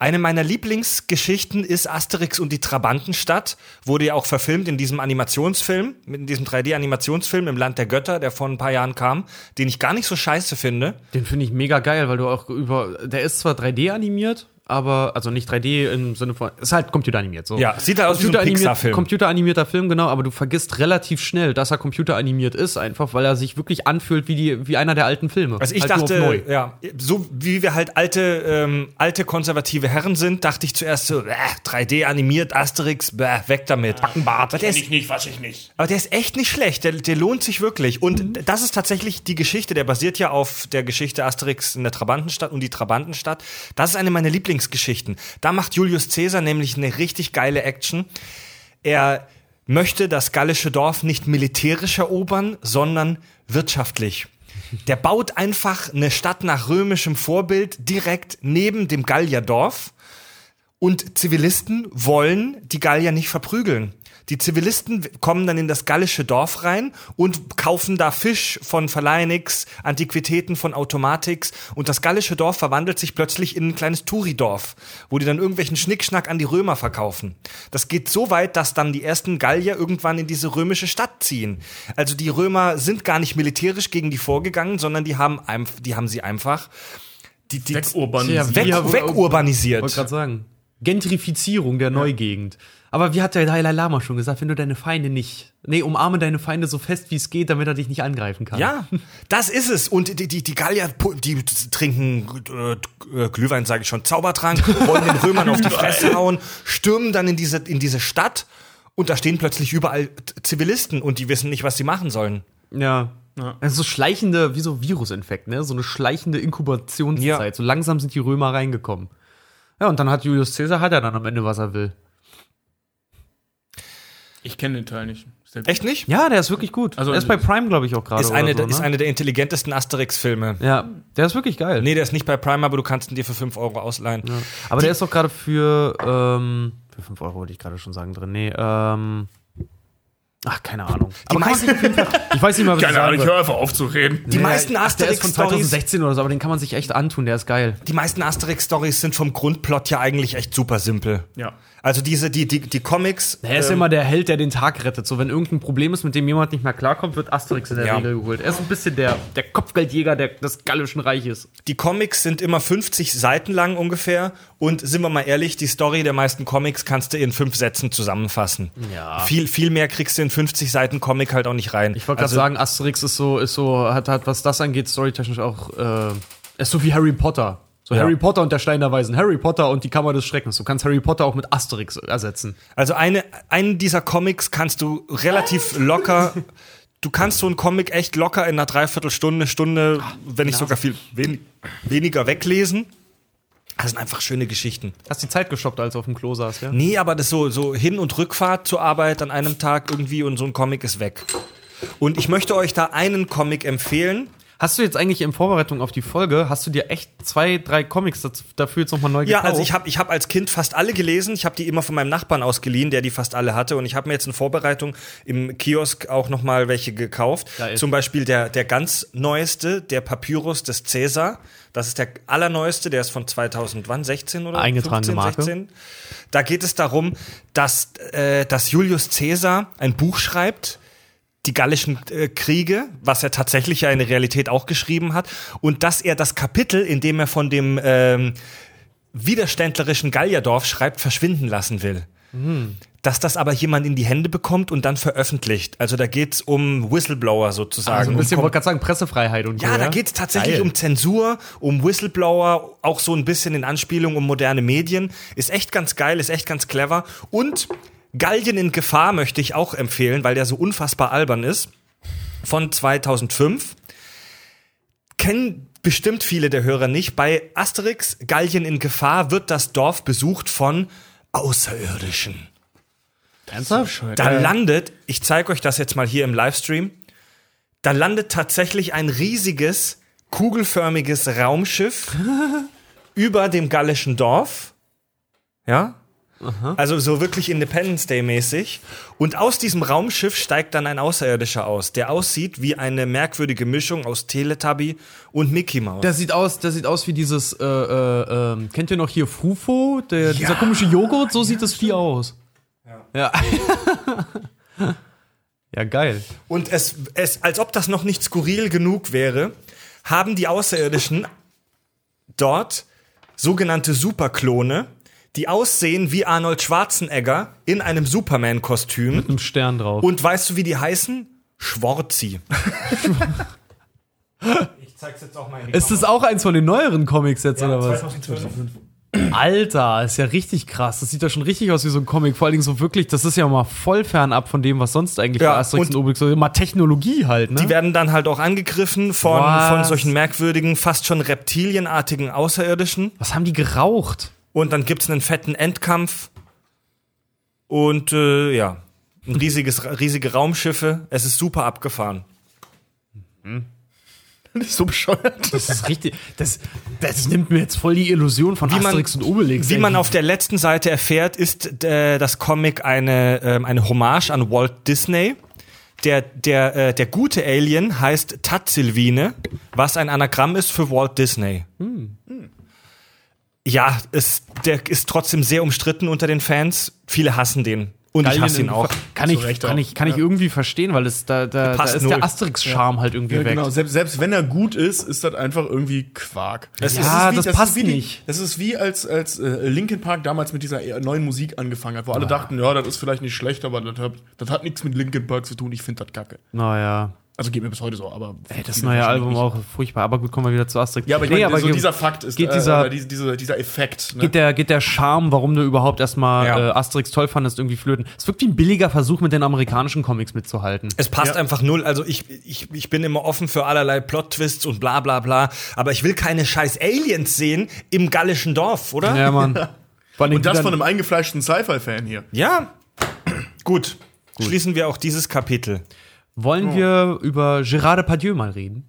Eine meiner Lieblingsgeschichten ist Asterix und die Trabantenstadt. Wurde ja auch verfilmt in diesem Animationsfilm, in diesem 3D-Animationsfilm im Land der Götter, der vor ein paar Jahren kam, den ich gar nicht so scheiße finde. Den finde ich mega geil, weil du auch über. Der ist zwar 3D animiert, aber. Also nicht 3D im Sinne von. Ist halt computeranimiert. So. Ja, sieht halt aus wie so ein Pixar-Film. Computeranimierter Film, genau, aber du vergisst relativ schnell, dass er computeranimiert ist, einfach weil er sich wirklich anfühlt wie, die, wie einer der alten Filme. Also ich Halt nur auf dachte, neu. ja, so wie wir halt alte, ähm, alte konservative Herren sind, dachte ich zuerst so, äh, 3D animiert, Asterix, bäh, weg damit. Backenbart. Aber der, ist, nicht, was ich nicht. aber der ist echt nicht schlecht, der, der lohnt sich wirklich. Und das ist tatsächlich die Geschichte, der basiert ja auf der Geschichte Asterix in der Trabantenstadt und die Trabantenstadt. Das ist eine meiner Lieblingsgeschichten. Da macht Julius Caesar nämlich eine richtig geile Action. Er möchte das gallische Dorf nicht militärisch erobern, sondern wirtschaftlich. Der baut einfach eine Stadt nach römischem Vorbild direkt neben dem Gallierdorf. Und Zivilisten wollen die Gallier nicht verprügeln. Die Zivilisten kommen dann in das gallische Dorf rein und kaufen da Fisch von Verleinix, Antiquitäten von Automatix und das gallische Dorf verwandelt sich plötzlich in ein kleines Touridorf, wo die dann irgendwelchen Schnickschnack an die Römer verkaufen. Das geht so weit, dass dann die ersten Gallier irgendwann in diese römische Stadt ziehen. Also die Römer sind gar nicht militärisch gegen die vorgegangen, sondern die haben, die haben sie einfach die, die wegurbanisiert. Weg, wegurbanisiert. Wollte gerade sagen. Gentrifizierung der Neugegend. Aber wie hat der Dalai Lama schon gesagt, wenn du deine Feinde nicht, nee, umarme deine Feinde so fest wie es geht, damit er dich nicht angreifen kann. Ja, das ist es. Und die, die, die Gallier, die trinken äh, Glühwein, sage ich schon, Zaubertrank, wollen den Römern auf die Fresse hauen, stürmen dann in diese, in diese Stadt und da stehen plötzlich überall Zivilisten und die wissen nicht, was sie machen sollen. Ja. Ja. Also so schleichende, wie so Virusinfekt, ne? So eine schleichende Inkubationszeit. Ja. So langsam sind die Römer reingekommen. Ja, und dann hat Julius Caesar hat er dann am Ende, was er will. Ich kenne den Teil nicht. Echt nicht? Ja, der ist wirklich gut. Also, er ist bei Prime, glaube ich, auch gerade. Ist, eine, so, ne? ist eine der intelligentesten Asterix-Filme. Ja, der ist wirklich geil. Nee, der ist nicht bei Prime, aber du kannst ihn dir für 5 Euro ausleihen. Ja. Aber Die, der ist doch gerade für, ähm, für 5 Euro, wollte ich gerade schon sagen, drin. Nee, ähm, Ach, keine Ahnung. Die aber meisten, ich weiß nicht mal, was Keine Ahnung, ich höre einfach auf zu reden. Die nee, meisten Asterix von 2016 oder so, aber den kann man sich echt antun, der ist geil. Die meisten Asterix Stories sind vom Grundplot ja eigentlich echt super simpel. Ja. Also diese, die, die, die Comics. Er ist ähm, immer der Held, der den Tag rettet. So, wenn irgendein Problem ist, mit dem jemand nicht mehr klarkommt, wird Asterix in der ja. Regel geholt. Er ist ein bisschen der, der Kopfgeldjäger der, des Gallischen Reiches. Die Comics sind immer 50 Seiten lang ungefähr. Und sind wir mal ehrlich, die Story der meisten Comics kannst du in fünf Sätzen zusammenfassen. Ja. Viel, viel mehr kriegst du in 50 Seiten Comic halt auch nicht rein. Ich wollte also, gerade sagen, Asterix ist so, ist so, hat, hat, was das angeht, storytechnisch auch, äh, ist so wie Harry Potter. So ja. Harry Potter und der Stein der Weisen, Harry Potter und die Kammer des Schreckens. Du kannst Harry Potter auch mit Asterix ersetzen. Also eine, einen dieser Comics kannst du relativ locker. Du kannst so einen Comic echt locker in einer Dreiviertelstunde, Stunde, Ach, wenn nicht sogar viel wen, weniger weglesen. Das sind einfach schöne Geschichten. Hast die Zeit gestoppt, als du auf dem Klo saß, ja? Nee, aber das so, so Hin- und Rückfahrt zur Arbeit an einem Tag irgendwie und so ein Comic ist weg. Und ich möchte euch da einen Comic empfehlen, Hast du jetzt eigentlich in Vorbereitung auf die Folge, hast du dir echt zwei, drei Comics dafür jetzt nochmal neu gekauft? Ja, also ich habe ich hab als Kind fast alle gelesen. Ich habe die immer von meinem Nachbarn ausgeliehen, der die fast alle hatte. Und ich habe mir jetzt in Vorbereitung im Kiosk auch nochmal welche gekauft. Zum Beispiel der, der ganz neueste, der Papyrus des Cäsar. Das ist der allerneueste, der ist von 2016 oder Eingetragene 15, Marke. 16. Da geht es darum, dass, äh, dass Julius Caesar ein Buch schreibt die gallischen äh, Kriege, was er tatsächlich ja in der Realität auch geschrieben hat, und dass er das Kapitel, in dem er von dem ähm, widerständlerischen Gallierdorf schreibt, verschwinden lassen will. Mhm. Dass das aber jemand in die Hände bekommt und dann veröffentlicht. Also da geht's um Whistleblower sozusagen. Also ein bisschen, um wollte gerade sagen, Pressefreiheit und ja, so. Ja, da geht's tatsächlich Geil. um Zensur, um Whistleblower, auch so ein bisschen in Anspielung um moderne Medien. Ist echt ganz geil, ist echt ganz clever. Und Gallien in Gefahr möchte ich auch empfehlen, weil der so unfassbar albern ist. Von 2005. Kennen bestimmt viele der Hörer nicht. Bei Asterix Gallien in Gefahr wird das Dorf besucht von Außerirdischen. Ernsthaft? Da landet, ich zeige euch das jetzt mal hier im Livestream, da landet tatsächlich ein riesiges, kugelförmiges Raumschiff über dem gallischen Dorf. Ja, Aha. Also so wirklich Independence Day mäßig. Und aus diesem Raumschiff steigt dann ein Außerirdischer aus, der aussieht wie eine merkwürdige Mischung aus Teletubby und Mickey Mouse. Der sieht aus, der sieht aus wie dieses, äh, äh, äh, kennt ihr noch hier Frufo? Der, ja. Dieser komische Joghurt, so sieht das Vieh aus. Ja. Ja. ja, geil. Und es, es, als ob das noch nicht skurril genug wäre, haben die Außerirdischen dort sogenannte Superklone die aussehen wie Arnold Schwarzenegger in einem Superman-Kostüm. Mit einem Stern drauf. Und weißt du, wie die heißen? Schwarzi. ich zeig's jetzt auch mal in die Ist das auch eins von den neueren Comics jetzt, ja, oder was? 2005. Alter, ist ja richtig krass. Das sieht ja schon richtig aus wie so ein Comic. Vor allen Dingen so wirklich, das ist ja mal voll fernab von dem, was sonst eigentlich ja, bei Asterix und, und Obelix so mal Technologie halt, ne? Die werden dann halt auch angegriffen von, von solchen merkwürdigen, fast schon reptilienartigen Außerirdischen. Was haben die geraucht? Und dann gibt's einen fetten Endkampf. Und äh, ja, ein riesiges, riesige Raumschiffe. Es ist super abgefahren. Mhm. Das ist so bescheuert. Das ist richtig. Das, das nimmt mir jetzt voll die Illusion von Wie man- Asterix und Obelix. Wie man auf der letzten Seite erfährt, ist äh, das Comic eine, ähm, eine Hommage an Walt Disney. Der, der, äh, der gute Alien heißt Tatzilvine, was ein Anagramm ist für Walt Disney. Ja, es, der ist trotzdem sehr umstritten unter den Fans. Viele hassen den. Und ich Gallien hasse ihn auch. Kann ich, kann auch. ich, kann ich irgendwie verstehen, weil es da, da, da passt ist null. der Asterix-Charme halt irgendwie Ja, weg. genau. Selbst, selbst wenn er gut ist, ist das einfach irgendwie Quark. Es Ja, das ist passt wie nicht. Das ist wie als, als äh, Linkin Park damals mit dieser eher neuen Musik angefangen hat, wo alle dachten, ja, das ist vielleicht nicht schlecht, aber das hat, das hat nichts mit Linkin Park zu tun. Ich finde das kacke. Naja. Also geht mir bis heute so, aber. Ey, das neue Album auch furchtbar. Aber gut, kommen wir wieder zu Asterix. Ja, aber ich Nee, meine, so ge- dieser Fakt ist, geht äh, dieser- oder diese, diese, dieser Effekt. Ne? geht der, geht der Charme, warum du überhaupt erstmal Ja. äh, Asterix toll fandest, irgendwie flöten. Es wirkt wie ein billiger Versuch, mit den amerikanischen Comics mitzuhalten. Es passt Ja. einfach null. Also ich, ich, ich bin immer offen für allerlei Plot-Twists und bla bla bla. Aber ich will keine scheiß Aliens sehen im gallischen Dorf, oder? Ja, Mann. Vor allem Und das von einem eingefleischten Sci-Fi-Fan hier. Ja. Gut. Schließen wir auch dieses Kapitel. Wollen wir über Gérard Depardieu mal reden?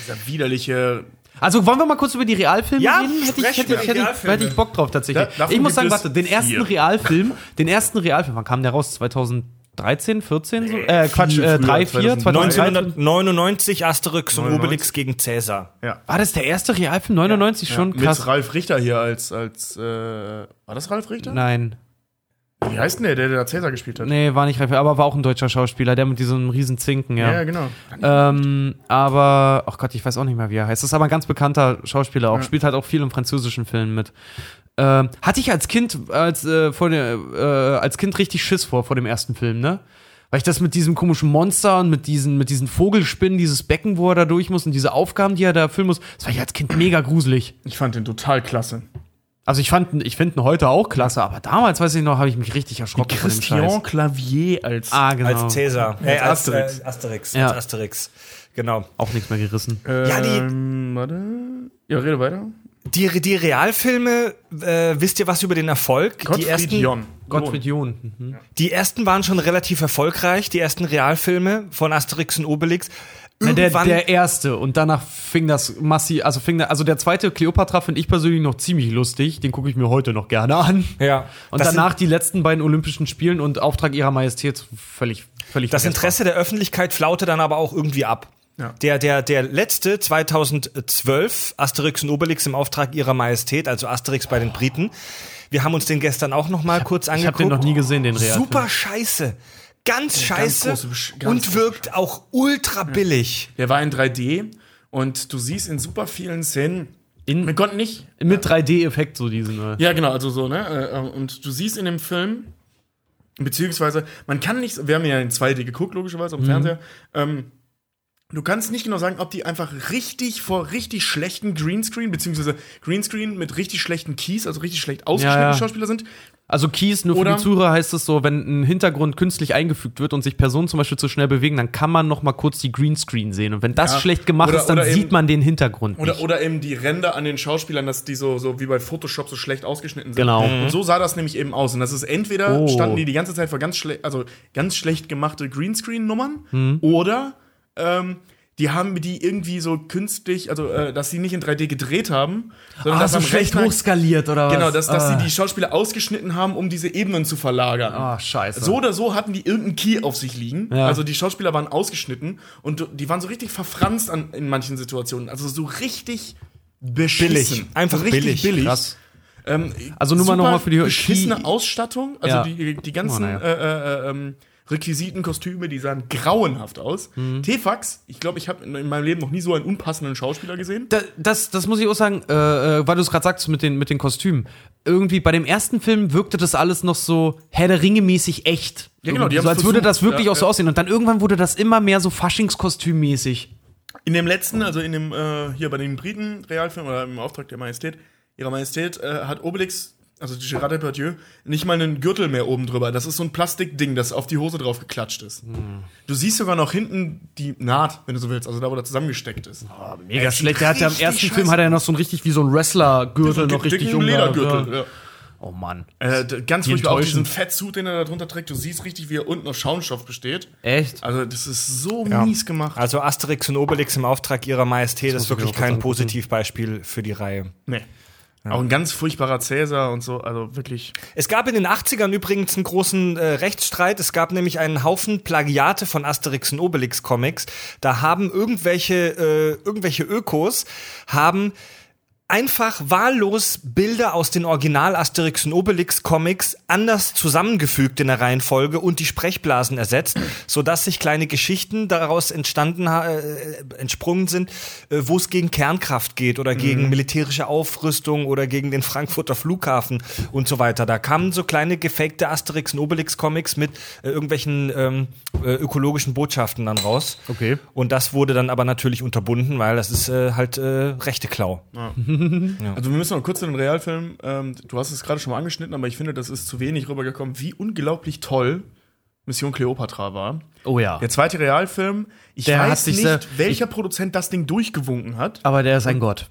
Dieser widerliche. Also wollen wir mal kurz über die Realfilme Ja, reden? Hätte ich, sprechen hätte, hätte, hätte ich Bock drauf tatsächlich. Da- ich muss sagen, warte, den ersten vier. Realfilm, den ersten Realfilm, wann kam der raus? 2013, 14? So? Äh, Quatsch, äh, früher, 3, 4, 2013. 1999 Asterix und 99. Obelix gegen Cäsar. Ja. War das der erste Realfilm? 99 schon? Mit Krass. Ralf Richter hier als. als äh, war das Ralf Richter? Nein. Wie heißt denn der, der, der Cäsar gespielt hat? Nee, war nicht Ralf, aber war auch ein deutscher Schauspieler, der mit diesem riesen Zinken, ja. Ja, ja genau. Ähm, aber, ach Gott, ich weiß auch nicht mehr, wie er heißt. Das ist aber ein ganz bekannter Schauspieler auch. Spielt halt auch viel in französischen Filmen mit. Ähm, hatte ich als Kind, als, äh, vor äh, als Kind richtig Schiss vor, vor dem ersten Film, ne? Weil ich das mit diesem komischen Monster und mit diesen, mit diesen Vogelspinnen, dieses Becken, wo er da durch muss und diese Aufgaben, die er da erfüllen muss, das war ich als Kind mega gruselig. Ich fand den total klasse. Also ich fand, ich finde ihn heute auch klasse, aber damals, weiß ich noch, habe ich mich richtig erschrocken von dem Scheiß. Christian Clavier als. Ah, genau. Als Cäsar. Äh, als Asterix. Asterix. Äh, Asterix. Ja. Als Asterix. Genau. Auch nichts mehr gerissen. Ja, die- Ähm, warte. Ja, rede weiter. Die, die Realfilme, äh, wisst ihr was über den Erfolg? die, Gottfried ersten, Jon. Gottfried John. Mhm. die ersten waren schon relativ erfolgreich, die ersten Realfilme von Asterix und Obelix. Der, Irgendwann, der erste und danach fing das massiv, also fing da, also der zweite Cleopatra finde ich persönlich noch ziemlich lustig, den gucke ich mir heute noch gerne an. ja, Und danach die letzten beiden Olympischen Spielen und Auftrag ihrer Majestät völlig, völlig Das. Interesse der Öffentlichkeit flaute dann aber auch irgendwie ab. Ja. Der, der, der letzte, 2012, Asterix und Obelix im Auftrag ihrer Majestät, also Asterix bei den Briten. Wir haben uns den gestern auch noch mal kurz Ich habe angeguckt. den noch nie gesehen, den Realfilm. Super scheiße. Ganz scheiße große Besch- ganz und große wirkt auch ultra billig. Der war in 3D und du siehst in super vielen Szenen. In- wir konnten nicht. Mit 3D-Effekt so diesen. äh. Ja, genau, also so, ne? äh, Und du siehst in dem Film, beziehungsweise, man kann nicht, wir haben ja in 2D geguckt, logischerweise, am Fernseher, ähm, Du kannst nicht genau sagen, ob die einfach richtig vor richtig schlechten Greenscreen, beziehungsweise Greenscreen mit richtig schlechten Keys, also richtig schlecht ausgeschnittene Ja, ja. Schauspieler sind. Also Keys, nur für Oder- die Zuhörer heißt es so, wenn ein Hintergrund künstlich eingefügt wird und sich Personen zum Beispiel zu schnell bewegen, dann kann man noch mal kurz die Greenscreen sehen. Und wenn das Ja. schlecht gemacht Oder- ist, dann sieht eben- man den Hintergrund Oder, nicht. oder eben die Ränder an den Schauspielern, dass die so, so wie bei Photoshop so schlecht ausgeschnitten sind. Genau. Und so sah das nämlich eben aus. Und das ist entweder Oh. standen die die ganze Zeit vor ganz schlecht, also ganz schlecht gemachte Greenscreen-Nummern Mhm. oder ähm, die haben die irgendwie so künstlich, also äh, dass sie nicht in 3D gedreht haben, sondern Ah, dass so am schlecht Rechner- hochskaliert oder was? Genau, dass, dass ah. sie die Schauspieler ausgeschnitten haben, um diese Ebenen zu verlagern. Ah, scheiße. So oder so hatten die irgendeinen Key auf sich liegen. Ja. Also die Schauspieler waren ausgeschnitten und die waren so richtig verfranst an, in manchen Situationen. Also so richtig beschissen. Billig. Einfach so richtig billig. billig. Krass. Ähm, Also nur mal super noch mal für die beschissene Ausstattung. Also Ja. die, die ganzen Oh, naja. äh, äh, ähm, Requisiten, Kostüme, die sahen grauenhaft aus. Mhm. T-Fax, ich glaube, ich habe in, in meinem Leben noch nie so einen unpassenden Schauspieler gesehen. Da, das, das muss ich auch sagen, äh, äh, weil du es gerade sagst mit den, mit den Kostümen. Irgendwie bei dem ersten Film wirkte das alles noch so Herr der Ringe mäßig echt. Ja, genau, die so als würde versucht, das wirklich ja, auch so ja. aussehen. Und dann irgendwann wurde das immer mehr so Faschingskostümmäßig. In dem letzten, also in dem, äh, hier bei den Briten Realfilm oder im Auftrag der Majestät, ihrer Majestät, äh, hat Obelix, also Gérard Depardieu, nicht mal einen Gürtel mehr oben drüber. Das ist so ein Plastikding, das auf die Hose drauf geklatscht ist. Du siehst sogar noch hinten die Naht, wenn du so willst, also da, wo der zusammengesteckt ist. Mega schlecht. Der hat ja im ersten scheiße Film hat er noch so ein richtig wie so ein Wrestler-Gürtel noch richtig umgehabt, Ledergürtel. Ja. Ja. Oh Mann. Äh, ganz Wie furchtbar auch diesen. Fettsuit, den er da drunter trägt. Du siehst richtig, wie er unten aus Schaumstoff besteht. Echt? Also, das ist so mies gemacht. Also Asterix und Obelix im Auftrag ihrer Majestät muss ist ich wirklich kein. Positivbeispiel für die Reihe. Nee. Auch ein ganz furchtbarer Cäsar und so, also wirklich. Es gab in den 80ern übrigens einen großen äh, Rechtsstreit. Es gab nämlich einen Haufen Plagiate von Asterix und Obelix Comics. Da haben irgendwelche, äh, irgendwelche Ökos haben einfach wahllos Bilder aus den Original Asterix und Obelix Comics anders zusammengefügt in der Reihenfolge und die Sprechblasen ersetzt, sodass sich kleine Geschichten daraus entstanden äh, entsprungen sind, äh, wo es gegen Kernkraft geht oder gegen militärische Aufrüstung oder gegen den Frankfurter Flughafen und so weiter. Da kamen so kleine gefakte Asterix und Obelix Comics mit äh, irgendwelchen ähm, äh, ökologischen Botschaften dann raus. Okay. Und das wurde dann aber natürlich unterbunden, weil das ist äh, halt äh, rechte Also wir müssen noch kurz zu den Realfilm. Ähm, du hast es gerade schon mal angeschnitten, aber ich finde, das ist zu wenig rübergekommen, wie unglaublich toll Mission Cleopatra war. Oh ja. Der zweite Realfilm. Ich Der weiß nicht, sehr- welcher Produzent das Ding durchgewunken hat. Aber der ist ein Gott.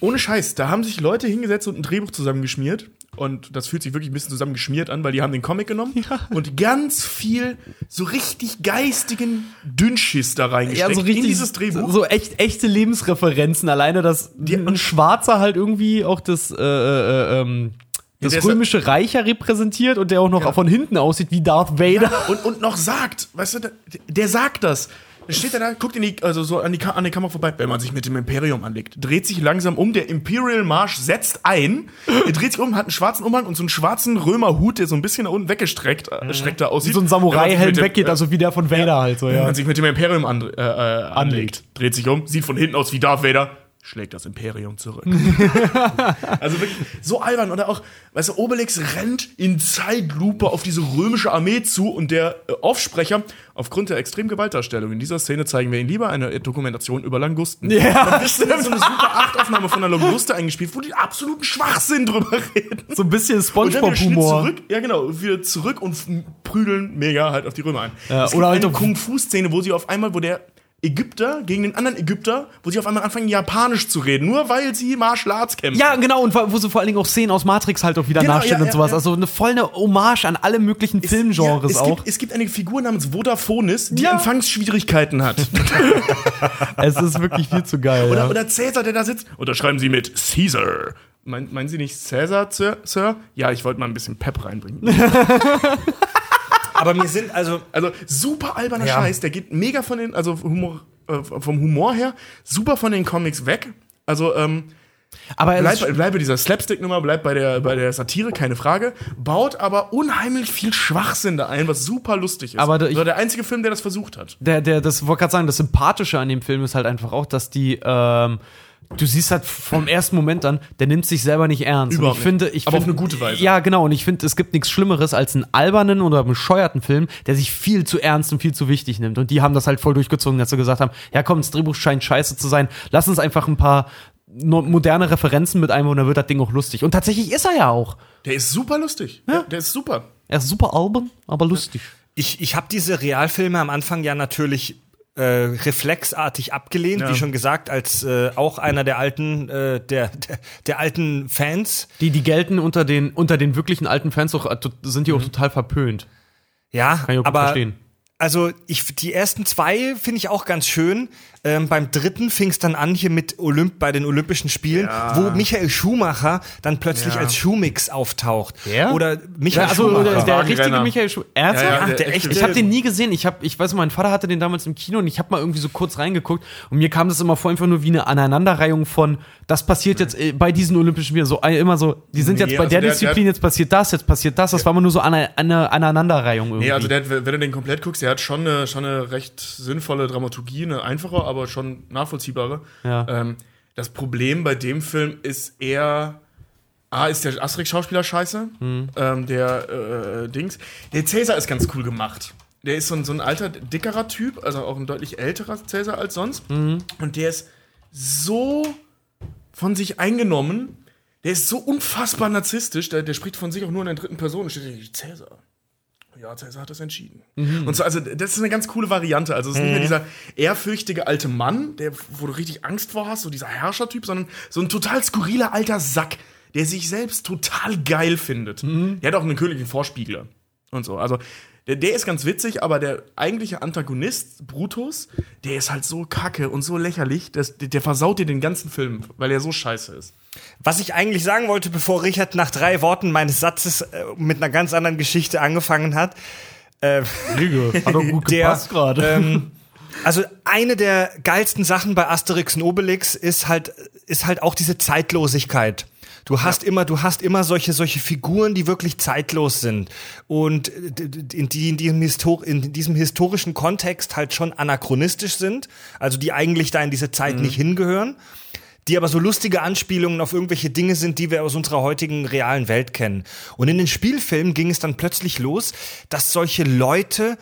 Ohne Scheiß, da haben sich Leute hingesetzt und ein Drehbuch zusammengeschmiert. Und das fühlt sich wirklich ein bisschen zusammengeschmiert an, weil die haben den Comic genommen und ganz viel so richtig geistigen Dünnschiss da reingesteckt in dieses Drehbuch. So echt, echte Lebensreferenzen. Alleine, dass ein Schwarzer halt irgendwie auch das, äh, äh, ähm, das ist- römische Reich ja repräsentiert und der auch noch von hinten aussieht wie Darth Vader. und, und noch sagt, weißt du, der, der sagt das. Steht er da, guckt in die, also so an die, an die Kamera vorbei, wenn man sich mit dem Imperium anlegt, dreht sich langsam um, der Imperial Marsch setzt ein, er dreht sich um, hat einen schwarzen Umhang und so einen schwarzen Römerhut, der so ein bisschen nach unten weggestreckt äh, streckter aussieht. Wie so ein Wenn Samurai-Helm weggeht, also wie der von Vader halt so, Wenn ja. man sich mit dem Imperium an, äh, äh, anlegt, dreht sich um, sieht von hinten aus wie Darth Vader, schlägt das Imperium zurück. also wirklich so albern. Oder auch, weißt du, Obelix rennt in Zeitlupe auf diese römische Armee zu und der äh, Aufsprecher, aufgrund der extremen Gewaltdarstellung in dieser Szene zeigen wir Ihnen lieber eine Dokumentation über Langusten. Ja, Dann ist so eine super Achtaufnahme von einer Languste eingespielt, wo die absoluten Schwachsinn drüber reden. So ein bisschen Spongebob-Humor. ja genau, wieder zurück und prügeln mega halt auf die Römer ein. Ja, es oder halt eine Kung-Fu-Szene, wo sie auf einmal, wo der Ägypter gegen den anderen Ägypter, wo sie auf einmal anfangen, Japanisch zu reden, nur weil sie Martial Arts kämpfen. Ja, genau, und wo so vor allen Dingen auch Szenen aus Matrix halt auch wieder Genau, nachstellen ja, und sowas. ja. Also eine voll eine Hommage an alle möglichen Es- Filmgenres es auch. Gibt, es gibt eine Figur namens Vodaphonis, die. Empfangsschwierigkeiten hat. es ist wirklich viel zu geil. Oder, oder Cäsar, der da sitzt. Unterschreiben Sie mit Caesar. Mein, meinen Sie nicht Cäsar, Sir? Sir? Ja, ich wollte mal ein bisschen Pep reinbringen. Aber mir sind also Also super alberner Ja. Scheiß, der geht mega von den, also Humor, äh, vom Humor her, super von den Comics weg. Also ähm, Aber bleib, bleib bei dieser Slapstick-Nummer, bleib bei der, bei der Satire, keine Frage. Baut aber unheimlich viel Schwachsinn da ein, was super lustig ist. Aber da- ich- so der einzige Film, der das versucht hat. der, der, das wollte gerade sagen, das Sympathische an dem Film ist halt einfach auch, dass die, ähm, du siehst halt vom ersten Moment an, der nimmt sich selber nicht ernst. Überhaupt ich finde, nicht. ich Aber find, auf eine gute Weise. Ja, genau. Und ich finde, es gibt nichts Schlimmeres als einen albernen oder bescheuerten Film, der sich viel zu ernst und viel zu wichtig nimmt. Und die haben das halt voll durchgezogen, dass sie gesagt haben, ja komm, das Drehbuch scheint scheiße zu sein. Lass uns einfach ein paar moderne Referenzen mit einbauen, dann wird das Ding auch lustig. Und tatsächlich ist er ja auch. Der ist super lustig. Ja. Der ist super. Er ist super albern, aber lustig. Ich, ich habe diese Realfilme am Anfang ja natürlich äh, reflexartig abgelehnt, Ja. wie schon gesagt, als äh, auch einer der alten, äh, der, der, der alten Fans. Die, die gelten unter den, unter den wirklichen alten Fans auch, äh, sind die auch total verpönt. Ja, Kann ich auch gut aber verstehen. also ich, die ersten zwei finde ich auch ganz schön. Ähm, beim dritten fing es dann an hier mit Olymp bei den Olympischen Spielen, wo Michael Schumacher dann plötzlich als Schumix auftaucht. Wer? Oder Michael Ja, also Schumacher. der, der richtige Michael Schumacher. Ernsthaft? Ja, ja, der der echte- Ich habe den nie gesehen. Ich habe, ich weiß, mein Vater hatte den damals im Kino und ich habe mal irgendwie so kurz reingeguckt und mir kam das immer vor einfach nur wie eine Aneinanderreihung von, das passiert jetzt äh, bei diesen Olympischen Spielen so äh, immer so, die sind Nee, jetzt bei also der, der- Disziplin, der- jetzt passiert das, jetzt passiert das. Das war immer nur so eine, eine Aneinanderreihung irgendwie. Nee, also der, wenn du den komplett guckst, der hat schon eine, schon eine recht sinnvolle Dramaturgie, eine einfache, aber schon nachvollziehbare. Ja. Ähm, das Problem bei dem Film ist eher. A, ist der Asterix-Schauspieler scheiße. Hm. Ähm, der äh, Dings. Der Cäsar ist ganz cool gemacht. Der ist so ein, so ein alter, dickerer Typ, also auch ein deutlich älterer Cäsar als sonst. Mhm. Und der ist so von sich eingenommen. Der ist so unfassbar narzisstisch, der, der spricht von sich auch nur in der dritten Person. Da steht Cäsar. Ja, Cäsar hat das entschieden. Mhm. Und so, also, das ist eine ganz coole Variante. Also, es ist nicht mehr dieser ehrfürchtige alte Mann, der, wo du richtig Angst vor hast, so dieser Herrschertyp, sondern so ein total skurriler alter Sack. der sich selbst total geil findet. Der hat auch einen königlichen Vorspiegler und so. Also der, der ist ganz witzig, aber der eigentliche Antagonist, Brutus, der ist halt so kacke und so lächerlich, dass, der, der versaut dir den ganzen Film, weil er so scheiße ist. Was ich eigentlich sagen wollte, bevor Richard nach drei Worten meines Satzes äh, mit einer ganz anderen Geschichte angefangen hat. Äh, Hat doch gut der, gepasst gerade. ähm, also eine der geilsten Sachen bei Asterix und Obelix ist halt, ist halt auch diese Zeitlosigkeit. Du hast immer, du hast immer solche, solche Figuren, die wirklich zeitlos sind und äh, in, die, in, diesem Histor in diesem historischen Kontext halt schon anachronistisch sind, also die eigentlich da in diese Zeit nicht hingehören, die aber so lustige Anspielungen auf irgendwelche Dinge sind, die wir aus unserer heutigen realen Welt kennen. Und in den Spielfilmen ging es dann plötzlich los, dass solche Leute,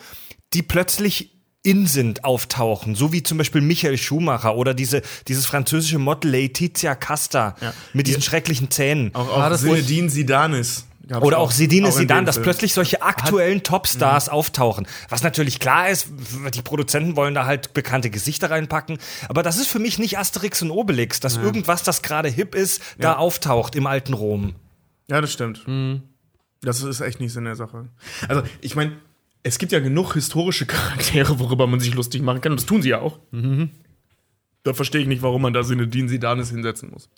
die plötzlich in sind, auftauchen, so wie zum Beispiel Michael Schumacher oder diese, dieses französische Model Laetitia Casta mit diesen schrecklichen Zähnen. Auch, auch das Zinedine Sidanis. gab's Oder auch Sedine Sidan, dass Film. plötzlich solche aktuellen Topstars auftauchen. Was natürlich klar ist, die Produzenten wollen da halt bekannte Gesichter reinpacken. Aber das ist für mich nicht Asterix und Obelix, dass irgendwas, das gerade hip ist, da auftaucht im alten Rom. Ja, das stimmt. Das ist echt nicht Sinn der Sache. Also, ich meine, es gibt ja genug historische Charaktere, worüber man sich lustig machen kann. Und das tun sie ja auch. Da verstehe ich nicht, warum man da Sinedin Sidanis hinsetzen muss.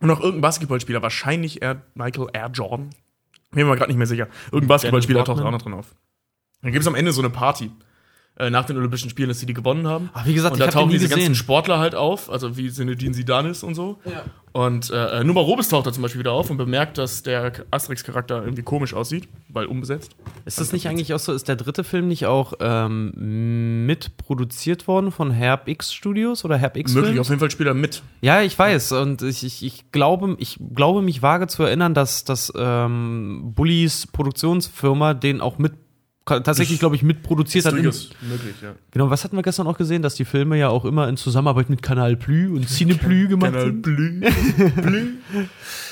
Und auch irgendein Basketballspieler, wahrscheinlich Air, Michael Air Jordan. Bin mir gerade nicht mehr sicher. Irgendein Basketballspieler taucht auch noch drin auf. Dann gibt es am Ende so eine Party. Äh, nach den Olympischen Spielen, dass sie die gewonnen haben. Ach, wie gesagt, und da tauchen nie diese ganzen gesehen. Sportler halt auf, also wie Sinedin Sidanis und so. Und äh, Numa Robes taucht da zum Beispiel wieder auf und bemerkt, dass der Asterix-Charakter irgendwie komisch aussieht, weil umbesetzt. Ist das nicht eigentlich auch so, ist der dritte Film nicht auch ähm, mitproduziert worden von Herb X Studios oder Herb X Möglich, Films? auf jeden Fall spielt er mit. Ja, ich weiß und ich, ich, ich glaube, ich glaube mich vage zu erinnern, dass dass ähm, Bullies Produktionsfirma den auch mit tatsächlich, glaube ich, mitproduziert hat. Möglich, ja. genau, was hatten wir gestern auch gesehen, dass die Filme ja auch immer in Zusammenarbeit mit Kanal Plü und Cineplü gemacht sind. Blü.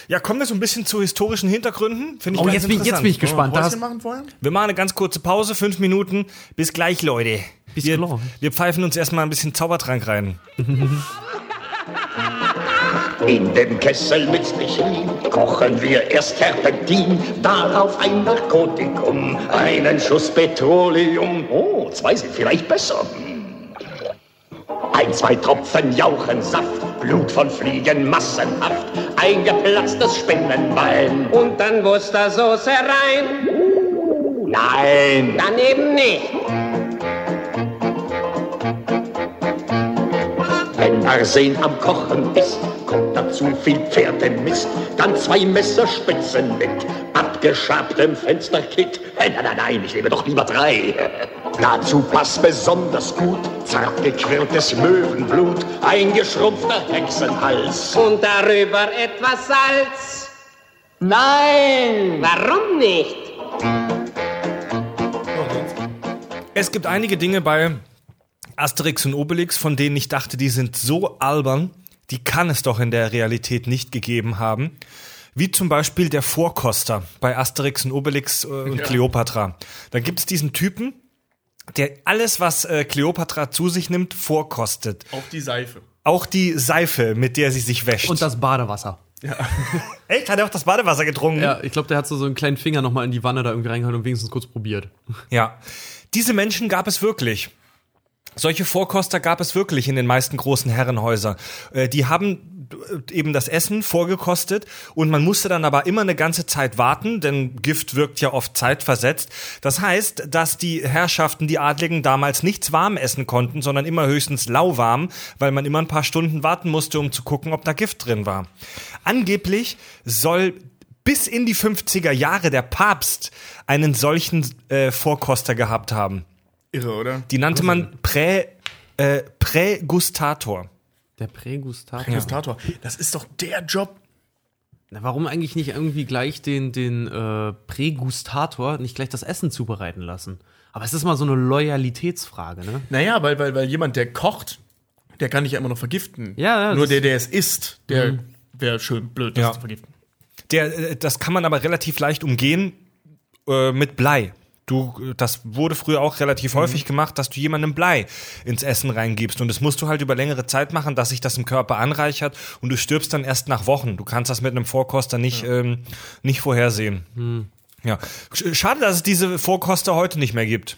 Ja, kommen wir so ein bisschen zu historischen Hintergründen. Finde ich Oh, jetzt bin, ich- jetzt bin ich gespannt. Hast, machen vorher? Wir machen eine ganz kurze Pause, fünf Minuten. Bis gleich, Leute. Bis wir, wir pfeifen uns erstmal ein bisschen Zaubertrank rein. In dem Kessel mit Strichlin kochen wir erst Terpentin, darauf ein Narkotikum, einen Schuss Petroleum. Oh, zwei sind vielleicht besser. Ein, zwei Tropfen Jauchensaft, Blut von Fliegen massenhaft, eingeplatztes Spinnenbein. Und dann Wustersoße rein. Nein, Dann eben nicht. Wenn Arsen am Kochen ist, kommt dazu viel Pferdemist. Dann zwei Messerspitzen mit abgeschabtem Fensterkit. Äh, Nein, nein, nein, ich nehme doch lieber drei. Dazu passt besonders gut zart gequirltes Möwenblut, ein geschrumpfter Hexenhals. Und darüber etwas Salz. Nein! Warum nicht? Es gibt einige Dinge bei Asterix und Obelix, von denen ich dachte, die sind so albern, die kann es doch in der Realität nicht gegeben haben. Wie zum Beispiel der Vorkoster bei Asterix und Obelix äh, und Cleopatra. Da gibt es diesen Typen, der alles, was äh, Cleopatra zu sich nimmt, vorkostet. Auch die Seife. Auch die Seife, mit der sie sich wäscht. und das Badewasser. Echt? Hat er auch das Badewasser getrunken? Ja, ich glaube, der hat so, so einen kleinen Finger nochmal in die Wanne da irgendwie reingehauen und wenigstens kurz probiert. Ja. Diese Menschen gab es wirklich. Solche Vorkoster gab es wirklich in den meisten großen Herrenhäusern. Äh, Die haben äh, eben das Essen vorgekostet und man musste dann aber immer eine ganze Zeit warten, denn Gift wirkt ja oft zeitversetzt. Das heißt, dass die Herrschaften, die Adligen damals nichts warm essen konnten, sondern immer höchstens lauwarm, weil man immer ein paar Stunden warten musste, um zu gucken, ob da Gift drin war. Angeblich soll bis in die 50er Jahre der Papst einen solchen äh, Vorkoster gehabt haben. Irre, oder? Die nannte man Prä, äh, Prägustator. Der Prägustator. Prägustator. Das ist doch der Job. Na, warum eigentlich nicht irgendwie gleich den, den äh, Prägustator nicht gleich das Essen zubereiten lassen? Aber es ist mal so eine Loyalitätsfrage, ne? Naja, weil, weil, weil jemand, der kocht, der kann dich ja immer noch vergiften. Ja, ja, Nur der, der es isst, der wäre schön blöd, das Ja. zu vergiften. Der, äh, das kann man aber relativ leicht umgehen äh, mit Blei. Du, das wurde früher auch relativ häufig gemacht, dass du jemandem Blei ins Essen reingibst. Und das musst du halt über längere Zeit machen, dass sich das im Körper anreichert und du stirbst dann erst nach Wochen. Du kannst das mit einem Vorkoster nicht, ähm, nicht vorhersehen. Ja. Sch- Schade, dass es diese Vorkoster heute nicht mehr gibt.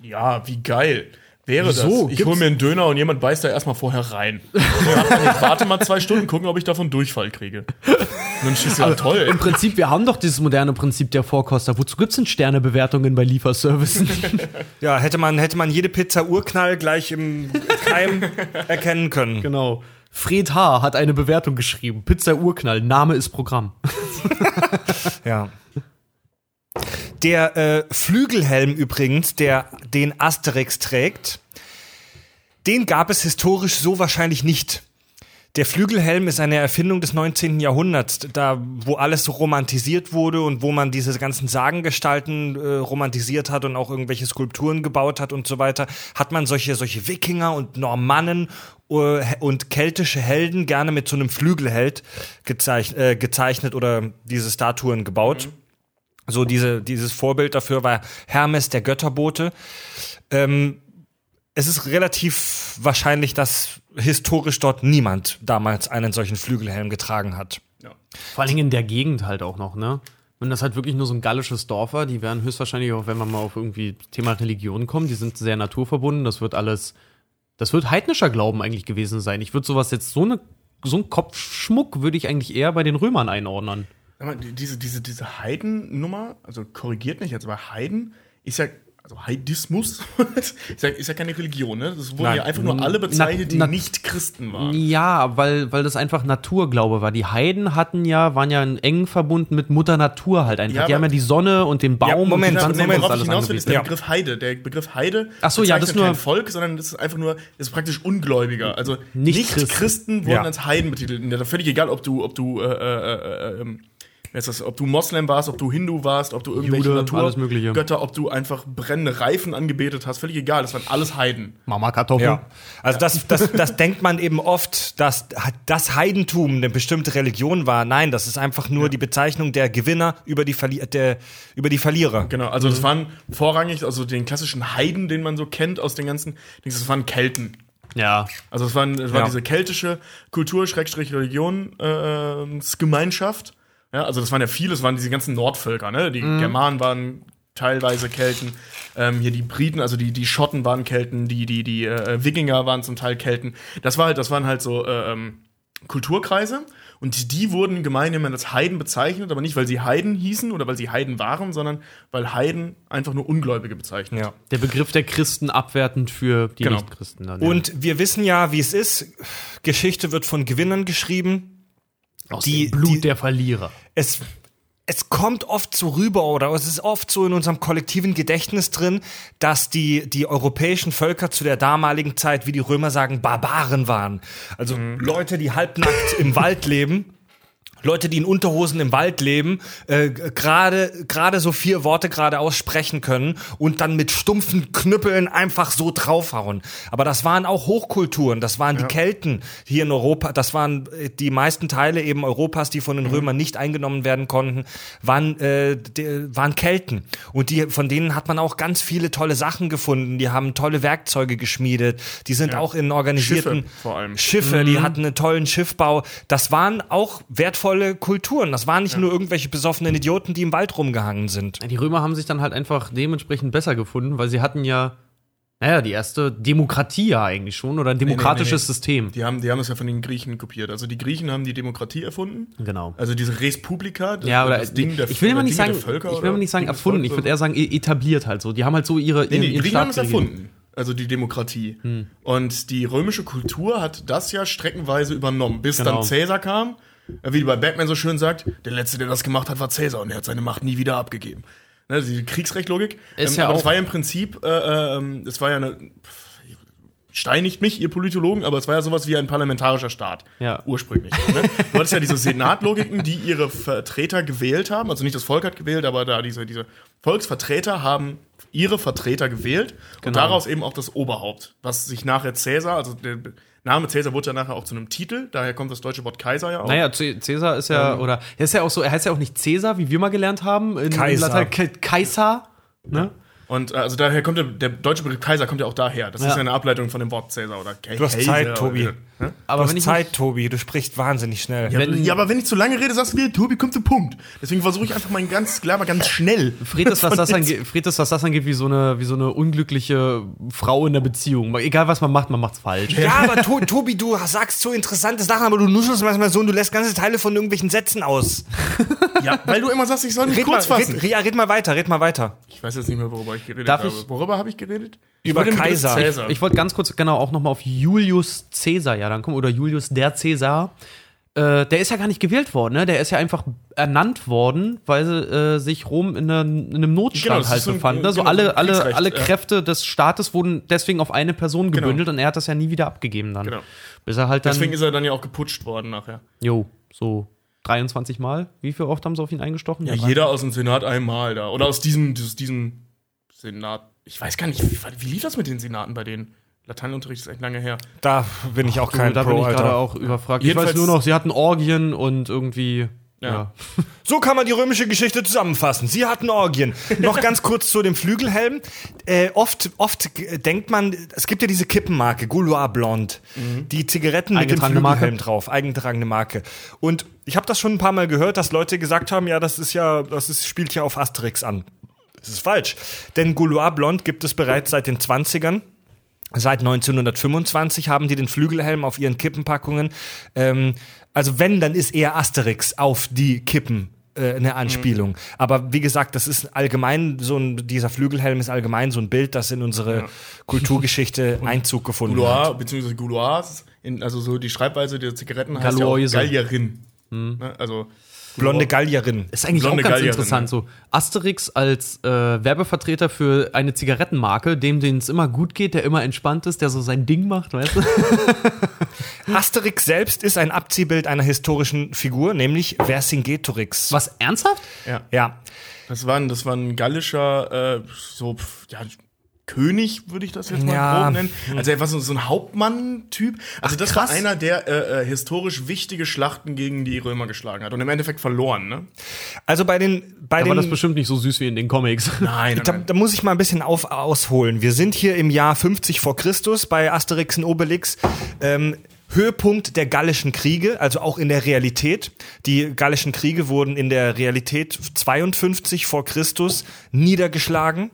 Ja, wie geil. Wäre Wieso? das? Ich hole mir einen Döner und jemand beißt da erstmal vorher rein. Jetzt warte mal zwei Stunden, gucken, ob ich davon Durchfall kriege. Und dann schießt ja toll. Im Prinzip, wir haben doch dieses moderne Prinzip der Vorkoster. Wozu gibt's denn Sternebewertungen bei Lieferservices? Ja, hätte man, hätte man jede Pizza Urknall gleich im Keim erkennen können. genau. Fred H. hat eine Bewertung geschrieben. Pizza Urknall, Name ist Programm. Ja. Der äh, Flügelhelm übrigens, der den Asterix trägt, den gab es historisch so wahrscheinlich nicht. Der Flügelhelm ist eine Erfindung des 19. Jahrhunderts, da wo alles so romantisiert wurde und wo man diese ganzen Sagengestalten äh, romantisiert hat und auch irgendwelche Skulpturen gebaut hat und so weiter, hat man solche solche Wikinger und Normannen äh, und keltische Helden gerne mit so einem Flügelheld gezeich äh, gezeichnet oder diese Statuen gebaut. So diese, dieses Vorbild dafür war Hermes, der Götterbote. Ähm, es ist relativ wahrscheinlich, dass historisch dort niemand damals einen solchen Flügelhelm getragen hat. Vor allen Dingen in der Gegend halt auch noch, ne? Wenn das halt wirklich nur so ein gallisches Dorf war, die werden höchstwahrscheinlich auch, wenn wir mal auf irgendwie Thema Religion kommen, die sind sehr naturverbunden. Das wird alles, das wird heidnischer Glauben eigentlich gewesen sein. Ich würde sowas jetzt so eine, so ein Kopfschmuck würde ich eigentlich eher bei den Römern einordnen. Diese, diese, diese Heiden-Nummer, also korrigiert mich jetzt, aber Heiden ist ja, also Heidismus ist ja, ist ja keine Religion, ne? Das wurden Nein. ja einfach nur alle bezeichnet, die nicht Christen waren. Ja, weil, weil das einfach Naturglaube war. Die Heiden hatten ja, waren ja eng verbunden mit Mutter Natur halt einfach. Ja, die haben ja die Sonne und den Baum Ja, Moment, und die Moment, und worauf ich hinaus will, ist der. Begriff Heide. Der Begriff Heide Ach so, ja, das bezeichnet nur- kein Volk, sondern das ist einfach nur, das ist praktisch Ungläubiger. Also Nicht Nicht-Christen Christen. wurden Ja. als Heiden betitelt. Und völlig egal, ob du, ob du, äh, äh, äh, ist das, ob du Moslem warst, ob du Hindu warst, ob du irgendwelche Jude. Naturgötter, ob du einfach brennende Reifen angebetet hast, völlig egal. Das waren alles Heiden. Mama Kartoffel. Ja, also das, das, das denkt man eben oft, dass das Heidentum eine bestimmte Religion war. Nein, das ist einfach nur die Bezeichnung der Gewinner über die, Verli der, über die Verlierer. Genau, also das waren vorrangig, also den klassischen Heiden, den man so kennt aus den ganzen, das waren Kelten. Ja. Also es, waren, es war Ja. diese keltische Kultur, Ja, also das waren ja viele, es waren diese ganzen Nordvölker, ne? Die Germanen waren teilweise Kelten, ähm, hier die Briten, also die, die Schotten waren Kelten, die, die, die äh, Wikinger waren zum Teil Kelten. Das war halt, das waren halt so äh, ähm, Kulturkreise und die wurden gemeinhin als Heiden bezeichnet, aber nicht, weil sie Heiden hießen oder weil sie Heiden waren, sondern weil Heiden einfach nur Ungläubige bezeichnet. Ja. Der Begriff der Christen abwertend für die Genau. Nichtchristen dann. ja. Und wir wissen ja, wie es ist. Geschichte wird von Gewinnern geschrieben. Aus die- dem Blut die- der Verlierer. es, es kommt oft so rüber oder es ist oft so in unserem kollektiven Gedächtnis drin, dass die, die europäischen Völker zu der damaligen Zeit, wie die Römer sagen, Barbaren waren. Also Leute, die halbnackt im Wald leben. Leute, die in Unterhosen im Wald leben, äh, gerade gerade so vier Worte gerade aussprechen können und dann mit stumpfen Knüppeln einfach so draufhauen. Aber das waren auch Hochkulturen, das waren die Kelten hier in Europa, das waren äh, die meisten Teile eben Europas, die von den Römern nicht eingenommen werden konnten, waren äh, die, waren Kelten und die von denen hat man auch ganz viele tolle Sachen gefunden. Die haben tolle Werkzeuge geschmiedet, die sind auch in organisierten Schiffe vor allem. Schiffe, die hatten einen tollen Schiffbau. Das waren auch wertvolle Kulturen. Das waren nicht nur irgendwelche besoffenen Idioten, die im Wald rumgehangen sind. Die Römer haben sich dann halt einfach dementsprechend besser gefunden, weil sie hatten ja, naja, die erste Demokratie ja eigentlich schon oder ein demokratisches nee, nee. System. Die haben, die haben es ja von den Griechen kopiert. Also die Griechen haben die Demokratie erfunden. Genau. Also diese Res Publica, das, Ja, oder das Ding der ich will oder mal nicht sagen, der Völker, ich will mal nicht sagen erfunden, ich würde eher sagen e- etabliert halt so. Die haben halt so ihre Nee, nee, die Griechen haben es erfunden. Also die Demokratie. Hm. Und die römische Kultur hat das ja streckenweise übernommen, bis Genau. dann Cäsar kam. Äh, Wie bei Batman so schön sagt, der Letzte, der das gemacht hat, war Cäsar und er hat seine Macht nie wieder abgegeben. Ne, die Kriegsrechtlogik. Ist ähm, ja aber auch- das war ja im Prinzip, äh, ähm, das war ja eine. Steinigt mich, ihr Politologen, aber es war ja sowas wie ein parlamentarischer Staat. Ja. Ursprünglich. Ne? Du hattest ja diese Senatlogiken, die ihre Vertreter gewählt haben. Also nicht das Volk hat gewählt, aber da diese, diese Volksvertreter haben ihre Vertreter gewählt und Genau. daraus eben auch das Oberhaupt, was sich nachher Cäsar, also der Name Cäsar wurde ja nachher auch zu einem Titel, daher kommt das deutsche Wort Kaiser ja auch. Naja, Cäsar ist Ähm. ja, oder, er ist ja auch so, er heißt ja auch nicht Cäsar, wie wir mal gelernt haben. In, Kaiser. In Latein, Kaiser. Ne? Und äh, also daher kommt der, der deutsche Begriff Kaiser kommt ja auch daher. Das Ja. ist ja eine Ableitung von dem Wort Cäsar oder Kaiser. Du hast Zeit, Tobi. Oder, Aber du wenn hast ich Zeit, Tobi. Du sprichst wahnsinnig schnell. ja, Wenn- ja, aber wenn ich zu lange rede, sagst du mir, Tobi, kommt zum Punkt. Deswegen versuche ich einfach mal ganz klar, mal ganz schnell. Fred ist, was das, angeht, Fred ist, was das angeht, wie so, eine, wie so eine unglückliche Frau in der Beziehung. Egal, was man macht, man macht's falsch. Ja, aber to Tobi, du sagst so interessante Sachen, aber du nuschelst manchmal so und du lässt ganze Teile von irgendwelchen Sätzen aus. Ja, weil du immer sagst, ich soll mich Red mal, kurz fassen. red, ja, red mal weiter, red mal weiter. Ich weiß jetzt nicht mehr, worüber ich geredet Darf habe. ich- Worüber habe ich geredet? Über Kaiser. Cäsar. Ich wollte ganz kurz genau auch nochmal auf Julius Caesar ja dann kommen, oder Julius der Caesar. Äh, der ist ja gar nicht gewählt worden, ne? Der ist ja einfach ernannt worden, weil äh, sich Rom in, einer, in einem Genau, Notstand das halt befand. Ne? So genau, alle, alle, alle ja. Kräfte des Staates wurden deswegen auf eine Person Genau. gebündelt und er hat das ja nie wieder abgegeben dann. Genau. Bis er halt dann. Deswegen ist er dann ja auch geputscht worden nachher. jo, so 23 Mal. Wie viel oft haben sie auf ihn eingestochen? Ja, jeder aus dem Senat einmal da. Oder aus diesem, aus diesem Senat. Ich weiß gar nicht, wie, wie lief das mit den Senaten bei denen? Lateinunterricht ist echt lange her. Da bin ich auch Du, kein da bin Pro, ich gerade auch überfragt. Ich weiß Jedenfalls- nur noch, sie hatten Orgien und irgendwie. Ja. ja. So kann man die römische Geschichte zusammenfassen. Sie hatten Orgien. Noch ganz kurz zu dem Flügelhelm. Äh, oft, oft denkt man, es gibt ja diese Kippenmarke, Gouloir Blonde. Die Zigaretten mit dem Eingetragene Marke. Flügelhelm drauf, eingetragene Marke. Und ich habe das schon ein paar Mal gehört, dass Leute gesagt haben, ja, das ist ja, das ist, spielt ja auf Asterix an. Das ist falsch. Denn Gouloir Blonde gibt es bereits seit den 20ern. Seit 1925 haben die den Flügelhelm auf ihren Kippenpackungen. Ähm, also wenn, dann ist eher Asterix auf die Kippen äh, eine Anspielung. Aber wie gesagt, das ist allgemein so ein, dieser Flügelhelm ist allgemein so ein Bild, das in unsere Kulturgeschichte Einzug gefunden hat. Gouloir, beziehungsweise Gouloirs, in, also so die Schreibweise der Zigaretten heißt ja auch Galoise. Gallierin. Ne? Also Blonde Gallierin. Ist eigentlich Blonde auch ganz Gallierin, interessant. So Asterix als äh, Werbevertreter für eine Zigarettenmarke, dem denen es immer gut geht, der immer entspannt ist, der so sein Ding macht, weißt du? Asterix selbst ist ein Abziehbild einer historischen Figur, nämlich Vercingetorix. Was ernsthaft? ja. Ja. Das war ein, das war ein gallischer, äh, so, ja, König, würde ich das jetzt mal Ja. grob nennen. Also er war so, so ein Hauptmann-Typ. Also das krass. war einer, der äh, äh, historisch wichtige Schlachten gegen die Römer geschlagen hat und im Endeffekt verloren, ne? Also bei den, bei Da den war das bestimmt nicht so süß wie in den Comics. Nein, Da, da muss ich mal ein bisschen auf, ausholen. Wir sind hier im Jahr 50 vor Christus bei Asterix und Obelix. Ähm, Höhepunkt der Gallischen Kriege, also auch in der Realität. Die Gallischen Kriege wurden in der Realität 52 vor Christus niedergeschlagen.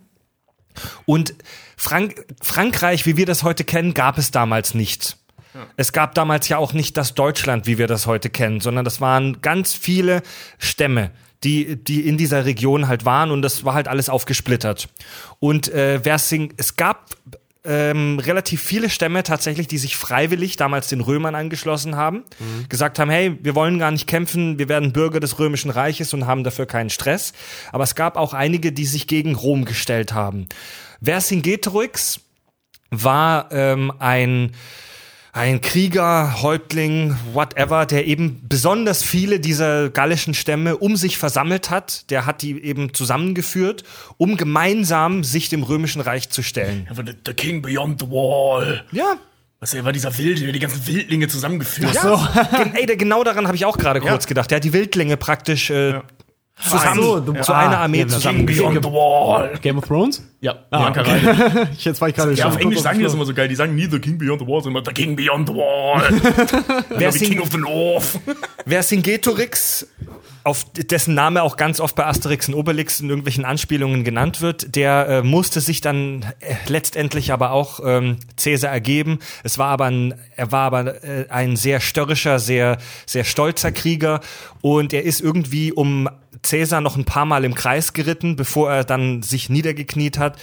Und Frank Frankreich, wie wir das heute kennen, gab es damals nicht. Es gab damals ja auch nicht das Deutschland, wie wir das heute kennen, sondern das waren ganz viele Stämme, die, die in dieser Region halt waren und das war halt alles aufgesplittert. Und äh, Versing, es gab ähm, relativ viele Stämme tatsächlich, die sich freiwillig damals den Römern angeschlossen haben, gesagt haben, hey, wir wollen gar nicht kämpfen, wir werden Bürger des römischen Reiches und haben dafür keinen Stress. Aber es gab auch einige, die sich gegen Rom gestellt haben. Vercingetorix war ähm, ein ein Krieger, Häuptling, whatever, der eben besonders viele dieser gallischen Stämme um sich versammelt hat. Der hat die eben zusammengeführt, um gemeinsam sich dem römischen Reich zu stellen. The, King Beyond the Wall. Ja. Was, er war dieser Wilde, der die ganzen Wildlinge zusammengeführt Ja, Gen- ey, genau daran habe ich auch gerade kurz gedacht. Der hat die Wildlinge praktisch äh, zusammen so, du- zu ah, einer Armee ja, zusammengeführt. Beyond the Wall. Game of Thrones? Ja, Ah, Bianca okay. Jetzt war ich gerade Ja, auf schon Englisch sagen die das immer so geil. Die sagen nie The King Beyond the Wall, sondern The King Beyond the Wall. Wer the singt- King of the North. Vercingetorix, auf dessen Name auch ganz oft bei Asterix und Obelix in irgendwelchen Anspielungen genannt wird, der äh, musste sich dann äh, letztendlich aber auch ähm, Caesar ergeben. Es war aber ein, er war aber äh, ein sehr störrischer, sehr sehr stolzer Krieger. Und er ist irgendwie um Caesar noch ein paar Mal im Kreis geritten, bevor er dann sich niedergekniet hat.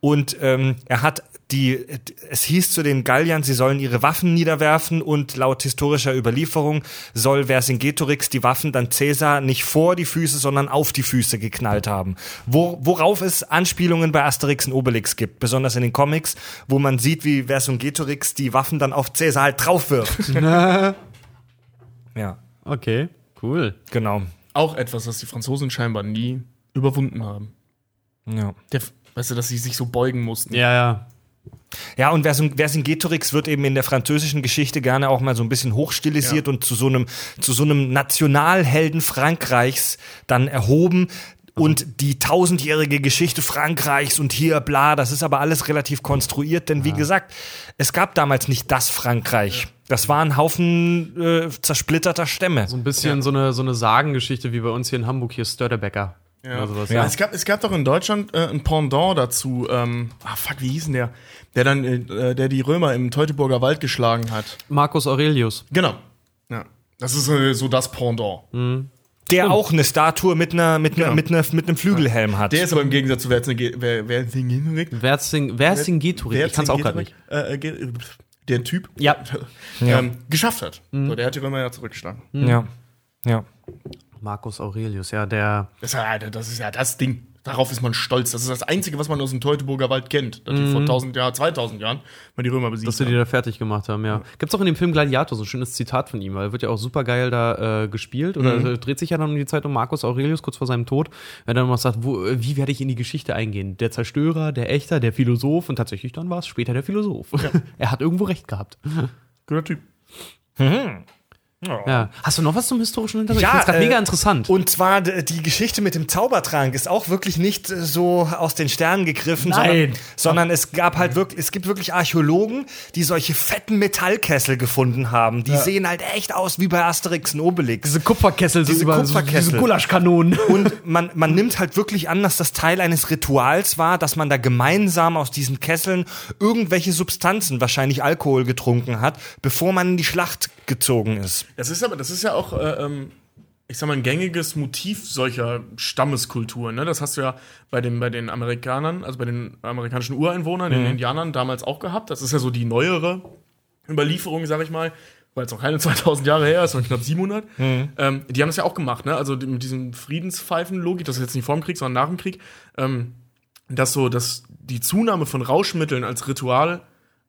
Und ähm, er hat die, es hieß zu den Galliern, sie sollen ihre Waffen niederwerfen und laut historischer Überlieferung soll Vercingetorix die Waffen dann Caesar nicht vor die Füße, sondern auf die Füße geknallt haben. Wo, worauf es Anspielungen bei Asterix und Obelix gibt, besonders in den Comics, wo man sieht, wie Vercingetorix die Waffen dann auf Caesar halt drauf wirft. ja, Okay, cool. genau. Auch etwas, was die Franzosen scheinbar nie überwunden haben. Ja. Der, weißt du, dass sie sich so beugen mussten. Ja, ja. Ja, und Vercin- Vercingetorix wird eben in der französischen Geschichte gerne auch mal so ein bisschen hochstilisiert Ja. und zu so einem, zu so einem Nationalhelden Frankreichs dann erhoben. und die tausendjährige Geschichte Frankreichs und hier bla, das ist aber alles relativ konstruiert, denn wie gesagt, es gab damals nicht das Frankreich. Das war ein Haufen äh, zersplitterter Stämme. So ein bisschen so, eine, so eine Sagengeschichte wie bei uns hier in Hamburg, hier Störtebecker. Ja. Sowas, Es, gab, es gab doch in Deutschland äh, ein Pendant dazu. Ähm, ah, fuck, wie hieß denn der? Der dann, äh, der die Römer im Teutoburger Wald geschlagen hat. Marcus Aurelius. Genau. Ja. Das ist äh, so das Pendant. Der auch eine Statue mit einer mit einer Genau. mit einer mit einem Flügelhelm hat. Der ist aber im Gegensatz zu Vercinge- Ver- Vercingetorix. Vercingetorix. Ich kann es auch gerade nicht. Äh, äh, ge- der Typ Ja. ähm, geschafft hat. So, der hat die Römer ja zurückgeschlagen. ja. Ja. Marcus Aurelius, ja, der. Das ist, ja, das ist ja das Ding. Darauf ist man stolz. Das ist das Einzige, was man aus dem Teutoburger Wald kennt. Dass die vor 1000 Jahren, 2000 Jahren mal die Römer besiegt Dass sie die da fertig gemacht haben, ja. Gibt's auch in dem Film Gladiator so ein schönes Zitat von ihm, weil er wird ja auch super geil da äh, gespielt oder äh, dreht sich ja dann um die Zeit um Marcus Aurelius kurz vor seinem Tod, wenn er dann noch sagt, wo, äh, wie werde ich in die Geschichte eingehen? Der Zerstörer, der Echter, der Philosoph und tatsächlich dann war es später der Philosoph. er hat irgendwo recht gehabt. Guter Typ. Ja. Hast du noch was zum historischen Hintergrund? Ja, ich äh, mega interessant. Und zwar die Geschichte mit dem Zaubertrank ist auch wirklich nicht äh, so aus den Sternen gegriffen, sondern, Nein. sondern es gab halt wirklich, es gibt wirklich Archäologen, die solche fetten Metallkessel gefunden haben. Die sehen halt echt aus wie bei Asterix und Obelix. diese Kupferkessel, Diese Kupferkessel. diese Gulaschkanonen. Und man, man nimmt halt wirklich an, dass das Teil eines Rituals war, dass man da gemeinsam aus diesen Kesseln irgendwelche Substanzen, wahrscheinlich Alkohol, getrunken hat, bevor man in die Schlacht gezogen ist. Das ist aber, das ist ja auch, äh, ähm, ich sag mal, ein gängiges Motiv solcher Stammeskulturen. Ne? Das hast du ja bei den, bei den Amerikanern, also bei den amerikanischen Ureinwohnern, den Indianern damals auch gehabt. Das ist ja so die neuere Überlieferung, sag ich mal, weil es noch keine 2000 Jahre her ist, sondern knapp 700. Ähm, die haben das ja auch gemacht, ne? Also mit diesem Friedenspfeifen-Logik, das ist jetzt nicht vor dem Krieg, sondern nach dem Krieg, ähm, dass so, dass die Zunahme von Rauschmitteln als Ritual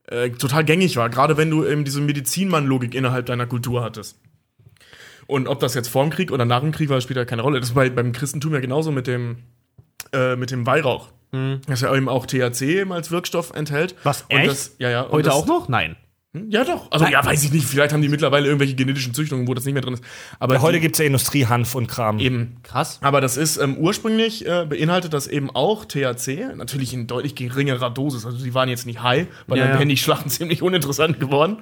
äh, total gängig war, gerade wenn du eben diese Medizinmann-Logik innerhalb deiner Kultur hattest. Und ob das jetzt vor dem Krieg oder nach dem Krieg war, spielt ja keine Rolle. Das ist bei, beim Christentum ja genauso mit dem, äh, mit dem Weihrauch. Das ja eben auch THC eben als Wirkstoff enthält. Was, Und echt? Das, ja, ja. Heute das, auch noch? Nein. Ja, doch. Also, ja, weiß ich nicht. Vielleicht haben die mittlerweile irgendwelche genetischen Züchtungen, wo das nicht mehr drin ist. Aber Heute die- gibt's ja Industriehanf und Kram. eben. Krass. Aber das ist ähm, ursprünglich äh, beinhaltet das eben auch THC, natürlich in deutlich geringerer Dosis. Also die waren jetzt nicht high, weil Ja, dann ja. wären die Schlachten ziemlich uninteressant geworden.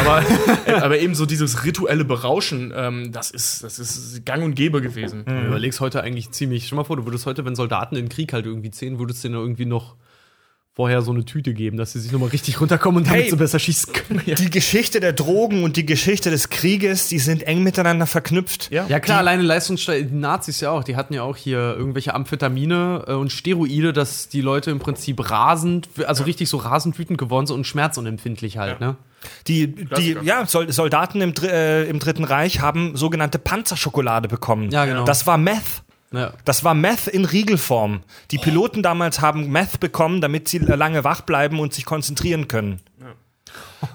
Aber, äh, aber eben so dieses rituelle Berauschen, ähm, das ist das ist Gang und Gäbe gewesen. Du überlegst heute eigentlich ziemlich. Stell mal vor, du würdest heute, wenn Soldaten in den Krieg halt irgendwie ziehen, würdest du denen irgendwie noch vorher so eine Tüte geben, dass sie sich nochmal richtig runterkommen und damit Hey. sie besser schießen können. Die Geschichte der Drogen und die Geschichte des Krieges, die sind eng miteinander verknüpft. Ja. Ja klar, alleine Leistungssteiger, die Nazis ja auch, die hatten ja auch hier irgendwelche Amphetamine äh, und Steroide, dass die Leute im Prinzip rasend, also richtig so rasend wütend geworden sind und schmerzunempfindlich halt, ne? Die, die ja, Sol- Soldaten im, äh, im Dritten Reich haben sogenannte Panzerschokolade bekommen. Ja, genau. Das war Meth. Ja. Das war Meth in Riegelform. Die Piloten damals haben Meth bekommen, damit sie lange wach bleiben und sich konzentrieren können.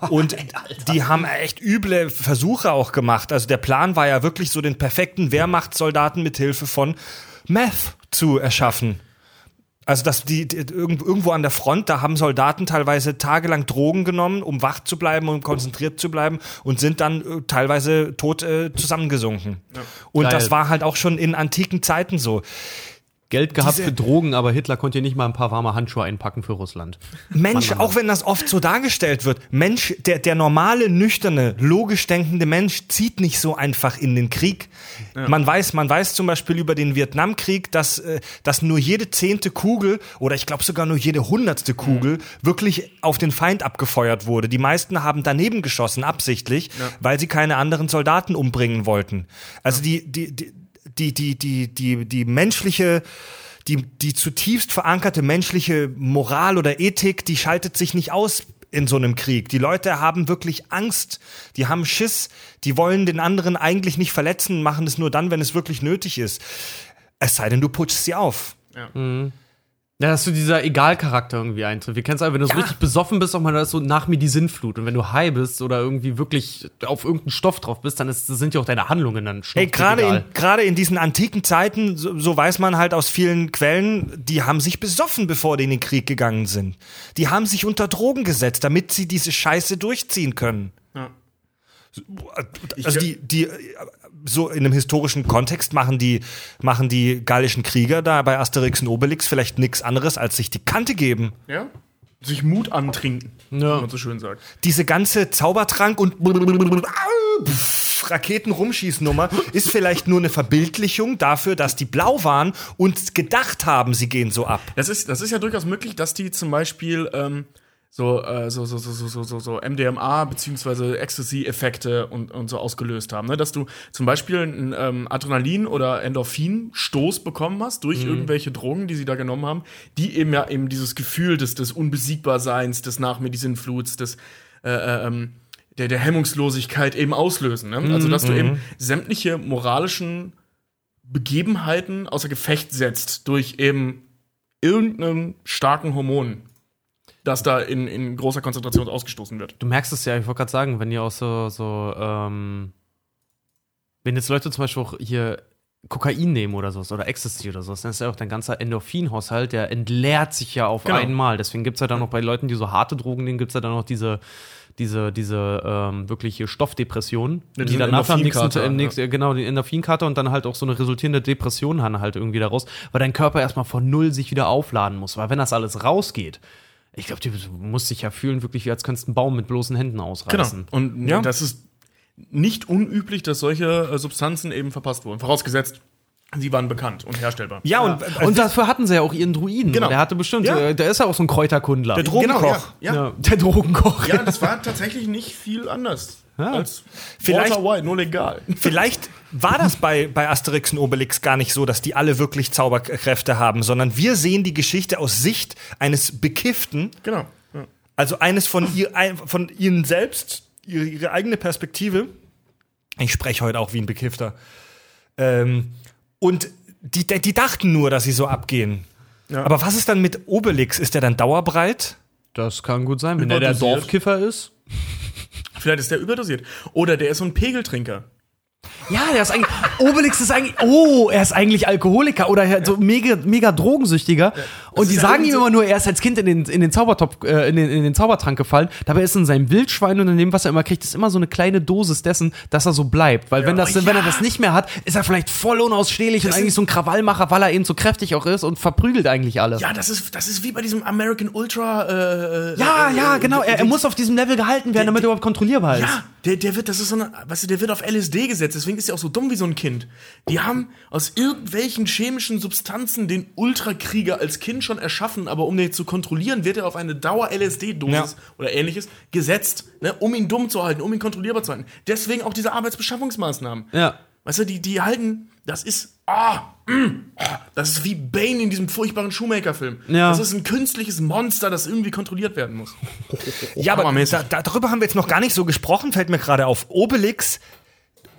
Und die haben echt üble Versuche auch gemacht. Also der Plan war ja wirklich so den perfekten Wehrmachtssoldaten mit Hilfe von Meth zu erschaffen. Also dass die, die irgend- irgendwo an der Front, da haben Soldaten teilweise tagelang Drogen genommen, um wach zu bleiben und konzentriert zu bleiben und sind dann äh, teilweise tot äh, zusammengesunken. Und Geil. das war halt auch schon in antiken Zeiten so. Geld gehabt Diese- für Drogen, aber Hitler konnte hier nicht mal ein paar warme Handschuhe einpacken für Russland. Mensch, Mann, Mann, auch wenn das oft so dargestellt wird, Mensch, der, der normale, nüchterne, logisch denkende Mensch zieht nicht so einfach in den Krieg. Man weiß, man weiß zum Beispiel über den Vietnamkrieg, dass, äh, dass nur jede zehnte Kugel oder ich glaube sogar nur jede hundertste Kugel wirklich auf den Feind abgefeuert wurde. Die meisten haben daneben geschossen, absichtlich, weil sie keine anderen Soldaten umbringen wollten. Also die, die, die, die, die, die, die, die menschliche, die, die zutiefst verankerte menschliche Moral oder Ethik, die schaltet sich nicht aus in so einem Krieg. Die Leute haben wirklich Angst, die haben Schiss, die wollen den anderen eigentlich nicht verletzen, machen es nur dann, wenn es wirklich nötig ist. Es sei denn, du putschst sie auf. Ja, dass so dieser Egal-Charakter irgendwie eintritt. Wir kennen es einfach, wenn du so Ja. richtig besoffen bist, auch mal das so nach mir die Sinnflut. Und wenn du high bist oder irgendwie wirklich auf irgendeinen Stoff drauf bist, dann ist, sind ja auch deine Handlungen dann Hey, gerade in, gerade in diesen antiken Zeiten, so, so weiß man halt aus vielen Quellen, die haben sich besoffen, bevor die in den Krieg gegangen sind. Die haben sich unter Drogen gesetzt, damit sie diese Scheiße durchziehen können. Ja. Also die, die so in einem historischen Kontext machen die, machen die gallischen Krieger da bei Asterix und Obelix vielleicht nichts anderes, als sich die Kante geben. Ja? Sich Mut antrinken, wie man so schön sagt. Diese ganze Zaubertrank und Raketen rumschießen ist vielleicht nur eine Verbildlichung dafür, dass die blau waren und gedacht haben, sie gehen so ab. Das ist, das ist ja durchaus möglich, dass die zum Beispiel ähm, so, äh, so, so, so, so, so, so, so MDMA beziehungsweise Ecstasy-Effekte und, und so ausgelöst haben. Ne? Dass du zum Beispiel einen ähm, Adrenalin- oder Endorphin-Stoß bekommen hast durch irgendwelche Drogen, die sie da genommen haben, die eben ja eben dieses Gefühl des, des Unbesiegbarseins, des Nachmedizinfluts, des äh, äh, ähm, der, der Hemmungslosigkeit eben auslösen. Ne? Also, dass du eben sämtliche moralischen Begebenheiten außer Gefecht setzt durch eben irgendeinen starken Hormon, das da in, in großer Konzentration ausgestoßen wird. Du merkst es ja, ich wollte gerade sagen, wenn ihr auch so, so, ähm, wenn jetzt Leute zum Beispiel auch hier Kokain nehmen oder sowas oder Ecstasy oder sowas, dann ist ja auch dein ganzer Endorphinhaushalt, der entleert sich ja auf Genau. einmal. Deswegen gibt es ja dann noch bei Leuten, die so harte Drogen nehmen, gibt es ja dann noch diese, diese, diese ähm, wirkliche Stoffdepression, Ja, die danach am nächsten, im nächsten, genau, die Endorphinkarte und dann halt auch so eine resultierende Depression haben halt irgendwie daraus, weil dein Körper erstmal von null sich wieder aufladen muss. Weil wenn das alles rausgeht, ich glaube, du musst dich ja fühlen, wirklich wie als könntest du einen Baum mit bloßen Händen Genau. ausreißen. Und Ja. das ist nicht unüblich, dass solche äh, Substanzen eben verpasst wurden. Vorausgesetzt, sie waren bekannt und herstellbar. Ja, und, äh, Und dafür hatten sie ja auch ihren Druiden. Genau. Der hatte bestimmt, Ja. äh, der ist ja auch so ein Kräuterkundler. Der Drogenkoch. Genau, ja, ja. ja. Der Drogenkoch. Ja, das war tatsächlich nicht viel anders als Vielleicht- Walter White, nur legal. Vielleicht war das bei, bei Asterix und Obelix gar nicht so, dass die alle wirklich Zauberkräfte haben, sondern wir sehen die Geschichte aus Sicht eines Bekifften, Genau. Ja. also eines von, ihr, von ihnen selbst, ihre, ihre eigene Perspektive. Ich spreche heute auch wie ein Bekiffter. Ähm, und die, die dachten nur, dass sie so abgehen. Ja. Aber was ist dann mit Obelix? Ist der dann dauerbreit? Das kann gut sein, wenn der der. Dorfkiffer ist. Vielleicht ist der überdosiert. Oder der ist so ein Pegeltrinker. Ja, der ist eigentlich. Obelix ist eigentlich. Oh, er ist eigentlich Alkoholiker oder halt so mega, mega Drogensüchtiger. Und die ja sagen ihm immer nur, er ist als Kind in den, in den Zaubertopf, äh, in, den, in den Zaubertrank gefallen. Dabei ist in seinem Wildschwein und in dem, was er immer kriegt, ist immer so eine kleine Dosis dessen, dass er so bleibt. Weil wenn, das, Oh, wenn er ja. das nicht mehr hat, ist er vielleicht voll unausstehlich und eigentlich so ein Krawallmacher, weil er eben so kräftig auch ist und verprügelt eigentlich alle. Ja, das ist, das ist wie bei diesem American Ultra. Äh, Ja, äh, ja, äh, genau. Er, er Dings. muss auf diesem Level gehalten werden, damit er überhaupt kontrollierbar ist. Ja, der, der wird, das ist so eine, weißt du, der wird auf LSD gesetzt, deswegen ist er auch so dumm wie so ein Kind. Die haben aus irgendwelchen chemischen Substanzen den Ultrakrieger als Kind schon erschaffen, aber um den zu kontrollieren, wird er auf eine Dauer-LSD-Dosis Ja. oder ähnliches gesetzt, ne, um ihn dumm zu halten, um ihn kontrollierbar zu halten. Deswegen auch diese Arbeitsbeschaffungsmaßnahmen. Ja. Weißt du, die, die halten, das ist, ah, mm, ah, das ist wie Bane in diesem furchtbaren Shoemaker-Film. Ja. Das ist ein künstliches Monster, das irgendwie kontrolliert werden muss. Ja, aber da, darüber haben wir jetzt noch gar nicht so gesprochen, fällt mir gerade auf. Obelix.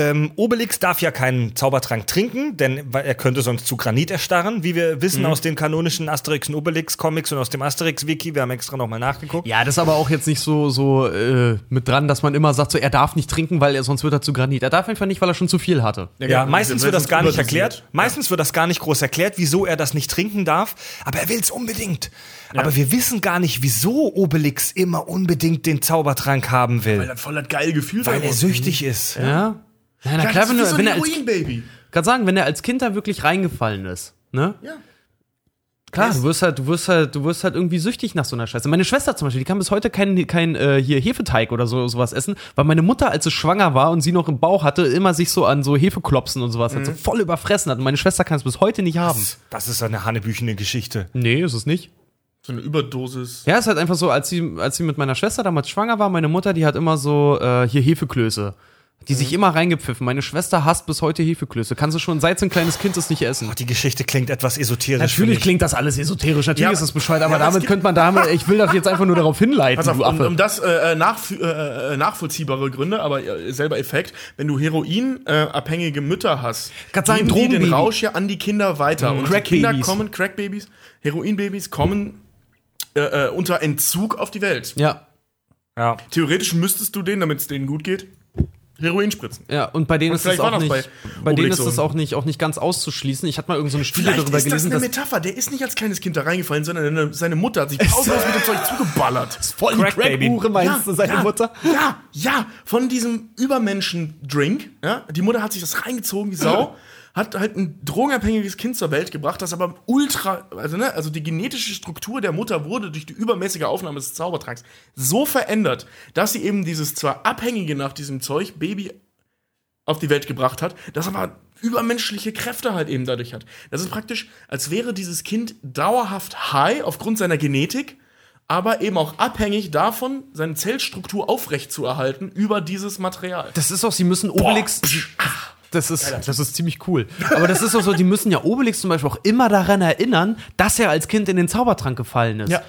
Ähm, Obelix darf ja keinen Zaubertrank trinken, denn weil er könnte sonst zu Granit erstarren, wie wir wissen aus den kanonischen Asterix und Obelix Comics und aus dem Asterix Wiki. Wir haben extra nochmal nachgeguckt. Ja, das ist aber auch jetzt nicht so, so äh, mit dran, dass man immer sagt, so, er darf nicht trinken, weil er sonst wird er zu Granit. Er darf einfach nicht, weil er schon zu viel hatte. Ja, meistens wird das gar nicht erklärt. Meistens wird das gar nicht groß erklärt, wieso er das nicht trinken darf. Aber er will es unbedingt. Aber wir wissen gar nicht, wieso Obelix immer unbedinkt den Zaubertrank haben Weil will. das voll das geile Gefühl Weil er süchtig ist. Ja? Ja, na Ja, klar, das wenn, du, so wenn ein er als, Heroin-Baby. kann sagen, wenn er als Kind da wirklich reingefallen ist, ne? Ja. Klar, du wirst halt, du wirst halt, du wirst halt irgendwie süchtig nach so einer Scheiße. Meine Schwester zum Beispiel, die kann bis heute kein, kein äh, hier Hefeteig oder so sowas essen, weil meine Mutter, als sie schwanger war und sie noch im Bauch hatte, immer sich so an so Hefeklopsen und sowas hat so voll überfressen hat. Und meine Schwester kann es bis heute nicht haben. Das ist eine hanebüchene Geschichte. Nee, ist es nicht. So eine Überdosis. Ja, ist halt einfach so, als sie, als sie mit meiner Schwester damals schwanger war, meine Mutter, die hat immer so äh, hier Hefeklöße. Die sich immer reingepfiffen. Meine Schwester hasst bis heute Hefeklöße. Kann sie schon seit sie ein kleines Kind ist nicht essen. Die Geschichte klingt etwas esoterisch. Natürlich klingt das alles esoterisch, natürlich Ja, ist das bescheuert, aber ja, es damit könnte man damit, ich will doch jetzt einfach nur darauf hinleiten, Pass auf, du um, Affe. um das äh, nachf äh, äh, nachvollziehbare Gründe, aber äh, selber Effekt, wenn du heroinabhängige äh, abhängige Mütter hast, Kann sagen, geben die den. Rausch ja an die Kinder weiter. Und die Kinder kommen, Crackbabys, Heroinbabys kommen äh, äh, unter Entzug auf die Welt. ja. Ja. Theoretisch müsstest du denen, damit es denen gut geht, Heroin spritzen. Ja, und bei denen Und ist es auch das nicht, bei bei, denen ist es auch nicht, auch nicht ganz auszuschließen. Ich hatte mal irgendeine so eine Studie Vielleicht darüber ist das gelesen, eine Metapher. Der ist nicht als kleines Kind da reingefallen, sondern eine, seine Mutter hat sich pausenlos mit dem Zeug zugeballert. voll Crack Baby. meinst du, seine ja, Mutter? Ja, ja, von diesem Übermenschen-Drink. Ja, die Mutter hat sich das reingezogen wie Sau. Hat halt ein drogenabhängiges Kind zur Welt gebracht, das aber ultra, also ne, also die genetische Struktur der Mutter wurde durch die übermäßige Aufnahme des Zaubertranks so verändert, dass sie eben dieses zwar abhängige nach diesem Zeug Baby auf die Welt gebracht hat, das aber übermenschliche Kräfte halt eben dadurch hat. Das ist praktisch, als wäre dieses Kind dauerhaft high aufgrund seiner Genetik, aber eben auch abhängig davon, seine Zellstruktur aufrechtzuerhalten über dieses Material. Das ist auch, sie müssen Obelix. Das ist, das ist ziemlich cool. Aber das ist auch so, die müssen ja Obelix zum Beispiel auch immer daran erinnern, dass er als Kind in den Zaubertrank gefallen ist. Ja.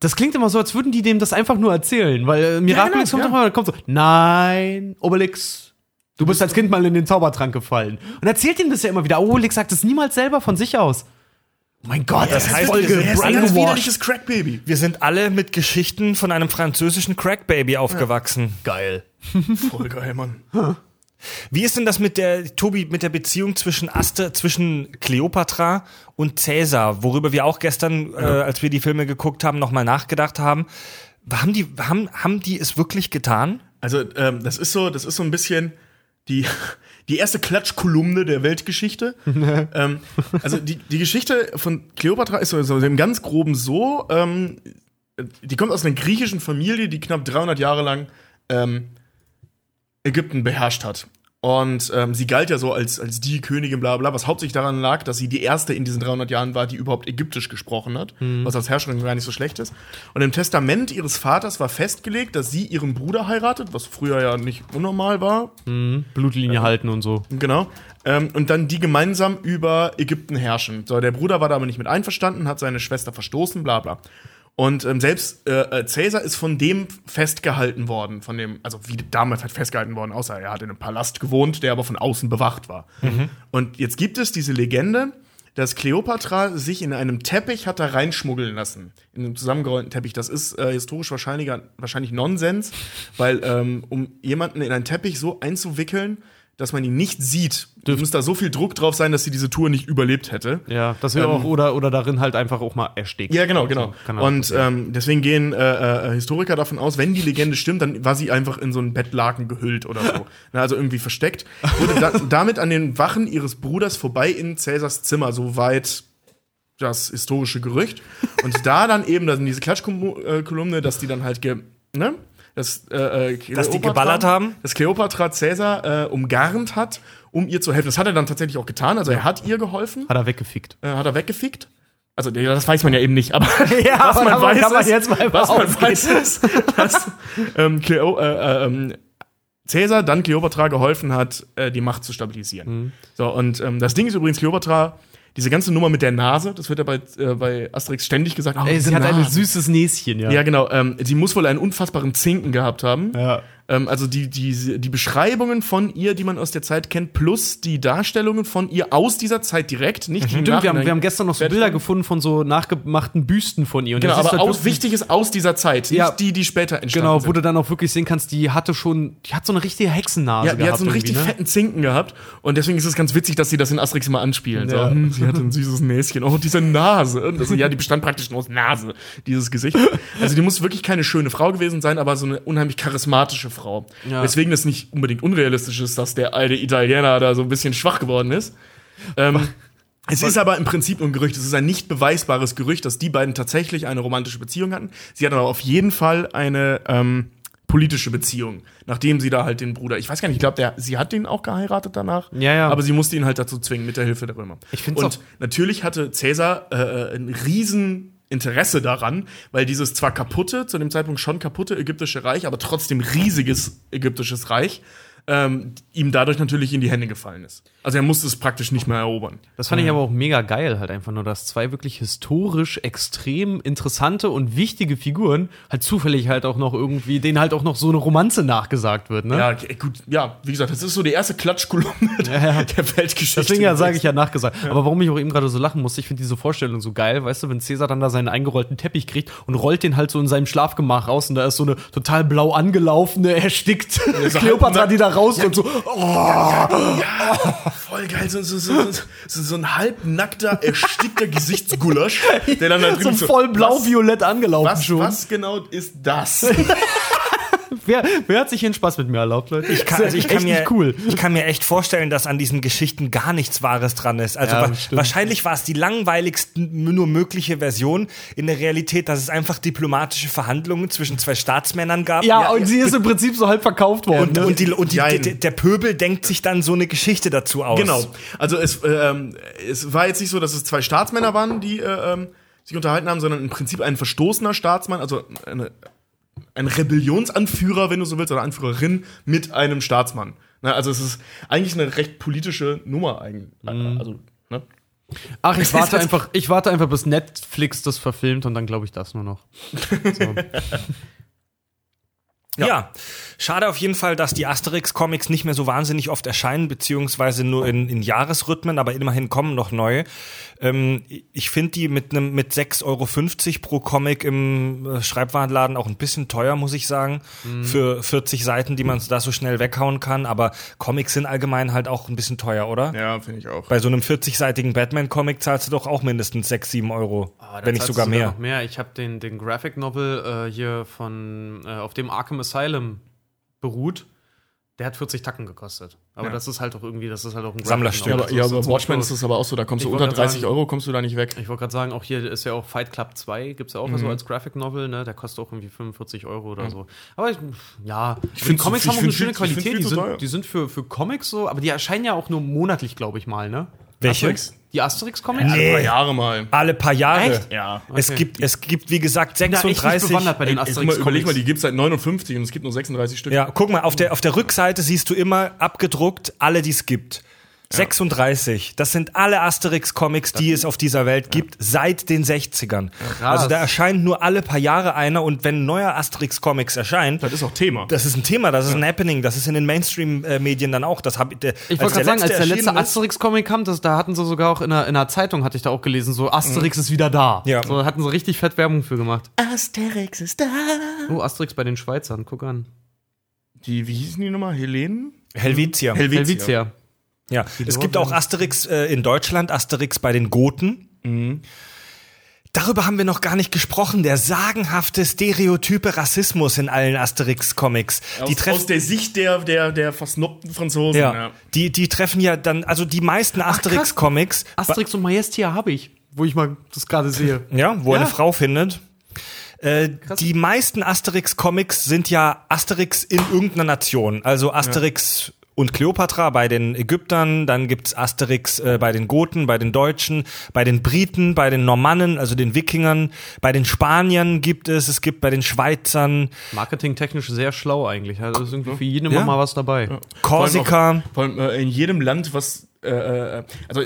Das klingt immer so, als würden die dem das einfach nur erzählen, weil äh, Miraculix genau, kommt ja. doch mal, kommt so, nein, Obelix, du bist als Kind mal in den Zaubertrank gefallen. Und erzählt ihm das ja immer wieder. Obelix sagt es niemals selber von sich aus. Oh mein Gott, das heißt, voll wir sind ist ein widerliches Crack-Baby. Wir sind alle mit Geschichten von einem französischen Crack-Baby aufgewachsen. Geil. Voll geil, Mann. Wie ist denn das mit der, Tobi, mit der Beziehung zwischen Aster, zwischen Kleopatra und Cäsar, worüber wir auch gestern, äh, als wir die Filme geguckt haben, nochmal nachgedacht haben? Haben die, haben, haben die es wirklich getan? Also, ähm, das ist so, das ist so ein bisschen die, die erste Klatschkolumne der Weltgeschichte. ähm, also die, die Geschichte von Kleopatra ist so, so im ganz groben so, ähm, die kommt aus einer griechischen Familie, die knapp 300 Jahre lang ähm, Ägypten beherrscht hat. Und ähm, sie galt ja so als, als die Königin, bla bla, was hauptsächlich daran lag, dass sie die erste in diesen 300 Jahren war, die überhaupt Ägyptisch gesprochen hat, was als Herrscherin gar nicht so schlecht ist. Und im Testament ihres Vaters war festgelegt, dass sie ihren Bruder heiratet, was früher ja nicht unnormal war, Blutlinie halten und so. Genau. Ähm, und dann die gemeinsam über Ägypten herrschen. So, der Bruder war da aber nicht mit einverstanden, hat seine Schwester verstoßen, bla bla. Und ähm, selbst äh, äh, Caesar ist von dem festgehalten worden, von dem, also wie damals halt festgehalten worden, außer er hat in einem Palast gewohnt, der aber von außen bewacht war. Und jetzt gibt es diese Legende, dass Kleopatra sich in einem Teppich hat da reinschmuggeln lassen. In einem zusammengerollten Teppich. Das ist äh, historisch wahrscheinlich, wahrscheinlich Nonsens, weil ähm, um jemanden in einen Teppich so einzuwickeln, dass man ihn nicht sieht, muss da so viel Druck drauf sein, dass sie diese Tour nicht überlebt hätte. Ja, das wäre auch, oder, oder darin halt einfach auch mal erstickt. Ja, genau, genau. auch Und ähm, deswegen gehen äh, äh, Historiker davon aus, wenn die Legende stimmt, dann war sie einfach in so einen Bettlaken gehüllt oder so. Na, also irgendwie versteckt. Wurde da, damit an den Wachen ihres Bruders vorbei in Cäsars Zimmer, soweit das historische Gerücht. Und da dann eben, dann diese Klatschkolumne, dass die dann halt ge, ne? Dass, äh, äh, Dass die geballert haben? Dass Kleopatra Cäsar äh, umgarnt hat, um ihr zu helfen. Das hat er dann tatsächlich auch getan. Also er hat ihr geholfen Hat er weggefickt. äh, hat er weggefickt. Also das weiß man ja eben nicht, aber Ja, was man aber weiß, man ist, jetzt mal was man weiß ist, dass ähm, Cleo, äh, äh, ähm, Caesar dann Kleopatra geholfen hat, äh, die Macht zu stabilisieren. Mhm. So und ähm, das Ding ist übrigens Kleopatra. Diese ganze Nummer mit der Nase, das wird ja bei, äh, bei Asterix ständig gesagt. Oh, Ey, sie hat ein Nase. süßes Näschen, ja. Ja, genau. Ähm, sie muss wohl einen unfassbaren Zinken gehabt haben. Ja. Ähm, also die, die, die Beschreibungen von ihr, die man aus der Zeit kennt, plus die Darstellungen von ihr aus dieser Zeit direkt, nicht die im Stimmt, wir haben, wir haben gestern noch so Bilder gefunden von so nachgemachten Büsten von ihr. Und Genau, aber halt aus, wichtig ist aus dieser Zeit, nicht Ja. die, die später entstanden Genau, wo sind. du dann auch wirklich sehen kannst, die hatte schon, die hat so eine richtige Hexennase Ja, die hat so einen richtig ne? fetten Zinken gehabt. Und deswegen ist es ganz witzig, dass sie das in Asterix immer anspielen. Ja. So, hm, sie hatte ein süßes Näschen. Oh, diese Nase. Das, ja, die bestand praktisch nur aus Nase, dieses Gesicht. Also die muss wirklich keine schöne Frau gewesen sein, aber so eine unheimlich charismatische Frau. Ja. Weswegen es nicht unbedingt unrealistisch ist, dass der alte Italiener da so ein bisschen schwach geworden ist. Ähm, es ist aber im Prinzip nur ein Gerücht. Es ist ein nicht beweisbares Gerücht, dass die beiden tatsächlich eine romantische Beziehung hatten. Sie hatten aber auf jeden Fall eine ähm, politische Beziehung, nachdem sie da halt den Bruder, ich weiß gar nicht, ich glaube, sie hat den auch geheiratet danach. Ja, ja. Aber sie musste ihn halt dazu zwingen mit der Hilfe der Römer. Ich find's Und natürlich hatte Cäsar äh, ein riesen Interesse daran, weil dieses zwar kaputte, zu dem Zeitpunkt schon kaputte ägyptische Reich, aber trotzdem riesiges ägyptisches Reich, ähm, ihm dadurch natürlich in die Hände gefallen ist. Also er musste es praktisch nicht mehr erobern. Das fand ich aber auch mega geil, halt einfach nur, dass zwei wirklich historisch extrem interessante und wichtige Figuren halt zufällig halt auch noch irgendwie, denen halt auch noch so eine Romanze nachgesagt wird, ne? Ja, gut, ja, wie gesagt, das ist so die erste Klatschkolumne der, der Weltgeschichte. Deswegen ja, sage ich ja nachgesagt. Aber warum ich auch eben gerade so lachen musste, ich finde diese Vorstellung so geil, weißt du, wenn Cäsar dann da seinen eingerollten Teppich kriegt und rollt den halt so in seinem Schlafgemach raus und da ist so eine total blau angelaufene, erstickt so Kleopatra, die da raus und so. Voll geil, so, so, so, so, so, so ein halbnackter, erstickter Gesichtsgulasch, der dann da So drüben voll blau-violett angelaufen Was, schon. was genau ist das? Wer, wer hat sich hier einen Spaß mit mir erlaubt, Leute? Ich kann, also ich, kann mir, nicht cool. ich kann mir echt vorstellen, dass an diesen Geschichten gar nichts Wahres dran ist. Also Ja, wa stimmt. wahrscheinlich war es die langweiligste nur mögliche Version in der Realität, dass es einfach diplomatische Verhandlungen zwischen zwei Staatsmännern gab. Ja, und sie ist im Prinzip so halb verkauft worden. und, ne? und, die, und die, der, der Pöbel denkt sich dann so eine Geschichte dazu aus. Genau. Also es, ähm, es war jetzt nicht so, dass es zwei Staatsmänner waren, die äh, ähm, sich unterhalten haben, sondern im Prinzip ein verstoßener Staatsmann, also eine, ein Rebellionsanführer, wenn du so willst, oder Anführerin mit einem Staatsmann. Na, also es ist eigentlich eine recht politische Nummer eigentlich. Also, ne? Ach, ich warte einfach, ich warte einfach, bis Netflix das verfilmt und dann glaube ich das nur noch. So. Ja. schade auf jeden Fall, dass die Asterix-Comics nicht mehr so wahnsinnig oft erscheinen, beziehungsweise nur in, in Jahresrhythmen, aber immerhin kommen noch neue. Ähm, ich finde die mit einem mit 6,50 Euro pro Comic im äh, Schreibwarenladen auch ein bisschen teuer, muss ich sagen, für 40 Seiten, die man da so schnell weghauen kann. Aber Comics sind allgemein halt auch ein bisschen teuer, oder? Ja, finde ich auch. Bei so einem 40-seitigen Batman-Comic zahlst du doch auch mindestens 6, 7 Euro, wenn nicht sogar mehr. Mehr. Ich habe den, den Graphic Novel äh, hier von, äh, auf dem Arkham Asylum beruht. Der hat 40 Tacken gekostet. Aber Ja. das ist halt auch irgendwie, das ist halt auch ein Graphic Sammlerstück. Ja, aber, ja, Das aber ist Watchmen ist es aber auch so, da kommst du unter wollte grad 30 sagen- Euro, kommst du da nicht weg. Ich wollte gerade sagen, auch hier ist ja auch Fight Club 2, gibt es ja auch Mhm. so als Graphic Novel, ne? Der kostet auch irgendwie 45 Euro oder so. Aber ich, ja, ich find's- Comics haben auch eine schöne Qualität. Die sind, die sind für, für Comics so, aber die erscheinen ja auch nur monatlich, glaube ich mal, ne? Welche? Asterix? Die Asterix-Comics? Alle paar Jahre mal. Alle paar Jahre. Echt? Ja. Es Okay. gibt, es gibt, wie gesagt, bin da echt nicht 36. bewandert bei den Asterix-Comics. überleg mal, die gibt's seit 59 und es gibt nur 36 Stück. Ja, guck mal, auf der, auf der Rückseite siehst du immer abgedruckt alle, die es gibt. 36. Das sind alle Asterix-Comics, die es auf dieser Welt gibt, seit den 60ern. Also da erscheint nur alle paar Jahre einer und wenn ein neuer Asterix-Comics erscheint, Das ist auch Thema. das ist ein Thema, das ist ein Happening, das ist in den Mainstream-Medien dann auch. Das hab, der, Ich wollte gerade sagen, als der letzte Asterix-Comic kam, das, da hatten sie sogar auch in einer, in einer Zeitung, hatte ich da auch gelesen, so Asterix ist wieder da. Ja. So hatten sie richtig fett Werbung für gemacht. Asterix ist da. Oh, Asterix bei den Schweizern, guck an. Die, wie hießen die nochmal? Helenen? Helvetia. Helvetia. Ja, es gibt auch Asterix äh, in Deutschland, Asterix bei den Goten. Mhm. Darüber haben wir noch gar nicht gesprochen. Der sagenhafte stereotype Rassismus in allen Asterix-Comics. Aus, Die treffen aus der Sicht der, der, der versnobten Franzosen. ja, Die, die treffen ja dann, also die meisten Asterix-Comics, Asterix und Majestia habe ich, wo ich mal das gerade sehe. ja, wo Ja. eine Frau findet. Äh, die meisten Asterix-Comics sind ja Asterix in irgendeiner Nation. Also Asterix und Kleopatra bei den Ägyptern, dann gibt's Asterix äh, bei den Goten, bei den Deutschen, bei den Briten, bei den Normannen, also den Wikingern, bei den Spaniern gibt es, es gibt bei den Schweizern, Marketingtechnisch sehr schlau eigentlich. Also ist irgendwie für jeden Ja. immer mal was dabei. Korsika. Vor allem äh, in jedem Land, was, äh, äh, also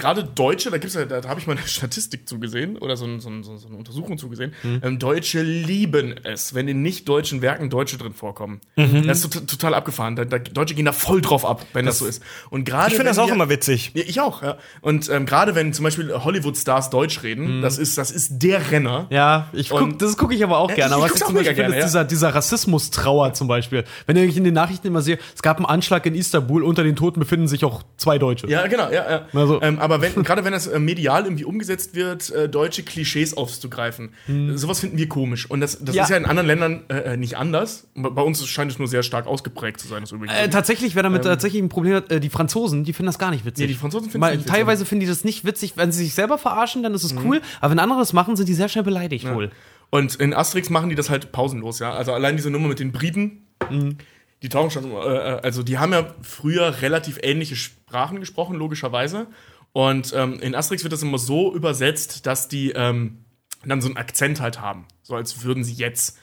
gerade Deutsche, da gibt's ja, da, habe ich mal eine Statistik zugesehen oder so, ein, so, ein, so eine Untersuchung zugesehen. Ähm, Deutsche lieben es, wenn in nicht deutschen Werken Deutsche drin vorkommen. Das ist tot, total abgefahren. Da, da, Deutsche gehen da voll drauf ab, wenn das, so ist. Und gerade Ich finde das auch wir- immer witzig. Ja, ich auch, ja. Und ähm, gerade wenn zum Beispiel Hollywood-Stars Deutsch reden, das ist, das ist der Renner. Ja, ich guck, Und- das gucke ich aber auch Ja, gerne. ich- Aber ich was ich guck's zum auch Beispiel gerne, ist dieser, dieser Rassismus-Trauer zum Beispiel. Wenn ich in den Nachrichten immer sehe, es gab einen Anschlag in Istanbul, unter den Toten befinden sich auch zwei Deutsche. Ja, genau, ja, ja. Also- ähm, aber wenn, gerade wenn das äh, medial irgendwie umgesetzt wird, äh, deutsche Klischees aufzugreifen, äh, sowas finden wir komisch. Und das, das Ja. ist ja in anderen Ländern äh, äh, nicht anders. Bei uns scheint es nur sehr stark ausgeprägt zu sein, das übrigens. Tatsächlich, wer damit tatsächlich ein Problem hat, die Franzosen, die finden das gar nicht witzig. Nee, die Franzosen nicht witzig. Teilweise finden die das nicht witzig, wenn sie sich selber verarschen, dann ist es cool. Aber wenn andere das machen, sind die sehr schnell beleidigt wohl. Und in Asterix machen die das halt pausenlos, ja. Also allein diese Nummer mit den Briten, die tauchen schon, äh, also die haben ja früher relativ ähnliche Sprachen gesprochen, logischerweise. Und ähm, in Asterix wird das immer so übersetzt, dass die ähm, dann so einen Akzent halt haben. So als würden sie jetzt.